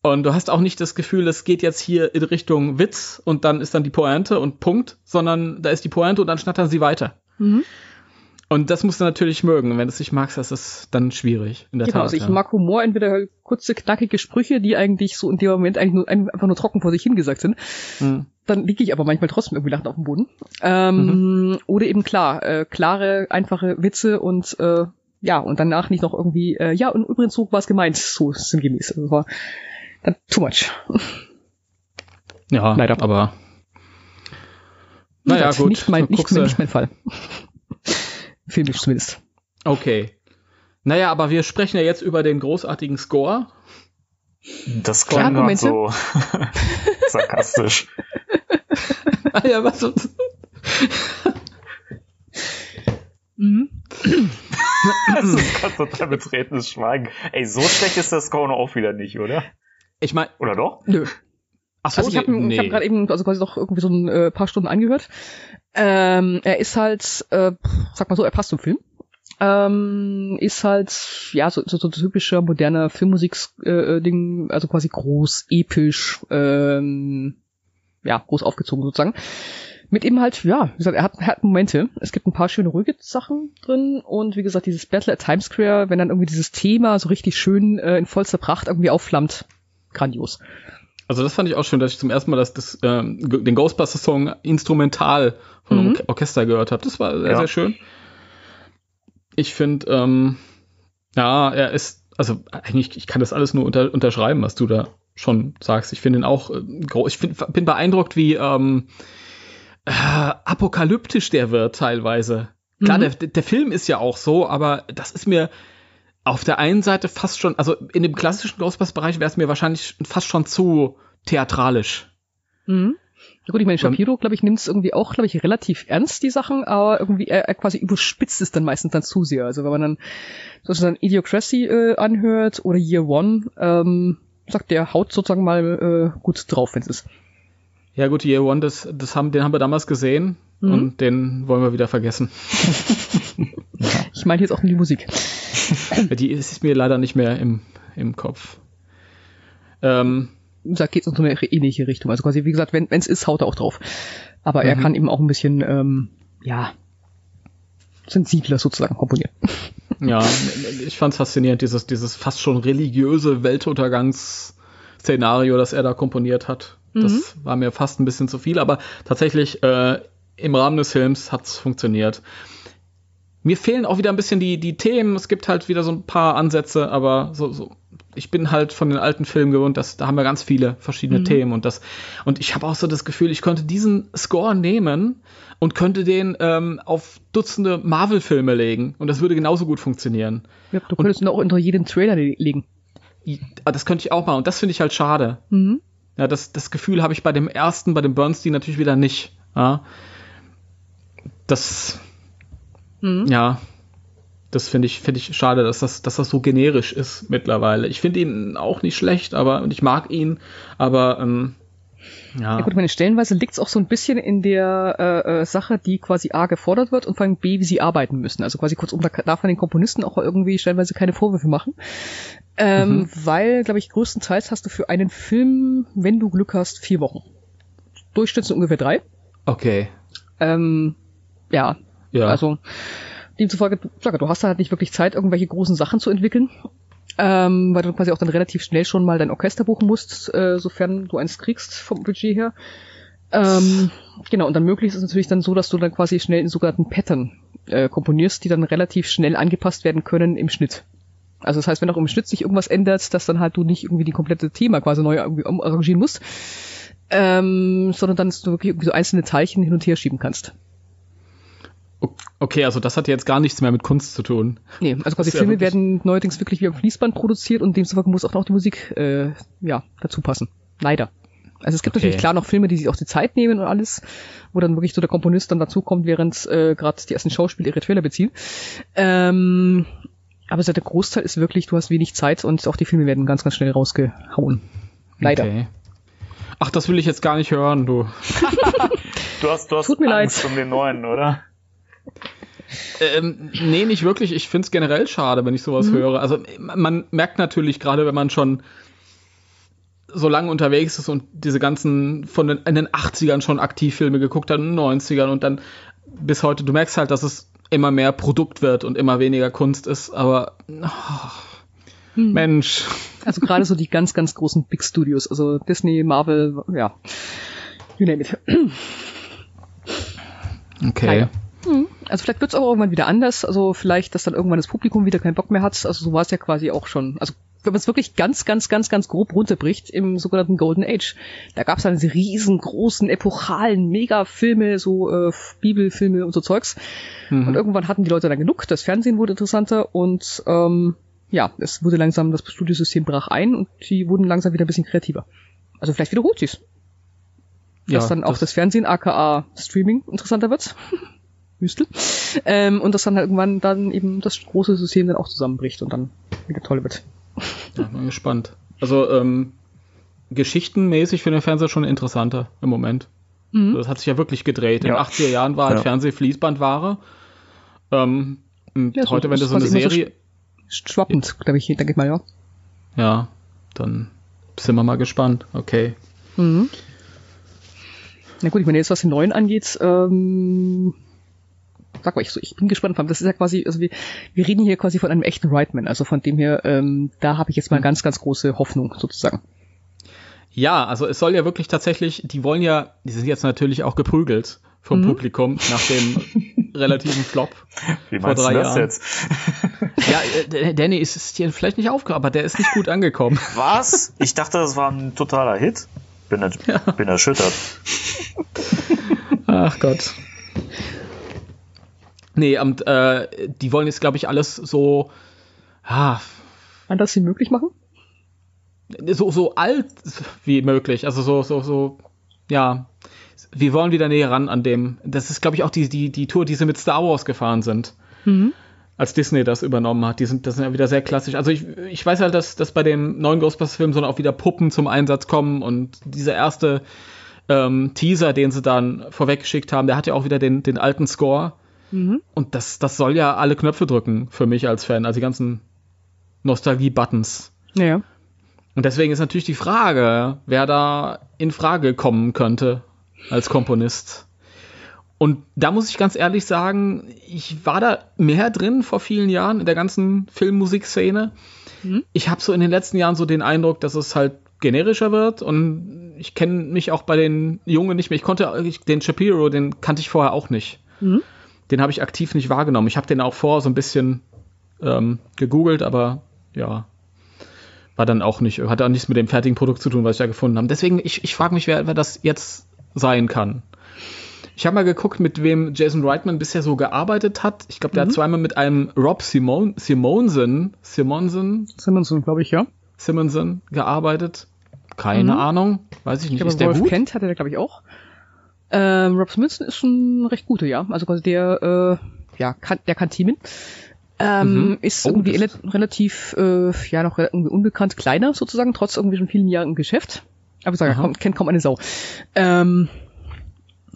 Und du hast auch nicht das Gefühl, es geht jetzt hier in Richtung Witz und dann ist dann die Pointe und Punkt, sondern da ist die Pointe und dann schnattern sie weiter. Mhm. Und das musst du natürlich mögen. Wenn du es nicht magst, das ist dann schwierig. In der Genau, Tat. also ich ja. mag Humor, entweder kurze, knackige Sprüche, die eigentlich so in dem Moment eigentlich nur, einfach nur trocken vor sich hingesagt sind. Hm. Dann liege ich aber manchmal trotzdem irgendwie lachend auf dem Boden. Ähm, Oder eben klar, äh, klare, einfache Witze und äh, ja, und danach nicht noch irgendwie, äh, ja, und übrigens so war es gemeint, so sinngemäß. Also war dann too much. Ja, Leider. aber. Naja, gut. Nicht mein, nicht, guckst du- nicht mein Fall. Filmisch zumindest. Okay. Naja, aber wir sprechen ja jetzt über den großartigen Score. Das klang gerade so <laughs> sarkastisch. Ah ja, was? Mhm. Das ist gerade total betretenes Schweigen. Ey, so schlecht ist der Score auch wieder nicht, oder? Ich meine, Oder doch? Nö. ach so, Also ich habe nee. ich hab gerade eben also quasi noch irgendwie so ein äh, paar Stunden angehört. Ähm, er ist halt, äh, sag mal so, er passt zum Film. Ähm, ist halt, ja, so, so, so typischer moderner Filmmusik-Ding, also quasi groß, episch, ähm, ja, groß aufgezogen sozusagen. Mit eben halt, ja, wie gesagt, er hat, er hat Momente. Es gibt ein paar schöne ruhige Sachen drin und wie gesagt, dieses Battle at Times Square, wenn dann irgendwie dieses Thema so richtig schön äh, in vollster Pracht irgendwie aufflammt, grandios. Also das fand ich auch schön, dass ich zum ersten Mal das, das, ähm, den Ghostbusters-Song instrumental von einem Mhm. Orche- Orchester gehört habe. Das war sehr, Ja. sehr schön. Ich finde, ähm, ja, er ist, also eigentlich, ich kann das alles nur unter, unterschreiben, was du da schon sagst. Ich finde ihn auch äh, groß. Ich find, bin beeindruckt, wie ähm, äh, apokalyptisch der wird teilweise. Klar, Mhm. der, der Film ist ja auch so, aber das ist mir auf der einen Seite fast schon, also in dem klassischen Ghostbusters-Bereich wäre es mir wahrscheinlich fast schon zu theatralisch. Mhm. Ja gut, ich meine, Shapiro, glaube ich, nimmt es irgendwie auch, glaube ich, relativ ernst, die Sachen, aber irgendwie, er, er quasi überspitzt es dann meistens dann zu sehr. Also wenn man dann sozusagen Idiocracy äh, anhört oder Year One, ähm, sagt der haut sozusagen mal äh, gut drauf, wenn es ist. Ja gut, Year One, das, das haben, den haben wir damals gesehen Mhm. und den wollen wir wieder vergessen. <laughs> <laughs> Ich meine jetzt auch nur die Musik. <laughs> Die ist mir leider nicht mehr im, im Kopf. Ähm, Da geht es in so eine ähnliche Richtung. Also quasi, wie gesagt, wenn es ist, haut er auch drauf. Aber er Mhm. kann eben auch ein bisschen, ähm, ja, sensibler sozusagen komponieren. ja, ich fand's faszinierend, dieses, dieses fast schon religiöse Weltuntergangsszenario, das er da komponiert hat. Das war mir fast ein bisschen zu viel, aber tatsächlich äh, im Rahmen des Films hat's funktioniert. Mir fehlen auch wieder ein bisschen die, die Themen. Es gibt halt wieder so ein paar Ansätze, aber so, so ich bin halt von den alten Filmen gewohnt, dass da haben wir ganz viele verschiedene Themen und das und ich habe auch so das Gefühl, ich könnte diesen Score nehmen und könnte den ähm, auf Dutzende Marvel-Filme legen und das würde genauso gut funktionieren. Ja, du könntest ihn auch unter jeden Trailer le- legen. I- Das könnte ich auch machen und das finde ich halt schade. Mhm. Ja, das, das Gefühl habe ich bei dem ersten, bei dem Bernstein natürlich wieder nicht. Ja. Das, Mhm. ja, das finde ich, finde ich schade, dass das, dass das so generisch ist mittlerweile. Ich finde ihn auch nicht schlecht, aber, und ich mag ihn, aber, ähm, ja. Ja gut, meine, stellenweise liegt es auch so ein bisschen in der äh, äh, Sache, die quasi A gefordert wird und vor allem B, wie sie arbeiten müssen. Also quasi kurzum, da darf man den Komponisten auch irgendwie stellenweise keine Vorwürfe machen. Ähm, Mhm. Weil, glaube ich, größtenteils hast du für einen Film, wenn du Glück hast, vier Wochen. Durchschnitt sind ungefähr drei. Okay. Ähm, ja, Ja. also demzufolge, du hast da halt nicht wirklich Zeit, irgendwelche großen Sachen zu entwickeln. Ähm, weil du quasi auch dann relativ schnell schon mal dein Orchester buchen musst, äh, sofern du eins kriegst vom Budget her. Ähm, genau, und dann möglich ist es natürlich dann so, dass du dann quasi schnell in sogenannten Pattern äh, komponierst, die dann relativ schnell angepasst werden können im Schnitt. Also das heißt, wenn auch im Schnitt sich irgendwas ändert, dass dann halt du nicht irgendwie die komplette Thema quasi neu irgendwie arrangieren musst, ähm, sondern dann du wirklich irgendwie so einzelne Teilchen hin und her schieben kannst. Okay, also das hat jetzt gar nichts mehr mit Kunst zu tun. Nee, also quasi ja Filme wirklich- werden neuerdings wirklich wie am Fließband produziert und demzufolge muss auch noch die Musik äh, ja, dazu passen. Leider. Also es gibt Okay. natürlich klar noch Filme, die sich auch die Zeit nehmen und alles, wo dann wirklich so der Komponist dann dazukommt, während äh, gerade die ersten Schauspieler ihre Trailer beziehen. Ähm, aber der Großteil ist wirklich, du hast wenig Zeit und auch die Filme werden ganz, ganz schnell rausgehauen. Leider. Okay. Ach, das will ich jetzt gar nicht hören, du. <laughs> Du hast, du hast Tut mir Angst um den neuen, oder? Ähm, nee, nicht wirklich. Ich find's generell schade, wenn ich sowas höre. Also man merkt natürlich, gerade wenn man schon so lange unterwegs ist und diese ganzen von den, in den 80ern schon Aktivfilme geguckt hat, in den 90ern und dann bis heute, du merkst halt, dass es immer mehr Produkt wird und immer weniger Kunst ist, aber oh, Mensch. Also gerade so die ganz, ganz großen Big Studios, also Disney, Marvel, ja. You name it. Okay. Leider. Also vielleicht wird's auch irgendwann wieder anders. Also vielleicht, dass dann irgendwann das Publikum wieder keinen Bock mehr hat. Also so war es ja quasi auch schon. Also wenn man es wirklich ganz, ganz, ganz, ganz grob runterbricht, im sogenannten Golden Age, da gab's dann diese riesengroßen, epochalen Megafilme, so äh, Bibelfilme und so Zeugs. Und irgendwann hatten die Leute dann genug, das Fernsehen wurde interessanter und ähm, ja, es wurde langsam, das Studiosystem brach ein und die wurden langsam wieder ein bisschen kreativer. Also vielleicht wiederholt sie's. Dass Ja, dann auch das- das, Fernsehen, aka Streaming, interessanter wird. <laughs> Wüstel. Ähm, und dass dann halt irgendwann dann eben das große System dann auch zusammenbricht und dann wieder toll wird. Ja, bin gespannt. Also ähm, geschichtenmäßig für den Fernseher schon interessanter im Moment. Das hat sich ja wirklich gedreht. In den Ja. 80er Jahren war halt Ja. Fernsehfließbandware. Ähm, und Ja, so- heute, wenn du das so eine immer so Serie... Schwappend, glaube ich, denke ich mal, ja. ja, dann sind wir mal gespannt. Okay. Mhm. Na gut, ich meine, jetzt was den neuen angeht, ähm, sag mal, ich, so, ich bin gespannt, das ist ja quasi, also wir, wir reden hier quasi von einem echten Rightman, also von dem her, ähm, da habe ich jetzt mal ganz, ganz große Hoffnung sozusagen. Ja, also es soll ja wirklich tatsächlich, die wollen ja, die sind jetzt natürlich auch geprügelt vom Publikum nach dem <laughs> relativen Flop. Wie Vor meinst drei du das Jahren. jetzt? Ja, äh, Danny ist es dir vielleicht nicht aufgehört, aber der ist nicht gut angekommen. <laughs> Was? Ich dachte, das war ein totaler Hit. Bin, er, bin erschüttert. Ach Gott. Nee, und äh, die wollen jetzt, glaube ich, alles so, ah, Kann das sie möglich machen? so, so alt wie möglich. Also so, so, so, ja. Wir wollen wieder näher ran an dem. Das ist, glaube ich, auch die, die, die Tour, die sie mit Star Wars gefahren sind. Als Disney das übernommen hat. Die sind, das sind ja wieder sehr klassisch. Also ich, ich weiß halt, dass, dass bei dem neuen Ghostbusters-Film so auch wieder Puppen zum Einsatz kommen und dieser erste ähm, Teaser, den sie dann vorweggeschickt haben, der hat ja auch wieder den, den alten Score. Und das, das soll ja alle Knöpfe drücken für mich als Fan, also die ganzen Nostalgie-Buttons. Naja. Und deswegen ist natürlich die Frage, wer da in Frage kommen könnte als Komponist. Und da muss ich ganz ehrlich sagen, ich war da mehr drin vor vielen Jahren in der ganzen Filmmusikszene. Ich habe so in den letzten Jahren so den Eindruck, dass es halt generischer wird und ich kenne mich auch bei den Jungen nicht mehr. Ich konnte den Shapiro, den kannte ich vorher auch nicht. Den habe ich aktiv nicht wahrgenommen. Ich habe den auch vor so ein bisschen ähm, gegoogelt, aber ja, war dann auch nicht, hat auch nichts mit dem fertigen Produkt zu tun, was ich da gefunden habe. Deswegen, ich, ich frage mich, wer, wer das jetzt sein kann. Ich habe mal geguckt, mit wem Jason Reitman bisher so gearbeitet hat. Ich glaube, der hat zweimal mit einem Rob Simon, Simonsen, Simonsen, Simonson, glaube ich, ja. Simonsen gearbeitet. Keine Ahnung, weiß ich nicht. Ich glaube, ist der Wolf gut? Kent hatte der, glaube ich, auch. Ähm, Rob Smithson ist schon recht guter, ja. Also quasi der, äh, ja, kann, der kann teamen. Ähm, Mhm. Ist Oh, irgendwie relativ, äh, ja, noch irgendwie unbekannt kleiner sozusagen, trotz irgendwie schon vielen Jahren im Geschäft. Aber ich sage, kommt, kennt kaum eine Sau. Ähm,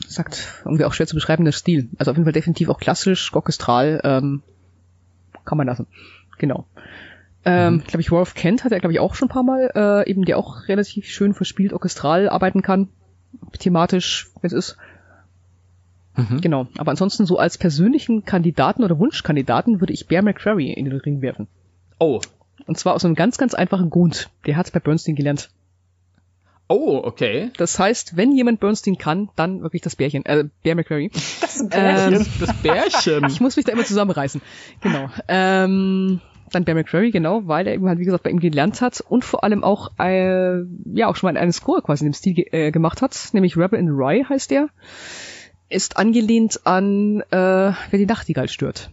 sagt irgendwie auch schwer zu beschreiben, der Stil. Also auf jeden Fall definitiv auch klassisch, orchestral, ähm, kann man lassen. Genau. Ähm, Mhm. glaube ich, Wolf Kent hat er, glaube ich, auch schon ein paar Mal, äh, eben der auch relativ schön verspielt orchestral arbeiten kann. Thematisch, wenn es ist. Mhm. Genau. Aber ansonsten so als persönlichen Kandidaten oder Wunschkandidaten würde ich Bear McCreary in den Ring werfen. Oh. Und zwar aus einem ganz, ganz einfachen Grund. Der hat bei Bernstein gelernt. Oh, okay. Das heißt, wenn jemand Bernstein kann, dann wirklich das Bärchen, äh, Bear McCreary. Ähm, Das Bärchen. <laughs> ich muss mich da immer zusammenreißen. Genau. Ähm, dann Bear McCreary, genau, weil er eben halt, wie gesagt, bei ihm gelernt hat und vor allem auch, äh, ja, auch schon mal einen Score quasi in dem Stil äh, gemacht hat, nämlich Rebel in the Rye heißt der. Ist angelehnt an, äh, wer die Nachtigall stört.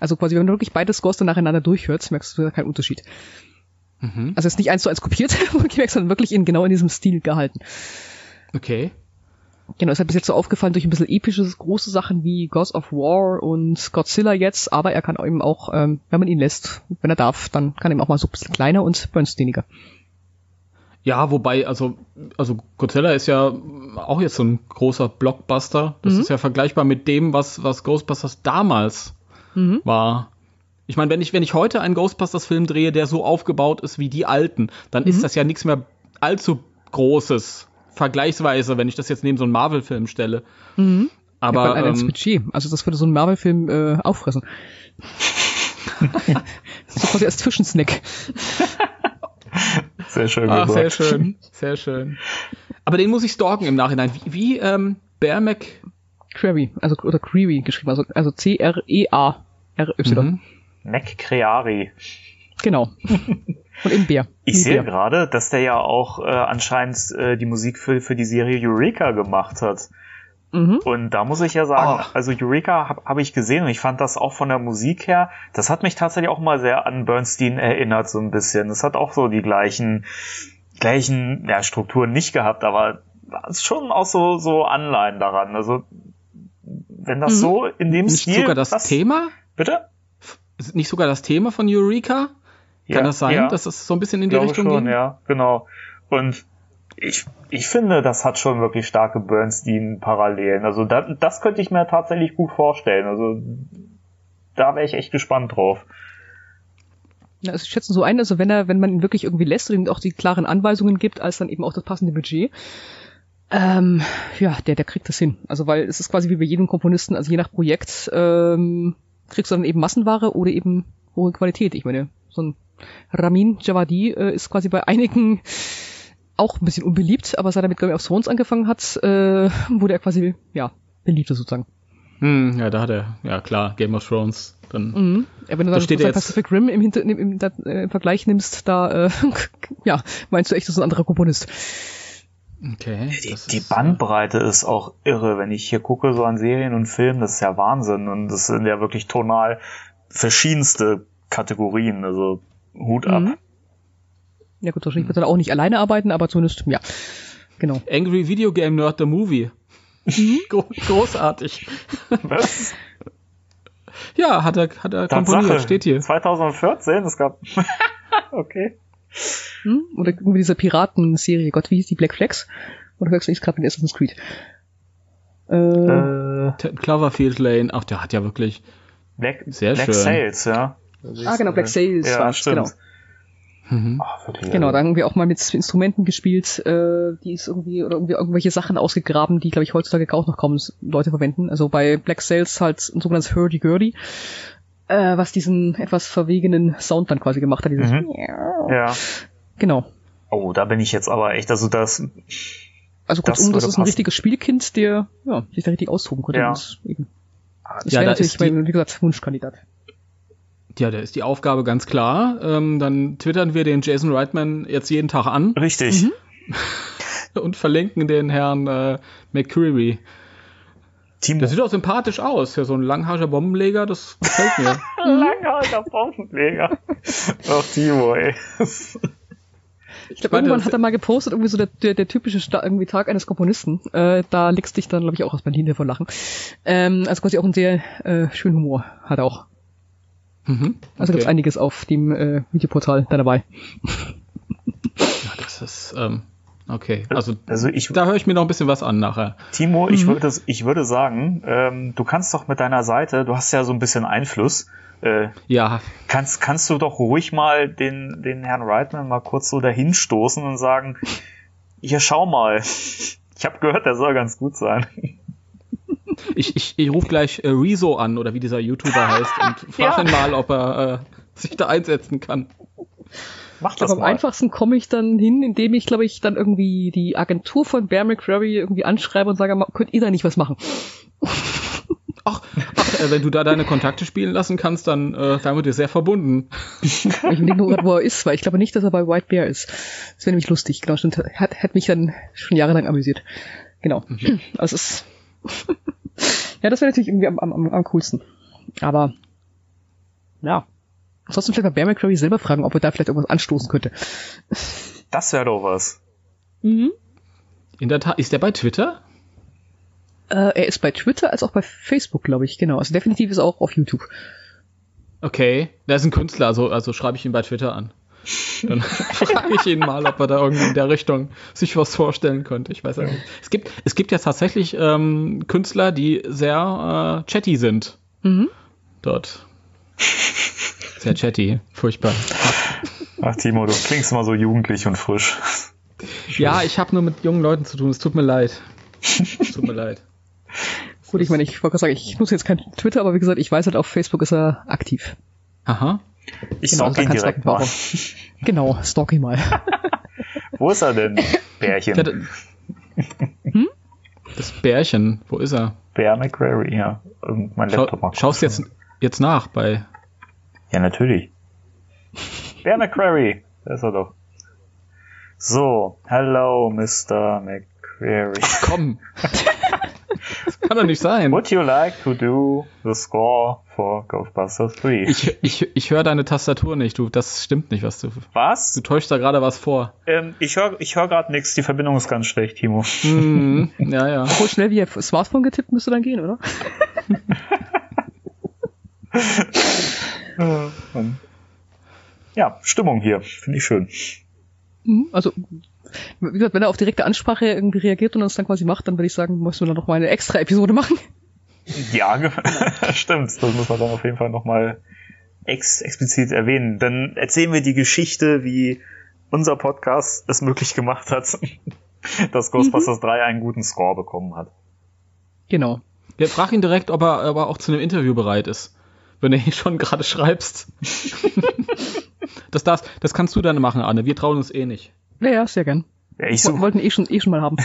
Also quasi, wenn du wirklich beide Scores dann nacheinander durchhörst, merkst du da keinen Unterschied. Mhm. Also ist nicht eins zu eins kopiert, <laughs> sondern wirklich in, genau in diesem Stil gehalten. Okay. Genau, ist halt bis jetzt so aufgefallen durch ein bisschen epische, große Sachen wie Gods of War und Godzilla jetzt, aber er kann eben auch, ähm, wenn man ihn lässt, wenn er darf, dann kann er eben auch mal so ein bisschen kleiner und Bernsteiniger. Ja, wobei, also, also Godzilla ist ja auch jetzt so ein großer Blockbuster. Das Mhm. ist ja vergleichbar mit dem, was, was Ghostbusters damals Mhm. war. Ich meine, wenn ich, wenn ich heute einen Ghostbusters-Film drehe, der so aufgebaut ist wie die alten, dann ist das ja nichts mehr allzu Großes. Vergleichsweise, wenn ich das jetzt neben so einen Marvel-Film stelle. Mhm. Aber ja, ähm, Budget. Also das würde so ein Marvel-Film äh, auffressen. <laughs> so quasi als Zwischensnack. Sehr schön Ach, sehr schön, sehr schön. Aber den muss ich stalken im Nachhinein. Wie, wie ähm, Bear Mac. Query, also oder Query geschrieben, also, also C-R-E-A-R-Y. Mhm. Mac Creari. Genau. <laughs> Und im Bär. Ich Wie sehe Bär. gerade, dass der ja auch äh, anscheinend äh, die Musik für, für die Serie Eureka gemacht hat. Mhm. Und da muss ich ja sagen, Oh. also Eureka habe hab ich gesehen und ich fand das auch von der Musik her, das hat mich tatsächlich auch mal sehr an Bernstein erinnert, so ein bisschen. Das hat auch so die gleichen, gleichen ja, Strukturen nicht gehabt, aber es ist schon auch so, so Anleihen daran. Also, wenn das Mhm. so in dem Nicht Stil. sogar das was- Thema? Bitte? Ist nicht sogar das Thema von Eureka? Kann das sein, ja. dass es so ein bisschen in die glaube Richtung schon, ging? ja, genau. Und ich, ich finde, das hat schon wirklich starke Bernstein-Parallelen. Also da, das könnte ich mir tatsächlich gut vorstellen. Also da wäre ich echt gespannt drauf. Ja, also ich schätze so ein, also wenn er, wenn man ihn wirklich irgendwie lässt und ihm auch die klaren Anweisungen gibt, als dann eben auch das passende Budget, ähm, ja, der, der kriegt das hin. Also weil es ist quasi wie bei jedem Komponisten, also je nach Projekt ähm, kriegst du dann eben Massenware oder eben hohe Qualität. Ich meine, so ein Ramin Javadi äh, ist quasi bei einigen auch ein bisschen unbeliebt, aber seit er mit Game of Thrones angefangen hat, äh, wurde er quasi, ja, beliebter sozusagen. Hm, ja, da hat er, ja klar, Game of Thrones. Dann, Mhm. Ja, wenn du Da dann steht er jetzt- Pacific Rim im, Hinter im, im, da, äh, im Vergleich nimmst, da äh, <laughs> ja, meinst du echt, das ist ein anderer Komponist. Okay. Die, die ist, Bandbreite ist auch irre. Wenn ich hier gucke, so an Serien und Filmen, das ist ja Wahnsinn. Und das sind ja wirklich tonal verschiedenste Kategorien. Also Hut ab. Mhm. Ja gut, wahrscheinlich wird er auch nicht alleine arbeiten, aber zumindest, ja, genau. Angry Video Game Nerd the Movie. <laughs> Gro großartig. Was? <laughs> Ja, hat er, hat er Tatsache. komponiert, steht hier. 2014, es gab. <laughs> okay. Hm? Oder irgendwie diese Piratenserie, Gott, wie hieß die, Black Flags? Oder wechsel ich gerade mit Assassin's Creed? Äh, Äh, Cloverfield Lane, ach, der hat ja wirklich. Black, Sehr Black schön. Sales, ja. Ah, genau, Black Sails ja, war's, stimmt. genau. Mhm. Ach, wirklich, Genau, da haben wir auch mal mit Instrumenten gespielt, äh, die ist irgendwie, oder irgendwie irgendwelche Sachen ausgegraben, die, glaube ich, heutzutage auch noch kaum Leute verwenden. Also bei Black Sails halt ein sogenanntes Hurdy-Gurdy, äh, was diesen etwas verwegenen Sound dann quasi gemacht hat. Dieses Mhm. Ja. Genau. Oh, da bin ich jetzt aber echt, also das, Also Das kurzum, das, würde ist ein passen. richtiges Spielkind, der ja, sich da richtig austoben konnte. Ja. Und eben, das Ja, wäre natürlich, ist die- mein, wie gesagt, Wunschkandidat. Ja, da ist die Aufgabe ganz klar. Ähm, dann twittern wir den Jason Reitman jetzt jeden Tag an richtig. Mhm. <laughs> und verlinken den Herrn äh, McCreary. Timo. Der sieht auch sympathisch aus. Ja, so ein langhaariger Bombenleger, das gefällt mir. <laughs> Langhalter Bombenleger. <laughs> Ach, Timo, ey. Ich glaube, irgendwann das- hat er mal gepostet, irgendwie so der, der, der typische Sta irgendwie Tag eines Komponisten. Äh, da legst dich dann, glaube ich, auch aus Berlin davon lachen. Ähm, also quasi auch einen sehr äh, schönen Humor hat er auch. Mhm. Also okay. gibt's einiges auf dem äh, Videoportal da dabei. Ja, das ist, ähm, okay. Also, Also ich, da höre ich mir noch ein bisschen was an nachher. Timo, ich Mhm. würde, ich würde sagen, ähm, du kannst doch mit deiner Seite, du hast ja so ein bisschen Einfluss, äh, Ja, kannst, kannst du doch ruhig mal den, den Herrn Reitman mal kurz so dahin stoßen und sagen, hier schau mal. <laughs> Ich habe gehört, der soll ganz gut sein. Ich, ich, ich rufe gleich äh, Rezo an oder wie dieser YouTuber <laughs> heißt und frage Ja. ihn mal, ob er äh, sich da einsetzen kann. Mach das glaube, am mal. einfachsten komme ich dann hin, indem ich, glaube ich, dann irgendwie die Agentur von Bear McCreary irgendwie anschreibe und sage, "Ma- könnt ihr da nicht was machen? <laughs> Ach, ach äh, wenn du da deine Kontakte spielen lassen kannst, dann äh, wären wir dir sehr verbunden. <laughs> Ich überlege nur gerade, wo er ist, weil ich glaube nicht, dass er bei White Bear ist. Das wäre nämlich lustig. Genau, stimmt. Hat, hat mich dann schon jahrelang amüsiert. Genau. Also es ist. <laughs> ja, das wäre natürlich irgendwie am, am, am coolsten. Aber ja. Ansonsten vielleicht mal Bear McCreary selber fragen, ob er da vielleicht irgendwas anstoßen könnte. Das wäre doch was. Mhm. In der Tat, ist der bei Twitter? Äh, er ist bei Twitter als auch bei Facebook, glaube ich. Genau. Also definitiv ist er auch auf YouTube. Okay, der ist ein Künstler, also, also schreibe ich ihn bei Twitter an. Dann <laughs> frage ich ihn mal, ob er da irgendwie in der Richtung sich was vorstellen könnte. Ich weiß ja nicht. Es gibt, es gibt ja tatsächlich ähm, Künstler, die sehr äh, chatty sind. Mhm. Dort. Sehr chatty. Furchtbar. Ach, Timo, du klingst immer so jugendlich und frisch. <laughs> Ja, ich habe nur mit jungen Leuten zu tun. Es tut mir leid. Es tut mir leid. Gut, ich meine, ich wollte gerade sagen, ich nutze jetzt kein Twitter, aber wie gesagt, ich weiß halt, auf Facebook ist er aktiv. Aha. Ich Genau, stalk ihn du direkt mal. <laughs> Genau, stalk ihn mal. <laughs> Wo ist er denn, Bärchen? Ja, da- Das Bärchen, wo ist er? Bear McCrary, ja. Mein Schau, Laptop mal schaust jetzt, jetzt nach bei. Ja, natürlich. <laughs> Bear McCrary, da ist er doch. So, hello, Mr. McCrary. Komm. Kann doch nicht sein. Would you like to do the score for Ghostbusters 3? Ich, ich, ich höre deine Tastatur nicht, du. Das stimmt nicht, was du. Was? Du täuschst da gerade was vor. Ähm, ich höre ich hör gerade nichts, die Verbindung ist ganz schlecht, Timo. Mhm. Ja, ja. Obwohl schnell wie auf Smartphone getippt müsste dann gehen, oder? <laughs> Ja, Stimmung hier, finde ich schön. Mhm, Also, wie gesagt, wenn er auf direkte Ansprache irgendwie reagiert und das dann quasi macht, dann würde ich sagen, müssen wir dann noch mal eine extra Episode machen. Ja, <laughs> ge- stimmt. Das muss man dann auf jeden Fall nochmal ex explizit erwähnen. Dann erzählen wir die Geschichte, wie unser Podcast es möglich gemacht hat, <laughs> dass Ghostbusters 3 einen guten Score bekommen hat. Genau. Ja, frag ihn direkt, ob er aber auch zu einem Interview bereit ist. Wenn du ihn schon gerade schreibst. <laughs> das, darfst, das kannst du dann machen, Anne. Wir trauen uns eh nicht. Ja, ja, sehr gern. Ja, ich, Wir such, wollten eh schon, eh schon mal haben.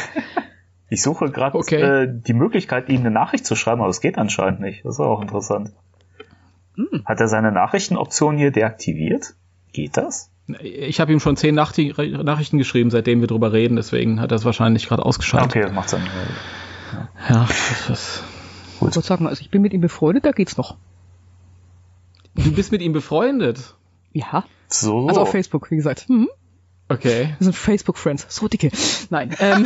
<laughs> ich suche gerade Okay. äh, die Möglichkeit, ihm eine Nachricht zu schreiben, aber es geht anscheinend nicht. Das ist auch interessant. Hm. Hat er seine Nachrichtenoption hier deaktiviert? Geht das? Ich habe ihm schon zehn Nachti Nachrichten geschrieben, seitdem wir drüber reden. Deswegen hat er es wahrscheinlich gerade ausgeschaltet. Okay, das macht Sinn. Ja, das ist, Ich wollte sagen, also ich bin mit ihm befreundet, da geht's noch. du bist mit ihm befreundet. Ja. So. Also auf Facebook, wie gesagt. Mhm. Okay. Wir sind Facebook-Friends. So dicke. Nein. Ähm,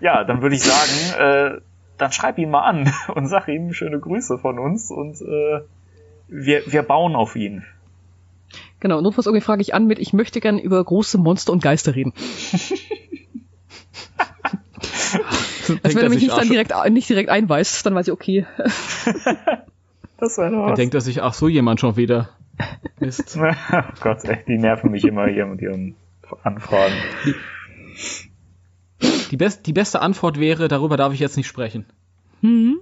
Ja, dann würde ich sagen, äh, dann schreib ihn mal an <laughs> und sag ihm schöne Grüße von uns und äh, wir, wir bauen auf ihn. genau, notfalls irgendwie frage ich an mit, ich möchte gern über große Monster und Geister reden. <laughs> Also wenn er mich nicht dann direkt, nicht direkt einweist, dann weiß ich, okay. <laughs> Das wäre Dann was. denkt er sich, ach so, jemand schon wieder. Mist. <laughs> Oh Gott, ey, die nerven mich immer hier mit ihren Anfragen. Die, best, die beste Antwort wäre, darüber darf ich jetzt nicht sprechen. Hm.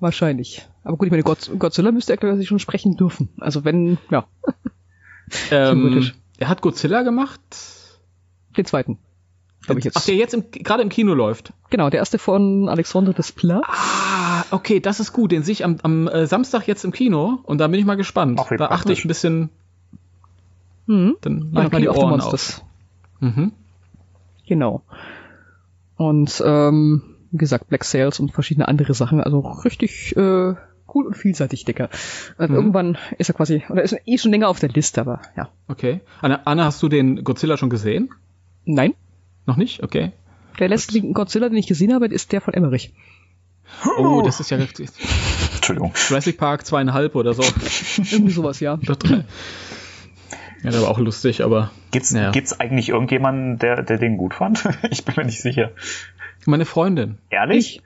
Wahrscheinlich. Aber gut, ich meine, Godzilla müsste er sich schon sprechen dürfen. Also wenn, ja, <laughs> Ähm, er hat Godzilla gemacht. den zweiten. Glaube ich jetzt. Ach, der jetzt im, gerade im Kino läuft. Genau, der erste von Alexandre Desplat. Ah, okay, das ist gut. Den sehe ich am, am äh, Samstag jetzt im Kino und da bin ich mal gespannt. Ach, da achte ich ein bisschen, Mhm. dann Ja, mach ich mal die Ohren auf. Mhm. Genau. Und ähm, wie gesagt, Black Sails und verschiedene andere Sachen. Also richtig äh, cool und vielseitig, Dicker. Und Mhm. Irgendwann ist er quasi, oder ist er eh schon länger auf der Liste, aber ja. Okay. Anna, Anna, hast du den Godzilla schon gesehen? Nein, Noch nicht? Okay. der letzte Godzilla, den ich gesehen habe, ist der von Emmerich. Oh, das ist ja richtig. Entschuldigung. Jurassic Park zweieinhalb oder so. <laughs> Irgendwie sowas, ja. Oder drei. Ja, der war auch lustig, aber Gibt's, Ja. gibt's eigentlich irgendjemanden, der, der den gut fand? <laughs> Ich bin mir nicht sicher. meine Freundin. Ehrlich?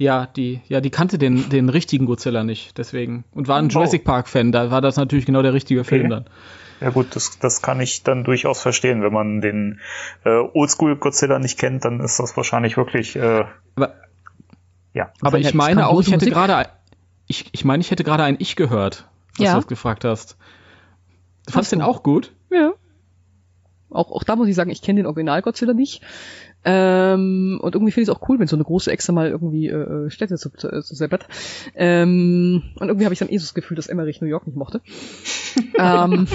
Ja, die, ja, die kannte den, den richtigen Godzilla nicht, deswegen. Und war ein Oh. Jurassic Park-Fan, da war das natürlich genau der richtige Film dann. Ja gut, das, das kann ich dann durchaus verstehen. Wenn man den äh, Oldschool Godzilla nicht kennt, dann ist das wahrscheinlich wirklich, äh, Aber, ja. aber ich meine auch, ich hätte Musik- gerade, ein- ich, ich meine, ich hätte gerade ein Ich gehört, was Ja. du das gefragt hast. Du fandst so. den auch gut? Ja. Auch, auch da muss ich sagen, ich kenne den Original Godzilla nicht. Ähm, und irgendwie finde ich es auch cool, wenn so eine große Echse mal irgendwie äh, Städte zu, zu, zu seppert. Ähm, und irgendwie habe ich dann eh so das Gefühl, dass Emmerich New York nicht mochte. <laughs> ähm,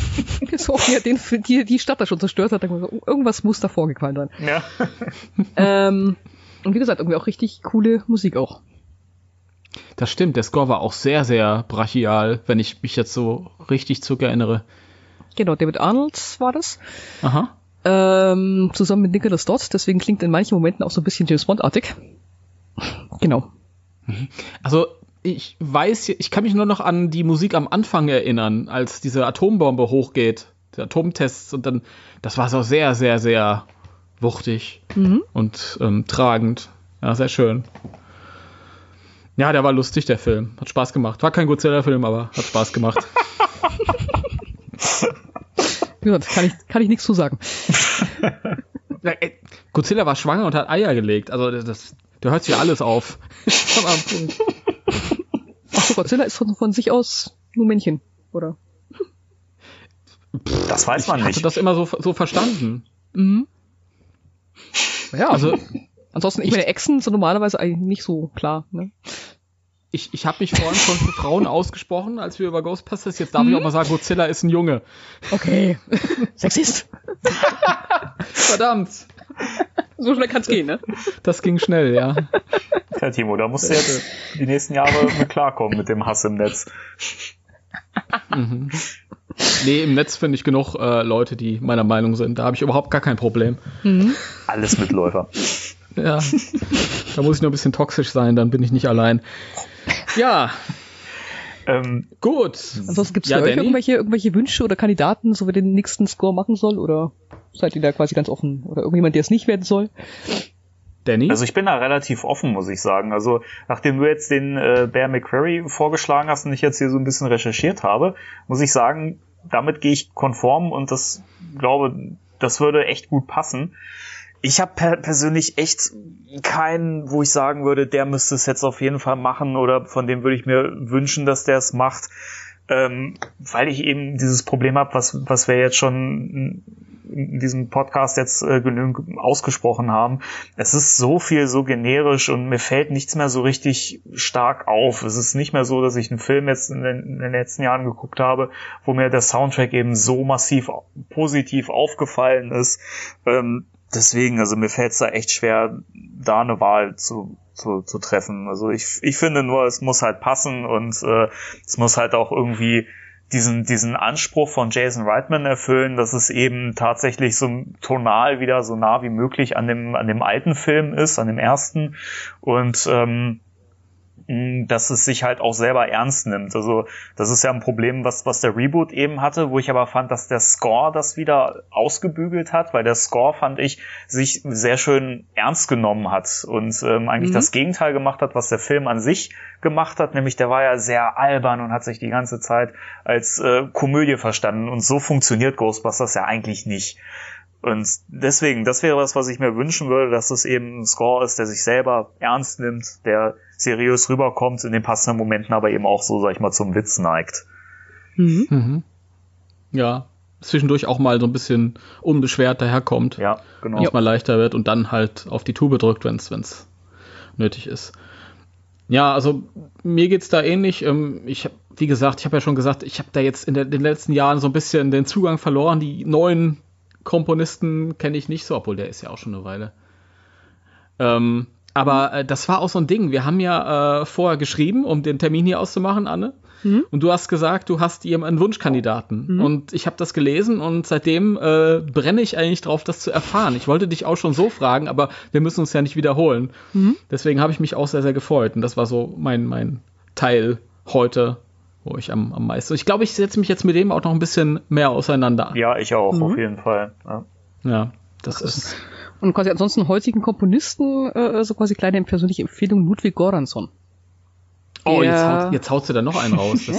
<laughs> so, ja, den, die, die Stadt da schon zerstört hat, dann so, irgendwas muss da vorgefallen sein. Ja. ähm, und wie gesagt, irgendwie auch richtig coole Musik auch. Das stimmt, der Score war auch sehr, sehr brachial, wenn ich mich jetzt so richtig zurückerinnere. Genau, David Arnold war das. Aha. Ähm, zusammen mit Nicholas Dodd, deswegen klingt in manchen Momenten auch so ein bisschen James Bond-artig. Genau. Also, ich weiß, ich kann mich nur noch an die Musik am Anfang erinnern, als diese Atombombe hochgeht, die Atomtests und dann, das war so sehr, sehr, sehr wuchtig Mhm. und ähm, tragend. Ja, sehr schön. Ja, der war lustig, der Film. Hat Spaß gemacht. War kein Godzilla-Film, aber hat Spaß gemacht. <laughs> <laughs> Gesagt, kann ich, kann ich nichts zu sagen. Ja, ey, Godzilla war schwanger und hat Eier gelegt. Also das, das da hört sich ja alles auf. <laughs> Ach so, Godzilla ist von, von sich aus nur Männchen, oder? Das weiß man ich hatte nicht. das immer so, so verstanden. Mhm. Ja, Also also ansonsten, ich meine, Echsen sind normalerweise eigentlich nicht so klar. Ne? ich, ich habe mich vorhin schon für Frauen <laughs> ausgesprochen, als wir über Ghostbusters. Jetzt darf ich auch mal sagen, Godzilla ist ein Junge. Okay. <laughs> Sexist. Verdammt. So schnell kann's gehen, ne? Das ging schnell, ja. Ja, Timo, da musst du jetzt die nächsten Jahre mit klarkommen mit dem Hass im Netz. Nee, im Netz finde ich genug äh, Leute, die meiner Meinung sind. Da habe ich überhaupt gar kein Problem. Alles Mitläufer. Ja. da muss ich nur ein bisschen toxisch sein, dann bin ich nicht allein. Ja, Ähm, gut. Ansonsten Ja, für euch Danny? irgendwelche, irgendwelche Wünsche oder Kandidaten, so wer den nächsten Score machen soll? Oder seid ihr da quasi ganz offen? Oder irgendjemand, der es nicht werden soll? Danny? also ich bin da relativ offen, muss ich sagen. Also nachdem du jetzt den äh, Bear McCreary vorgeschlagen hast und ich jetzt hier so ein bisschen recherchiert habe, muss ich sagen, damit gehe ich konform und das glaube, das würde echt gut passen. Ich habe per persönlich echt keinen, wo ich sagen würde, der müsste es jetzt auf jeden Fall machen oder von dem würde ich mir wünschen, dass der es macht, ähm, weil ich eben dieses Problem habe, was, was wir jetzt schon in diesem Podcast jetzt äh, genügend ausgesprochen haben. Es ist so viel so generisch und mir fällt nichts mehr so richtig stark auf. Es ist nicht mehr so, dass ich einen Film jetzt in den, in den letzten Jahren geguckt habe, wo mir der Soundtrack eben so massiv positiv aufgefallen ist. Ähm, deswegen, also mir fällt es da echt schwer, da eine Wahl zu, zu, zu treffen. Also ich, ich finde nur, es muss halt passen und äh, es muss halt auch irgendwie diesen, diesen Anspruch von Jason Reitman erfüllen, dass es eben tatsächlich so tonal wieder so nah wie möglich an dem, an dem alten Film ist, an dem ersten. Und ähm, dass es sich halt auch selber ernst nimmt. Also das ist ja ein Problem, was, was der Reboot eben hatte, wo ich aber fand, dass der Score das wieder ausgebügelt hat, weil der Score, fand ich, sich sehr schön ernst genommen hat und ähm, eigentlich Mhm. das Gegenteil gemacht hat, was der Film an sich gemacht hat, nämlich der war ja sehr albern und hat sich die ganze Zeit als äh, Komödie verstanden und so funktioniert Ghostbusters ja eigentlich nicht. Und deswegen, das wäre was, was ich mir wünschen würde, dass es eben ein Score ist, der sich selber ernst nimmt, der seriös rüberkommt, in den passenden Momenten aber eben auch so, sag ich mal, zum Witz neigt. Mhm. Mhm. Ja, zwischendurch auch mal so ein bisschen unbeschwert daherkommt, Ja, genau. wenn es mal leichter wird und dann halt auf die Tube drückt, wenn es nötig ist. Ja, also mir geht's da ähnlich. Ähm, ich hab, wie gesagt, ich habe ja schon gesagt, ich habe da jetzt in der, den letzten Jahren so ein bisschen den Zugang verloren. Die neuen Komponisten kenne ich nicht so, obwohl der ist ja auch schon eine Weile. Ähm, aber äh, das war auch so ein Ding. Wir haben ja äh, vorher geschrieben, um den Termin hier auszumachen, Anne. Und du hast gesagt, du hast jemanden Wunschkandidaten. Und ich habe das gelesen und seitdem äh, brenne ich eigentlich drauf, das zu erfahren. Ich wollte dich auch schon so fragen, aber wir müssen uns ja nicht wiederholen. Deswegen habe ich mich auch sehr, sehr gefreut. Und das war so mein, mein Teil heute, wo ich am, am meisten. Ich glaube, ich setze mich jetzt mit dem auch noch ein bisschen mehr auseinander. Ja, ich auch, auf jeden Fall. Ja. Ja, das ist. Und quasi ansonsten heutigen Komponisten, äh, so quasi kleine persönliche Empfehlung, Ludwig Goransson. Oh, jetzt, Ja. haut, jetzt haut sie da noch einen raus. <laughs>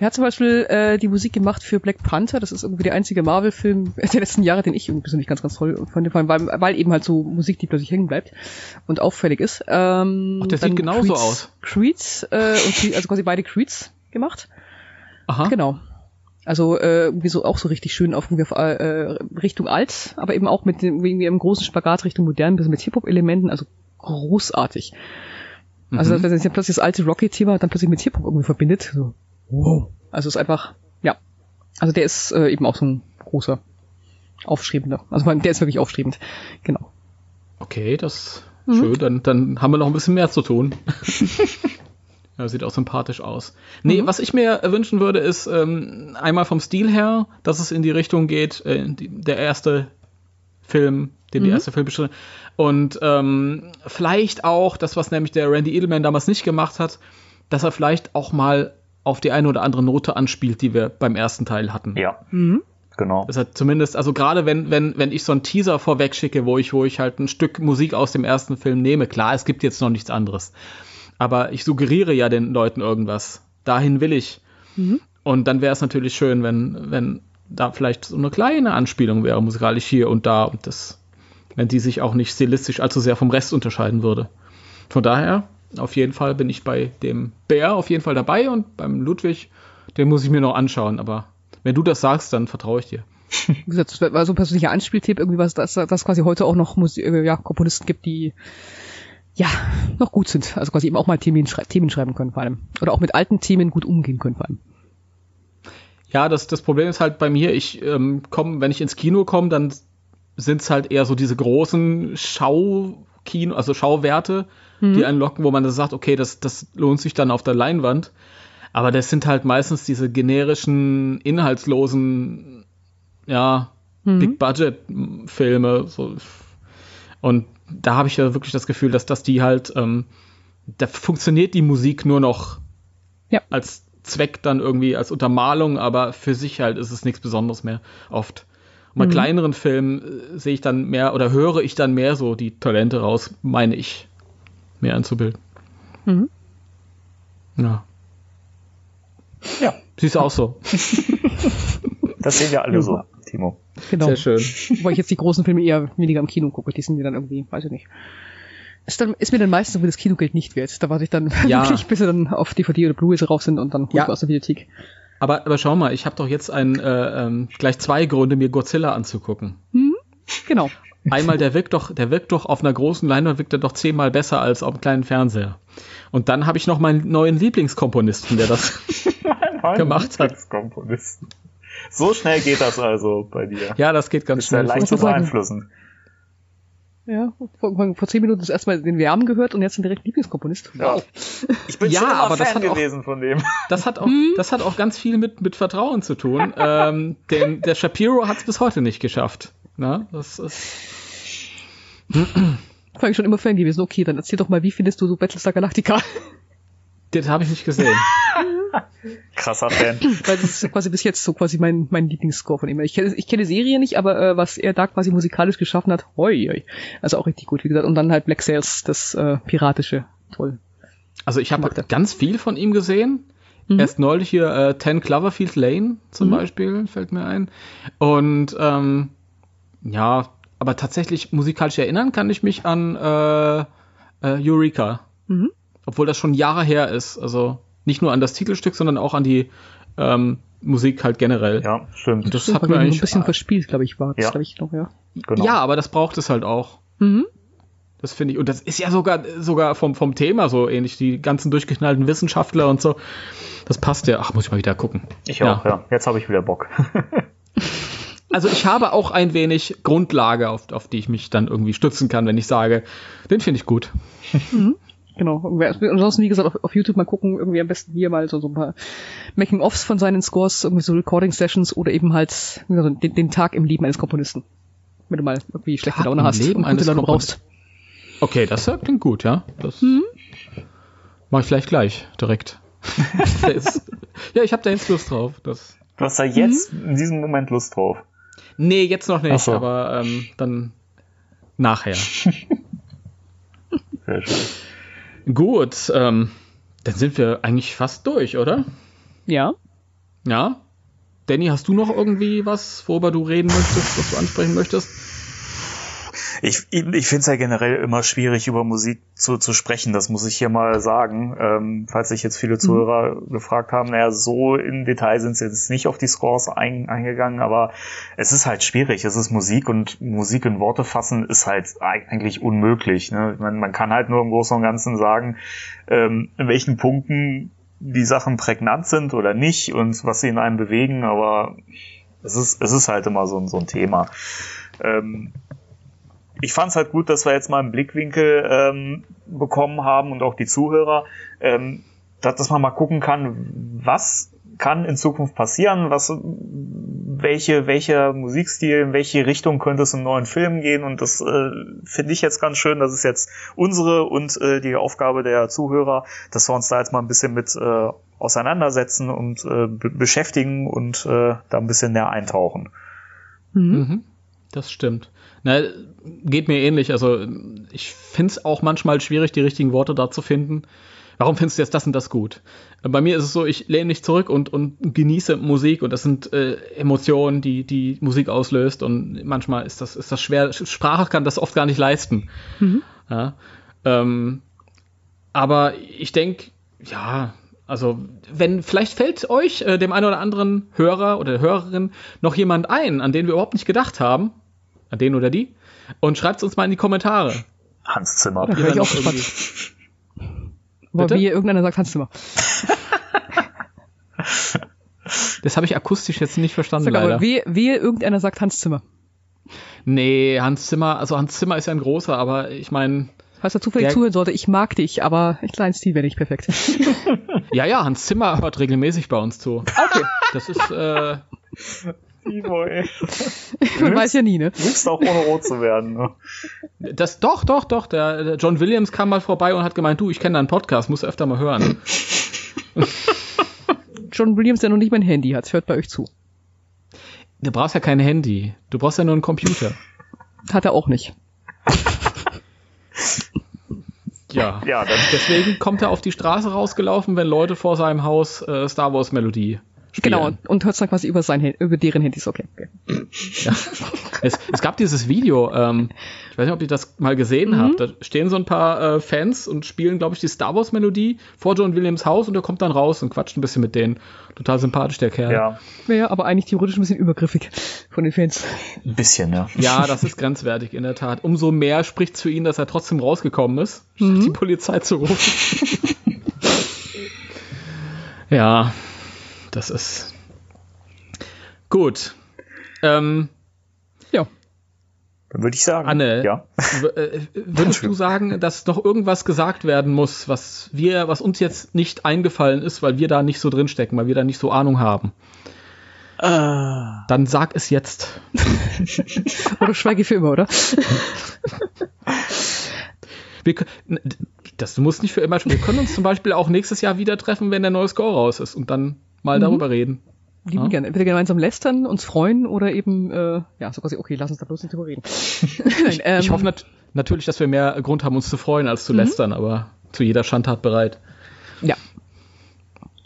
Er hat zum Beispiel äh, die Musik gemacht für Black Panther. Das ist irgendwie der einzige Marvel-Film <laughs> der letzten Jahre, den ich irgendwie persönlich ganz, ganz toll fand, weil, weil eben halt so Musik, die plötzlich hängen bleibt und auffällig ist. Ähm, Ach, der sieht dann genauso Creeds- aus. Creeds, äh, und also quasi beide Creeds gemacht. aha. Genau. Also äh, irgendwie so auch so richtig schön auf, auf äh, Richtung alt, aber eben auch mit dem, irgendwie im großen Spagat Richtung modern, ein bisschen mit Hip-Hop-Elementen, also großartig. Also Mhm. wenn sich ja plötzlich das alte Rocky-Thema dann plötzlich mit Hip-Hop irgendwie verbindet, so wow. Also ist einfach, ja. Also der ist äh, eben auch so ein großer Aufstrebender. Also der ist wirklich aufstrebend. Genau. Okay, das schön. Dann, dann haben wir noch ein bisschen mehr zu tun. <laughs> ja, sieht auch sympathisch aus. Nee, was ich mir wünschen würde, ist ähm, einmal vom Stil her, dass es in die Richtung geht, äh, die, der erste Film, den die erste Film beschrieben Und ähm, vielleicht auch das, was nämlich der Randy Edelman damals nicht gemacht hat, dass er vielleicht auch mal auf die eine oder andere Note anspielt, die wir beim ersten Teil hatten. Ja, Mhm. genau. Das hat zumindest, also gerade wenn, wenn, wenn ich so einen Teaser vorweg schicke, wo ich, wo ich halt ein Stück Musik aus dem ersten Film nehme, klar, es gibt jetzt noch nichts anderes. Aber ich suggeriere ja den Leuten irgendwas. Dahin will ich. Und dann wäre es natürlich schön, wenn, wenn da vielleicht so eine kleine Anspielung wäre, musikalisch hier und da und das, wenn die sich auch nicht stilistisch allzu sehr vom Rest unterscheiden würde. Von daher, auf jeden Fall bin ich bei dem Bär auf jeden Fall dabei und beim Ludwig, den muss ich mir noch anschauen, aber wenn du das sagst, dann vertraue ich dir. Wie gesagt, das war so ein persönlicher Anspieltipp, irgendwie was, dass dass quasi heute auch noch Musi äh, ja, Komponisten gibt, die ja noch gut sind. Also quasi eben auch mal Themen, schrei Themen schreiben können vor allem. Oder auch mit alten Themen gut umgehen können vor allem. Ja, das, das Problem ist halt bei mir, ich ähm, komme, wenn ich ins Kino komme, dann sind es halt eher so diese großen Schaukino, also Schauwerte, die einen locken, wo man dann sagt, okay, das, das lohnt sich dann auf der Leinwand. Aber das sind halt meistens diese generischen, inhaltslosen, ja, Big-Budget-Filme. So. Und da habe ich ja wirklich das Gefühl, dass, dass die halt, ähm, da funktioniert die Musik nur noch Ja. als Zweck dann irgendwie, als Untermalung, aber für sich halt ist es nichts Besonderes mehr, oft. Und bei Mhm. kleineren Filmen äh, sehe ich dann mehr oder höre ich dann mehr so die Talente raus, meine ich, mehr anzubilden. Mhm. Ja. Ja, Siehst du auch so. <laughs> das sehen wir alle so, Timo. Genau. Sehr schön. Wobei ich jetzt die großen Filme eher weniger im Kino gucke. Die sind mir dann irgendwie, weiß ich nicht. Ist, dann, ist mir dann meistens irgendwie das Kinogeld nicht wert. Da warte ich dann <laughs> Ja. wirklich, bis sie dann auf DVD oder Blu-ray rauf sind und dann Ja. mir aus der Videothek. Aber, aber schau mal, ich habe doch jetzt ein, äh, ähm, gleich zwei Gründe, mir Godzilla anzugucken. Genau. Einmal, der wirkt doch, der wirkt doch auf einer großen Leinwand, wirkt er doch zehnmal besser als auf einem kleinen Fernseher. Und dann habe ich noch meinen neuen Lieblingskomponisten, der das <laughs> gemacht hat. So schnell geht das also bei dir. Ja, das geht ganz Ist ja schnell. leicht zu beeinflussen. Ja, vor, vor, zehn Minuten das erste Mal den Wärmen gehört und jetzt den direkt Lieblingskomponist. Ja. Ich bin Ja, schon aber das Fan hat auch- gewesen von dem. Das hat auch, das hat auch ganz viel mit, mit Vertrauen zu tun. ähm, denn der Shapiro hat es bis heute nicht geschafft. Na, das ist, Ich schon immer Fan gewesen. Okay, dann erzähl doch mal, wie findest du so Battlestar Galactica? <laughs> das habe ich nicht gesehen. Krasser Fan. Weil das ist quasi bis jetzt so quasi mein, mein Lieblingsscore von ihm. Ich kenne, ich kenne die Serie nicht, aber äh, was er da quasi musikalisch geschaffen hat, hoi, hoi. Also auch richtig gut, wie gesagt. Und dann halt Black Sails, das äh, Piratische. Toll. Also ich habe ganz viel von ihm gesehen. Mhm. Erst neulich hier äh, 10 Cloverfield Lane zum Mhm. Beispiel, fällt mir ein. Und ähm, ja, aber tatsächlich musikalisch erinnern kann ich mich an äh, äh, Eureka. Mhm. Obwohl das schon Jahre her ist. Also nicht nur an das Titelstück, sondern auch an die ähm, Musik halt generell. Ja, stimmt. Das Stimmt, hat mir wir ein eigentlich. bisschen verspielt, glaube ich, war das, Ja. glaube ich, noch, ja. Genau. Ja, aber das braucht es halt auch. Mhm. Das finde ich. Und das ist ja sogar, sogar vom, vom Thema so ähnlich. Die ganzen durchgeknallten Wissenschaftler und so. Das passt ja. Ach, muss ich mal wieder gucken. Ich auch, ja. Jetzt habe ich wieder Bock. <laughs> Also ich habe auch ein wenig Grundlage, auf, auf die ich mich dann irgendwie stützen kann, wenn ich sage, den finde ich gut. Genau. Irgendwie- Ansonsten, wie gesagt, auf, auf YouTube mal gucken, irgendwie am besten hier mal so, so ein paar Making-ofs von seinen Scores, irgendwie so Recording-Sessions oder eben halt wie gesagt, den, den Tag im Leben eines Komponisten. Wenn du mal irgendwie schlechte Tag Laune hast Leben und gute Laune brauchst. Okay, das klingt gut, ja. Das Mhm. mache ich vielleicht gleich, direkt. <laughs> <laughs> Ja, ich habe da jetzt Lust drauf. Das, Du hast da jetzt in diesem Moment Lust drauf. Nee, jetzt noch nicht, so. aber ähm, dann nachher. Gut, ähm, dann sind wir eigentlich fast durch, oder? Ja. Ja. Danny, hast du noch irgendwie was, worüber du reden möchtest, was du ansprechen möchtest? Ich, ich, ich finde es ja generell immer schwierig, über Musik zu, zu sprechen. Das muss ich hier mal sagen. Ähm, falls sich jetzt viele Zuhörer gefragt haben, naja, so in Detail sind sie jetzt nicht auf die Scores ein, eingegangen, aber es ist halt schwierig. Es ist Musik und Musik in Worte fassen ist halt eigentlich unmöglich. Ne? Man, man kann halt nur im Großen und Ganzen sagen, ähm, in welchen Punkten die Sachen prägnant sind oder nicht und was sie in einem bewegen, aber es ist, es ist halt immer so, ein so ein Thema. Ähm, ich fand es halt gut, dass wir jetzt mal einen Blickwinkel ähm, bekommen haben und auch die Zuhörer, ähm, dass, dass man mal gucken kann, was kann in Zukunft passieren, was welche, welcher Musikstil, in welche Richtung könnte es in neuen Filmen gehen. Und das äh, finde ich jetzt ganz schön. Das ist jetzt unsere und äh, die Aufgabe der Zuhörer, dass wir uns da jetzt mal ein bisschen mit äh, auseinandersetzen und äh, beschäftigen und äh, da ein bisschen näher eintauchen. Mhm. Das stimmt. Na, geht mir ähnlich. Also ich finde es auch manchmal schwierig, die richtigen Worte da zu finden. Warum findest du jetzt das und das gut? Bei mir ist es so, ich lehne mich zurück und, und genieße Musik und das sind äh, Emotionen, die die Musik auslöst und manchmal ist das, ist das schwer. Sprache kann das oft gar nicht leisten. Mhm. Ja, ähm, aber ich denke, ja, also, wenn, vielleicht fällt euch, äh, dem einen oder anderen Hörer oder Hörerin, noch jemand ein, an den wir überhaupt nicht gedacht haben. An den oder die. Und schreibt es uns mal in die Kommentare. Hans Zimmer. Da bin ich auch gespannt. Aber wie irgendeiner sagt Hans Zimmer. <laughs> das habe ich akustisch jetzt nicht verstanden, Sag, leider. Aber wie, wie irgendeiner sagt Hans Zimmer. Nee, Hans Zimmer, also Hans Zimmer ist ja ein großer, aber ich meine, Falls er zufällig zuhören sollte, ich mag dich, aber in kleinen Stil wäre nicht perfekt. <laughs> ja, ja, Hans Zimmer hört regelmäßig bei uns zu. Okay. Das ist, äh. Timo, ey. <laughs> Man weiß ja nie, ne? Lügst auch ohne rot zu werden, ne? Das, doch, doch, doch. Der, der John Williams kam mal vorbei und hat gemeint, du, ich kenne deinen Podcast, musst du öfter mal hören. <laughs> John Williams, der noch nicht mein Handy hat, hört bei euch zu. Du brauchst ja kein Handy. Du brauchst ja nur einen Computer. Hat er auch nicht. Ja, ja deswegen kommt er auf die Straße rausgelaufen, wenn Leute vor seinem Haus äh, Star Wars Melodie spielen. Genau, und hört es dann quasi über, sein, über deren Handys, okay. okay. Ja. Es, es gab dieses Video, ähm, ich weiß nicht, ob ihr das mal gesehen mhm. habt, da stehen so ein paar äh, Fans und spielen, glaube ich, die Star Wars Melodie vor John Williams Haus und er kommt dann raus und quatscht ein bisschen mit denen. Total sympathisch, der Kerl. Ja. Ja, aber eigentlich theoretisch ein bisschen übergriffig von den Fans. Ein bisschen, ja. Ja, das ist grenzwertig, in der Tat. Umso mehr spricht es für ihn, dass er trotzdem rausgekommen ist, mhm. die Polizei zu rufen. <laughs> ja, das ist gut. Ähm, ja. Dann würde ich sagen, Anne, ja. Äh, würdest du sagen, dass noch irgendwas gesagt werden muss, was wir, was uns jetzt nicht eingefallen ist, weil wir da nicht so drinstecken, weil wir da nicht so Ahnung haben? Uh. Dann sag es jetzt. <laughs> oder schweige für immer, oder? wir, das muss nicht für immer. Wir können uns zum Beispiel auch nächstes Jahr wieder treffen, wenn der neue Score raus ist und dann mal mhm. darüber reden lieben ja. gerne. Entweder gemeinsam lästern, uns freuen oder eben, äh, ja, so quasi, okay, lass uns da bloß nicht drüber reden. <laughs> Nein, ähm, ich hoffe nat natürlich, dass wir mehr Grund haben, uns zu freuen, als zu mhm. lästern, aber zu jeder Schandtat bereit. Ja.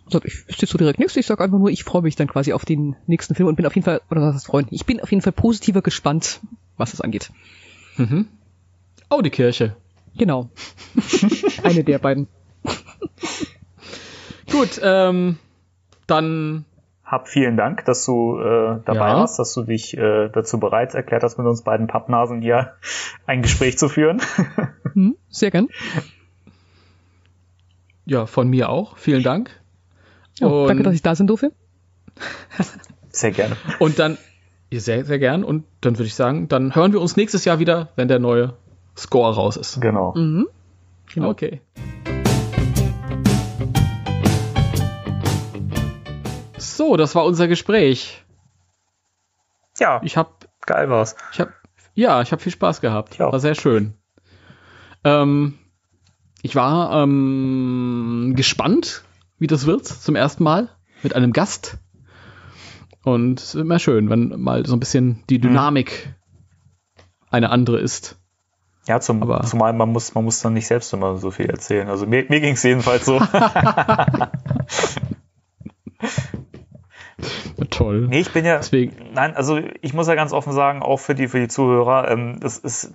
So, ich stehe so direkt nichts. Ich sage einfach nur, ich freue mich dann quasi auf den nächsten Film und bin auf jeden Fall, oder was heißt freuen? Ich bin auf jeden Fall positiver gespannt, was es angeht. Mhm. Oh, die Kirche. Genau. <laughs> Eine der beiden. Gut, ähm, dann hab vielen Dank, dass du äh, dabei ja. warst, dass du dich äh, dazu bereit erklärt hast, mit uns beiden Pappnasen hier <laughs> ein Gespräch zu führen. <laughs> Hm, sehr gern. Ja, von mir auch. Vielen Dank. Oh, danke, dass ich da sein durfte. Sehr gerne. Und dann, sehr, sehr gern. Und dann würde ich sagen, dann hören wir uns nächstes Jahr wieder, wenn der neue Score raus ist. Genau. Mhm. genau. Okay. So, das war unser Gespräch. Ja. Ich habe geil war's. Ich habe ja, ich habe viel Spaß gehabt. War sehr schön. Ähm, ich war ähm, gespannt, wie das wird zum ersten Mal mit einem Gast. Und es ist immer schön, wenn mal so ein bisschen die mhm. Dynamik mhm. eine andere ist. Ja, zum, Aber zumal man muss, man muss dann nicht selbst immer so viel erzählen. Also mir, mir ging es jedenfalls so. <laughs> Toll. Nee, ich bin ja. Deswegen. Nein, also ich muss ja ganz offen sagen, auch für die, für die Zuhörer, ähm, das ist.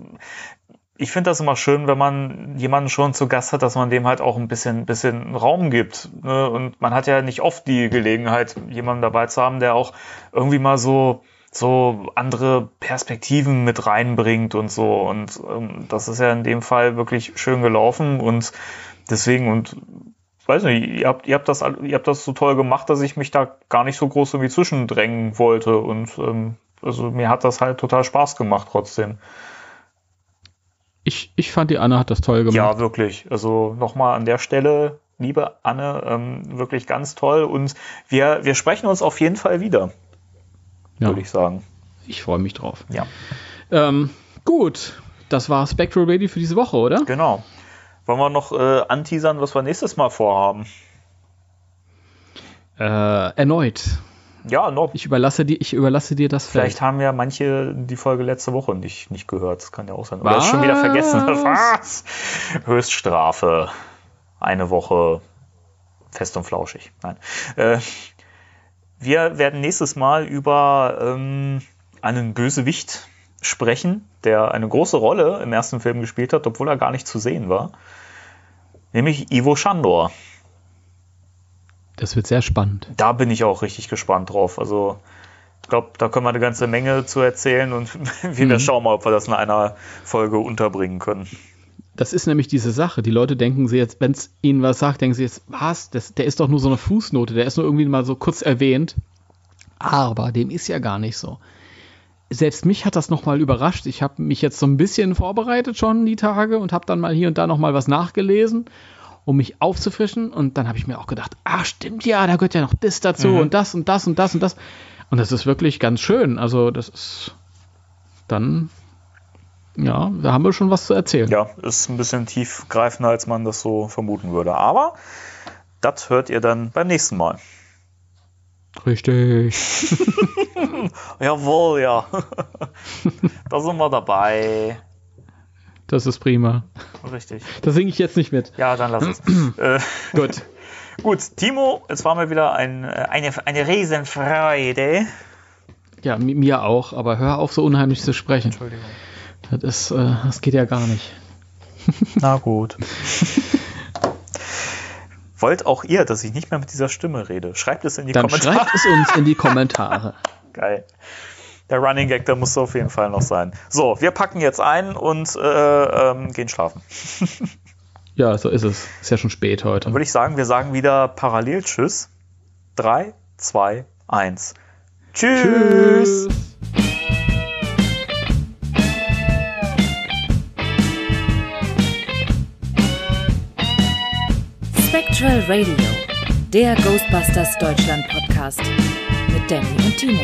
Ich finde das immer schön, wenn man jemanden schon zu Gast hat, dass man dem halt auch ein bisschen, bisschen Raum gibt. Ne? Und man hat ja nicht oft die Gelegenheit, jemanden dabei zu haben, der auch irgendwie mal so, so andere Perspektiven mit reinbringt und so. Und ähm, das ist ja in dem Fall wirklich schön gelaufen und deswegen und weiß nicht, ihr habt, ihr habt das, ihr habt das so toll gemacht, dass ich mich da gar nicht so groß irgendwie zwischendrängen wollte und ähm, also mir hat das halt total Spaß gemacht trotzdem. Ich, ich fand die Anne hat das toll gemacht. Ja, wirklich. Also nochmal an der Stelle, liebe Anne, ähm, wirklich ganz toll und wir, wir sprechen uns auf jeden Fall wieder. Ja. würde ich sagen. Ich freue mich drauf. Ja, Ähm, gut, das war Spectral Radio für diese Woche, oder? genau. Wollen wir noch äh, anteasern, was wir nächstes Mal vorhaben? Äh, erneut. Ja, noch. Ich überlasse dir, ich überlasse dir das Feld. Vielleicht haben ja manche die Folge letzte Woche nicht, nicht gehört. Das kann ja auch sein. Oder es schon wieder vergessen. <laughs> Was? Höchststrafe. Eine Woche fest und flauschig. Nein. Äh, wir werden nächstes Mal über ähm, einen Bösewicht sprechen, der eine große Rolle im ersten Film gespielt hat, obwohl er gar nicht zu sehen war. Nämlich Ivo Shandor. Das wird sehr spannend. Da bin ich auch richtig gespannt drauf. Also, ich glaube, da können wir eine ganze Menge zu erzählen und <laughs> wir Mhm. schauen mal, ob wir das in einer Folge unterbringen können. Das ist nämlich diese Sache. Die Leute denken sie jetzt, wenn es ihnen was sagt, denken sie jetzt, was? Das, der ist doch nur so eine Fußnote, der ist nur irgendwie mal so kurz erwähnt. Aber dem ist ja gar nicht so. Selbst mich hat das nochmal überrascht. Ich habe mich jetzt so ein bisschen vorbereitet schon die Tage und habe dann mal hier und da nochmal was nachgelesen, um mich aufzufrischen. Und dann habe ich mir auch gedacht, ach stimmt ja, da gehört ja noch das dazu Mhm. und das und das und das und das. Und das ist wirklich ganz schön. Also das ist dann, ja, da haben wir schon was zu erzählen. Ja, ist ein bisschen tiefgreifender, als man das so vermuten würde. Aber das hört ihr dann beim nächsten Mal. Richtig. <laughs> Jawohl, ja. <laughs> da sind wir dabei. Das ist prima. Richtig. Da singe ich jetzt nicht mit. Ja, dann lass es. <clears throat> äh, Gut. <laughs> gut, Timo, es war mal wieder ein, äh, eine, eine Riesenfreude. Ja, mi- mir auch, aber hör auf, so unheimlich zu sprechen. Entschuldigung. Das, ist, äh, das geht ja gar nicht. Na gut. Wollt auch ihr, dass ich nicht mehr mit dieser Stimme rede? Schreibt es in die Dann Kommentare. schreibt es uns in die Kommentare. <laughs> Geil. Der Running Gag, der muss auf jeden Fall noch sein. So, wir packen jetzt ein und äh, ähm, gehen schlafen. <laughs> Ja, so ist es. Ist ja schon spät heute. Dann würde ich sagen, wir sagen wieder parallel Tschüss. 3, 2, 1. Tschüss. Spectral Radio, der Ghostbusters Deutschland Podcast mit Danny und Timo.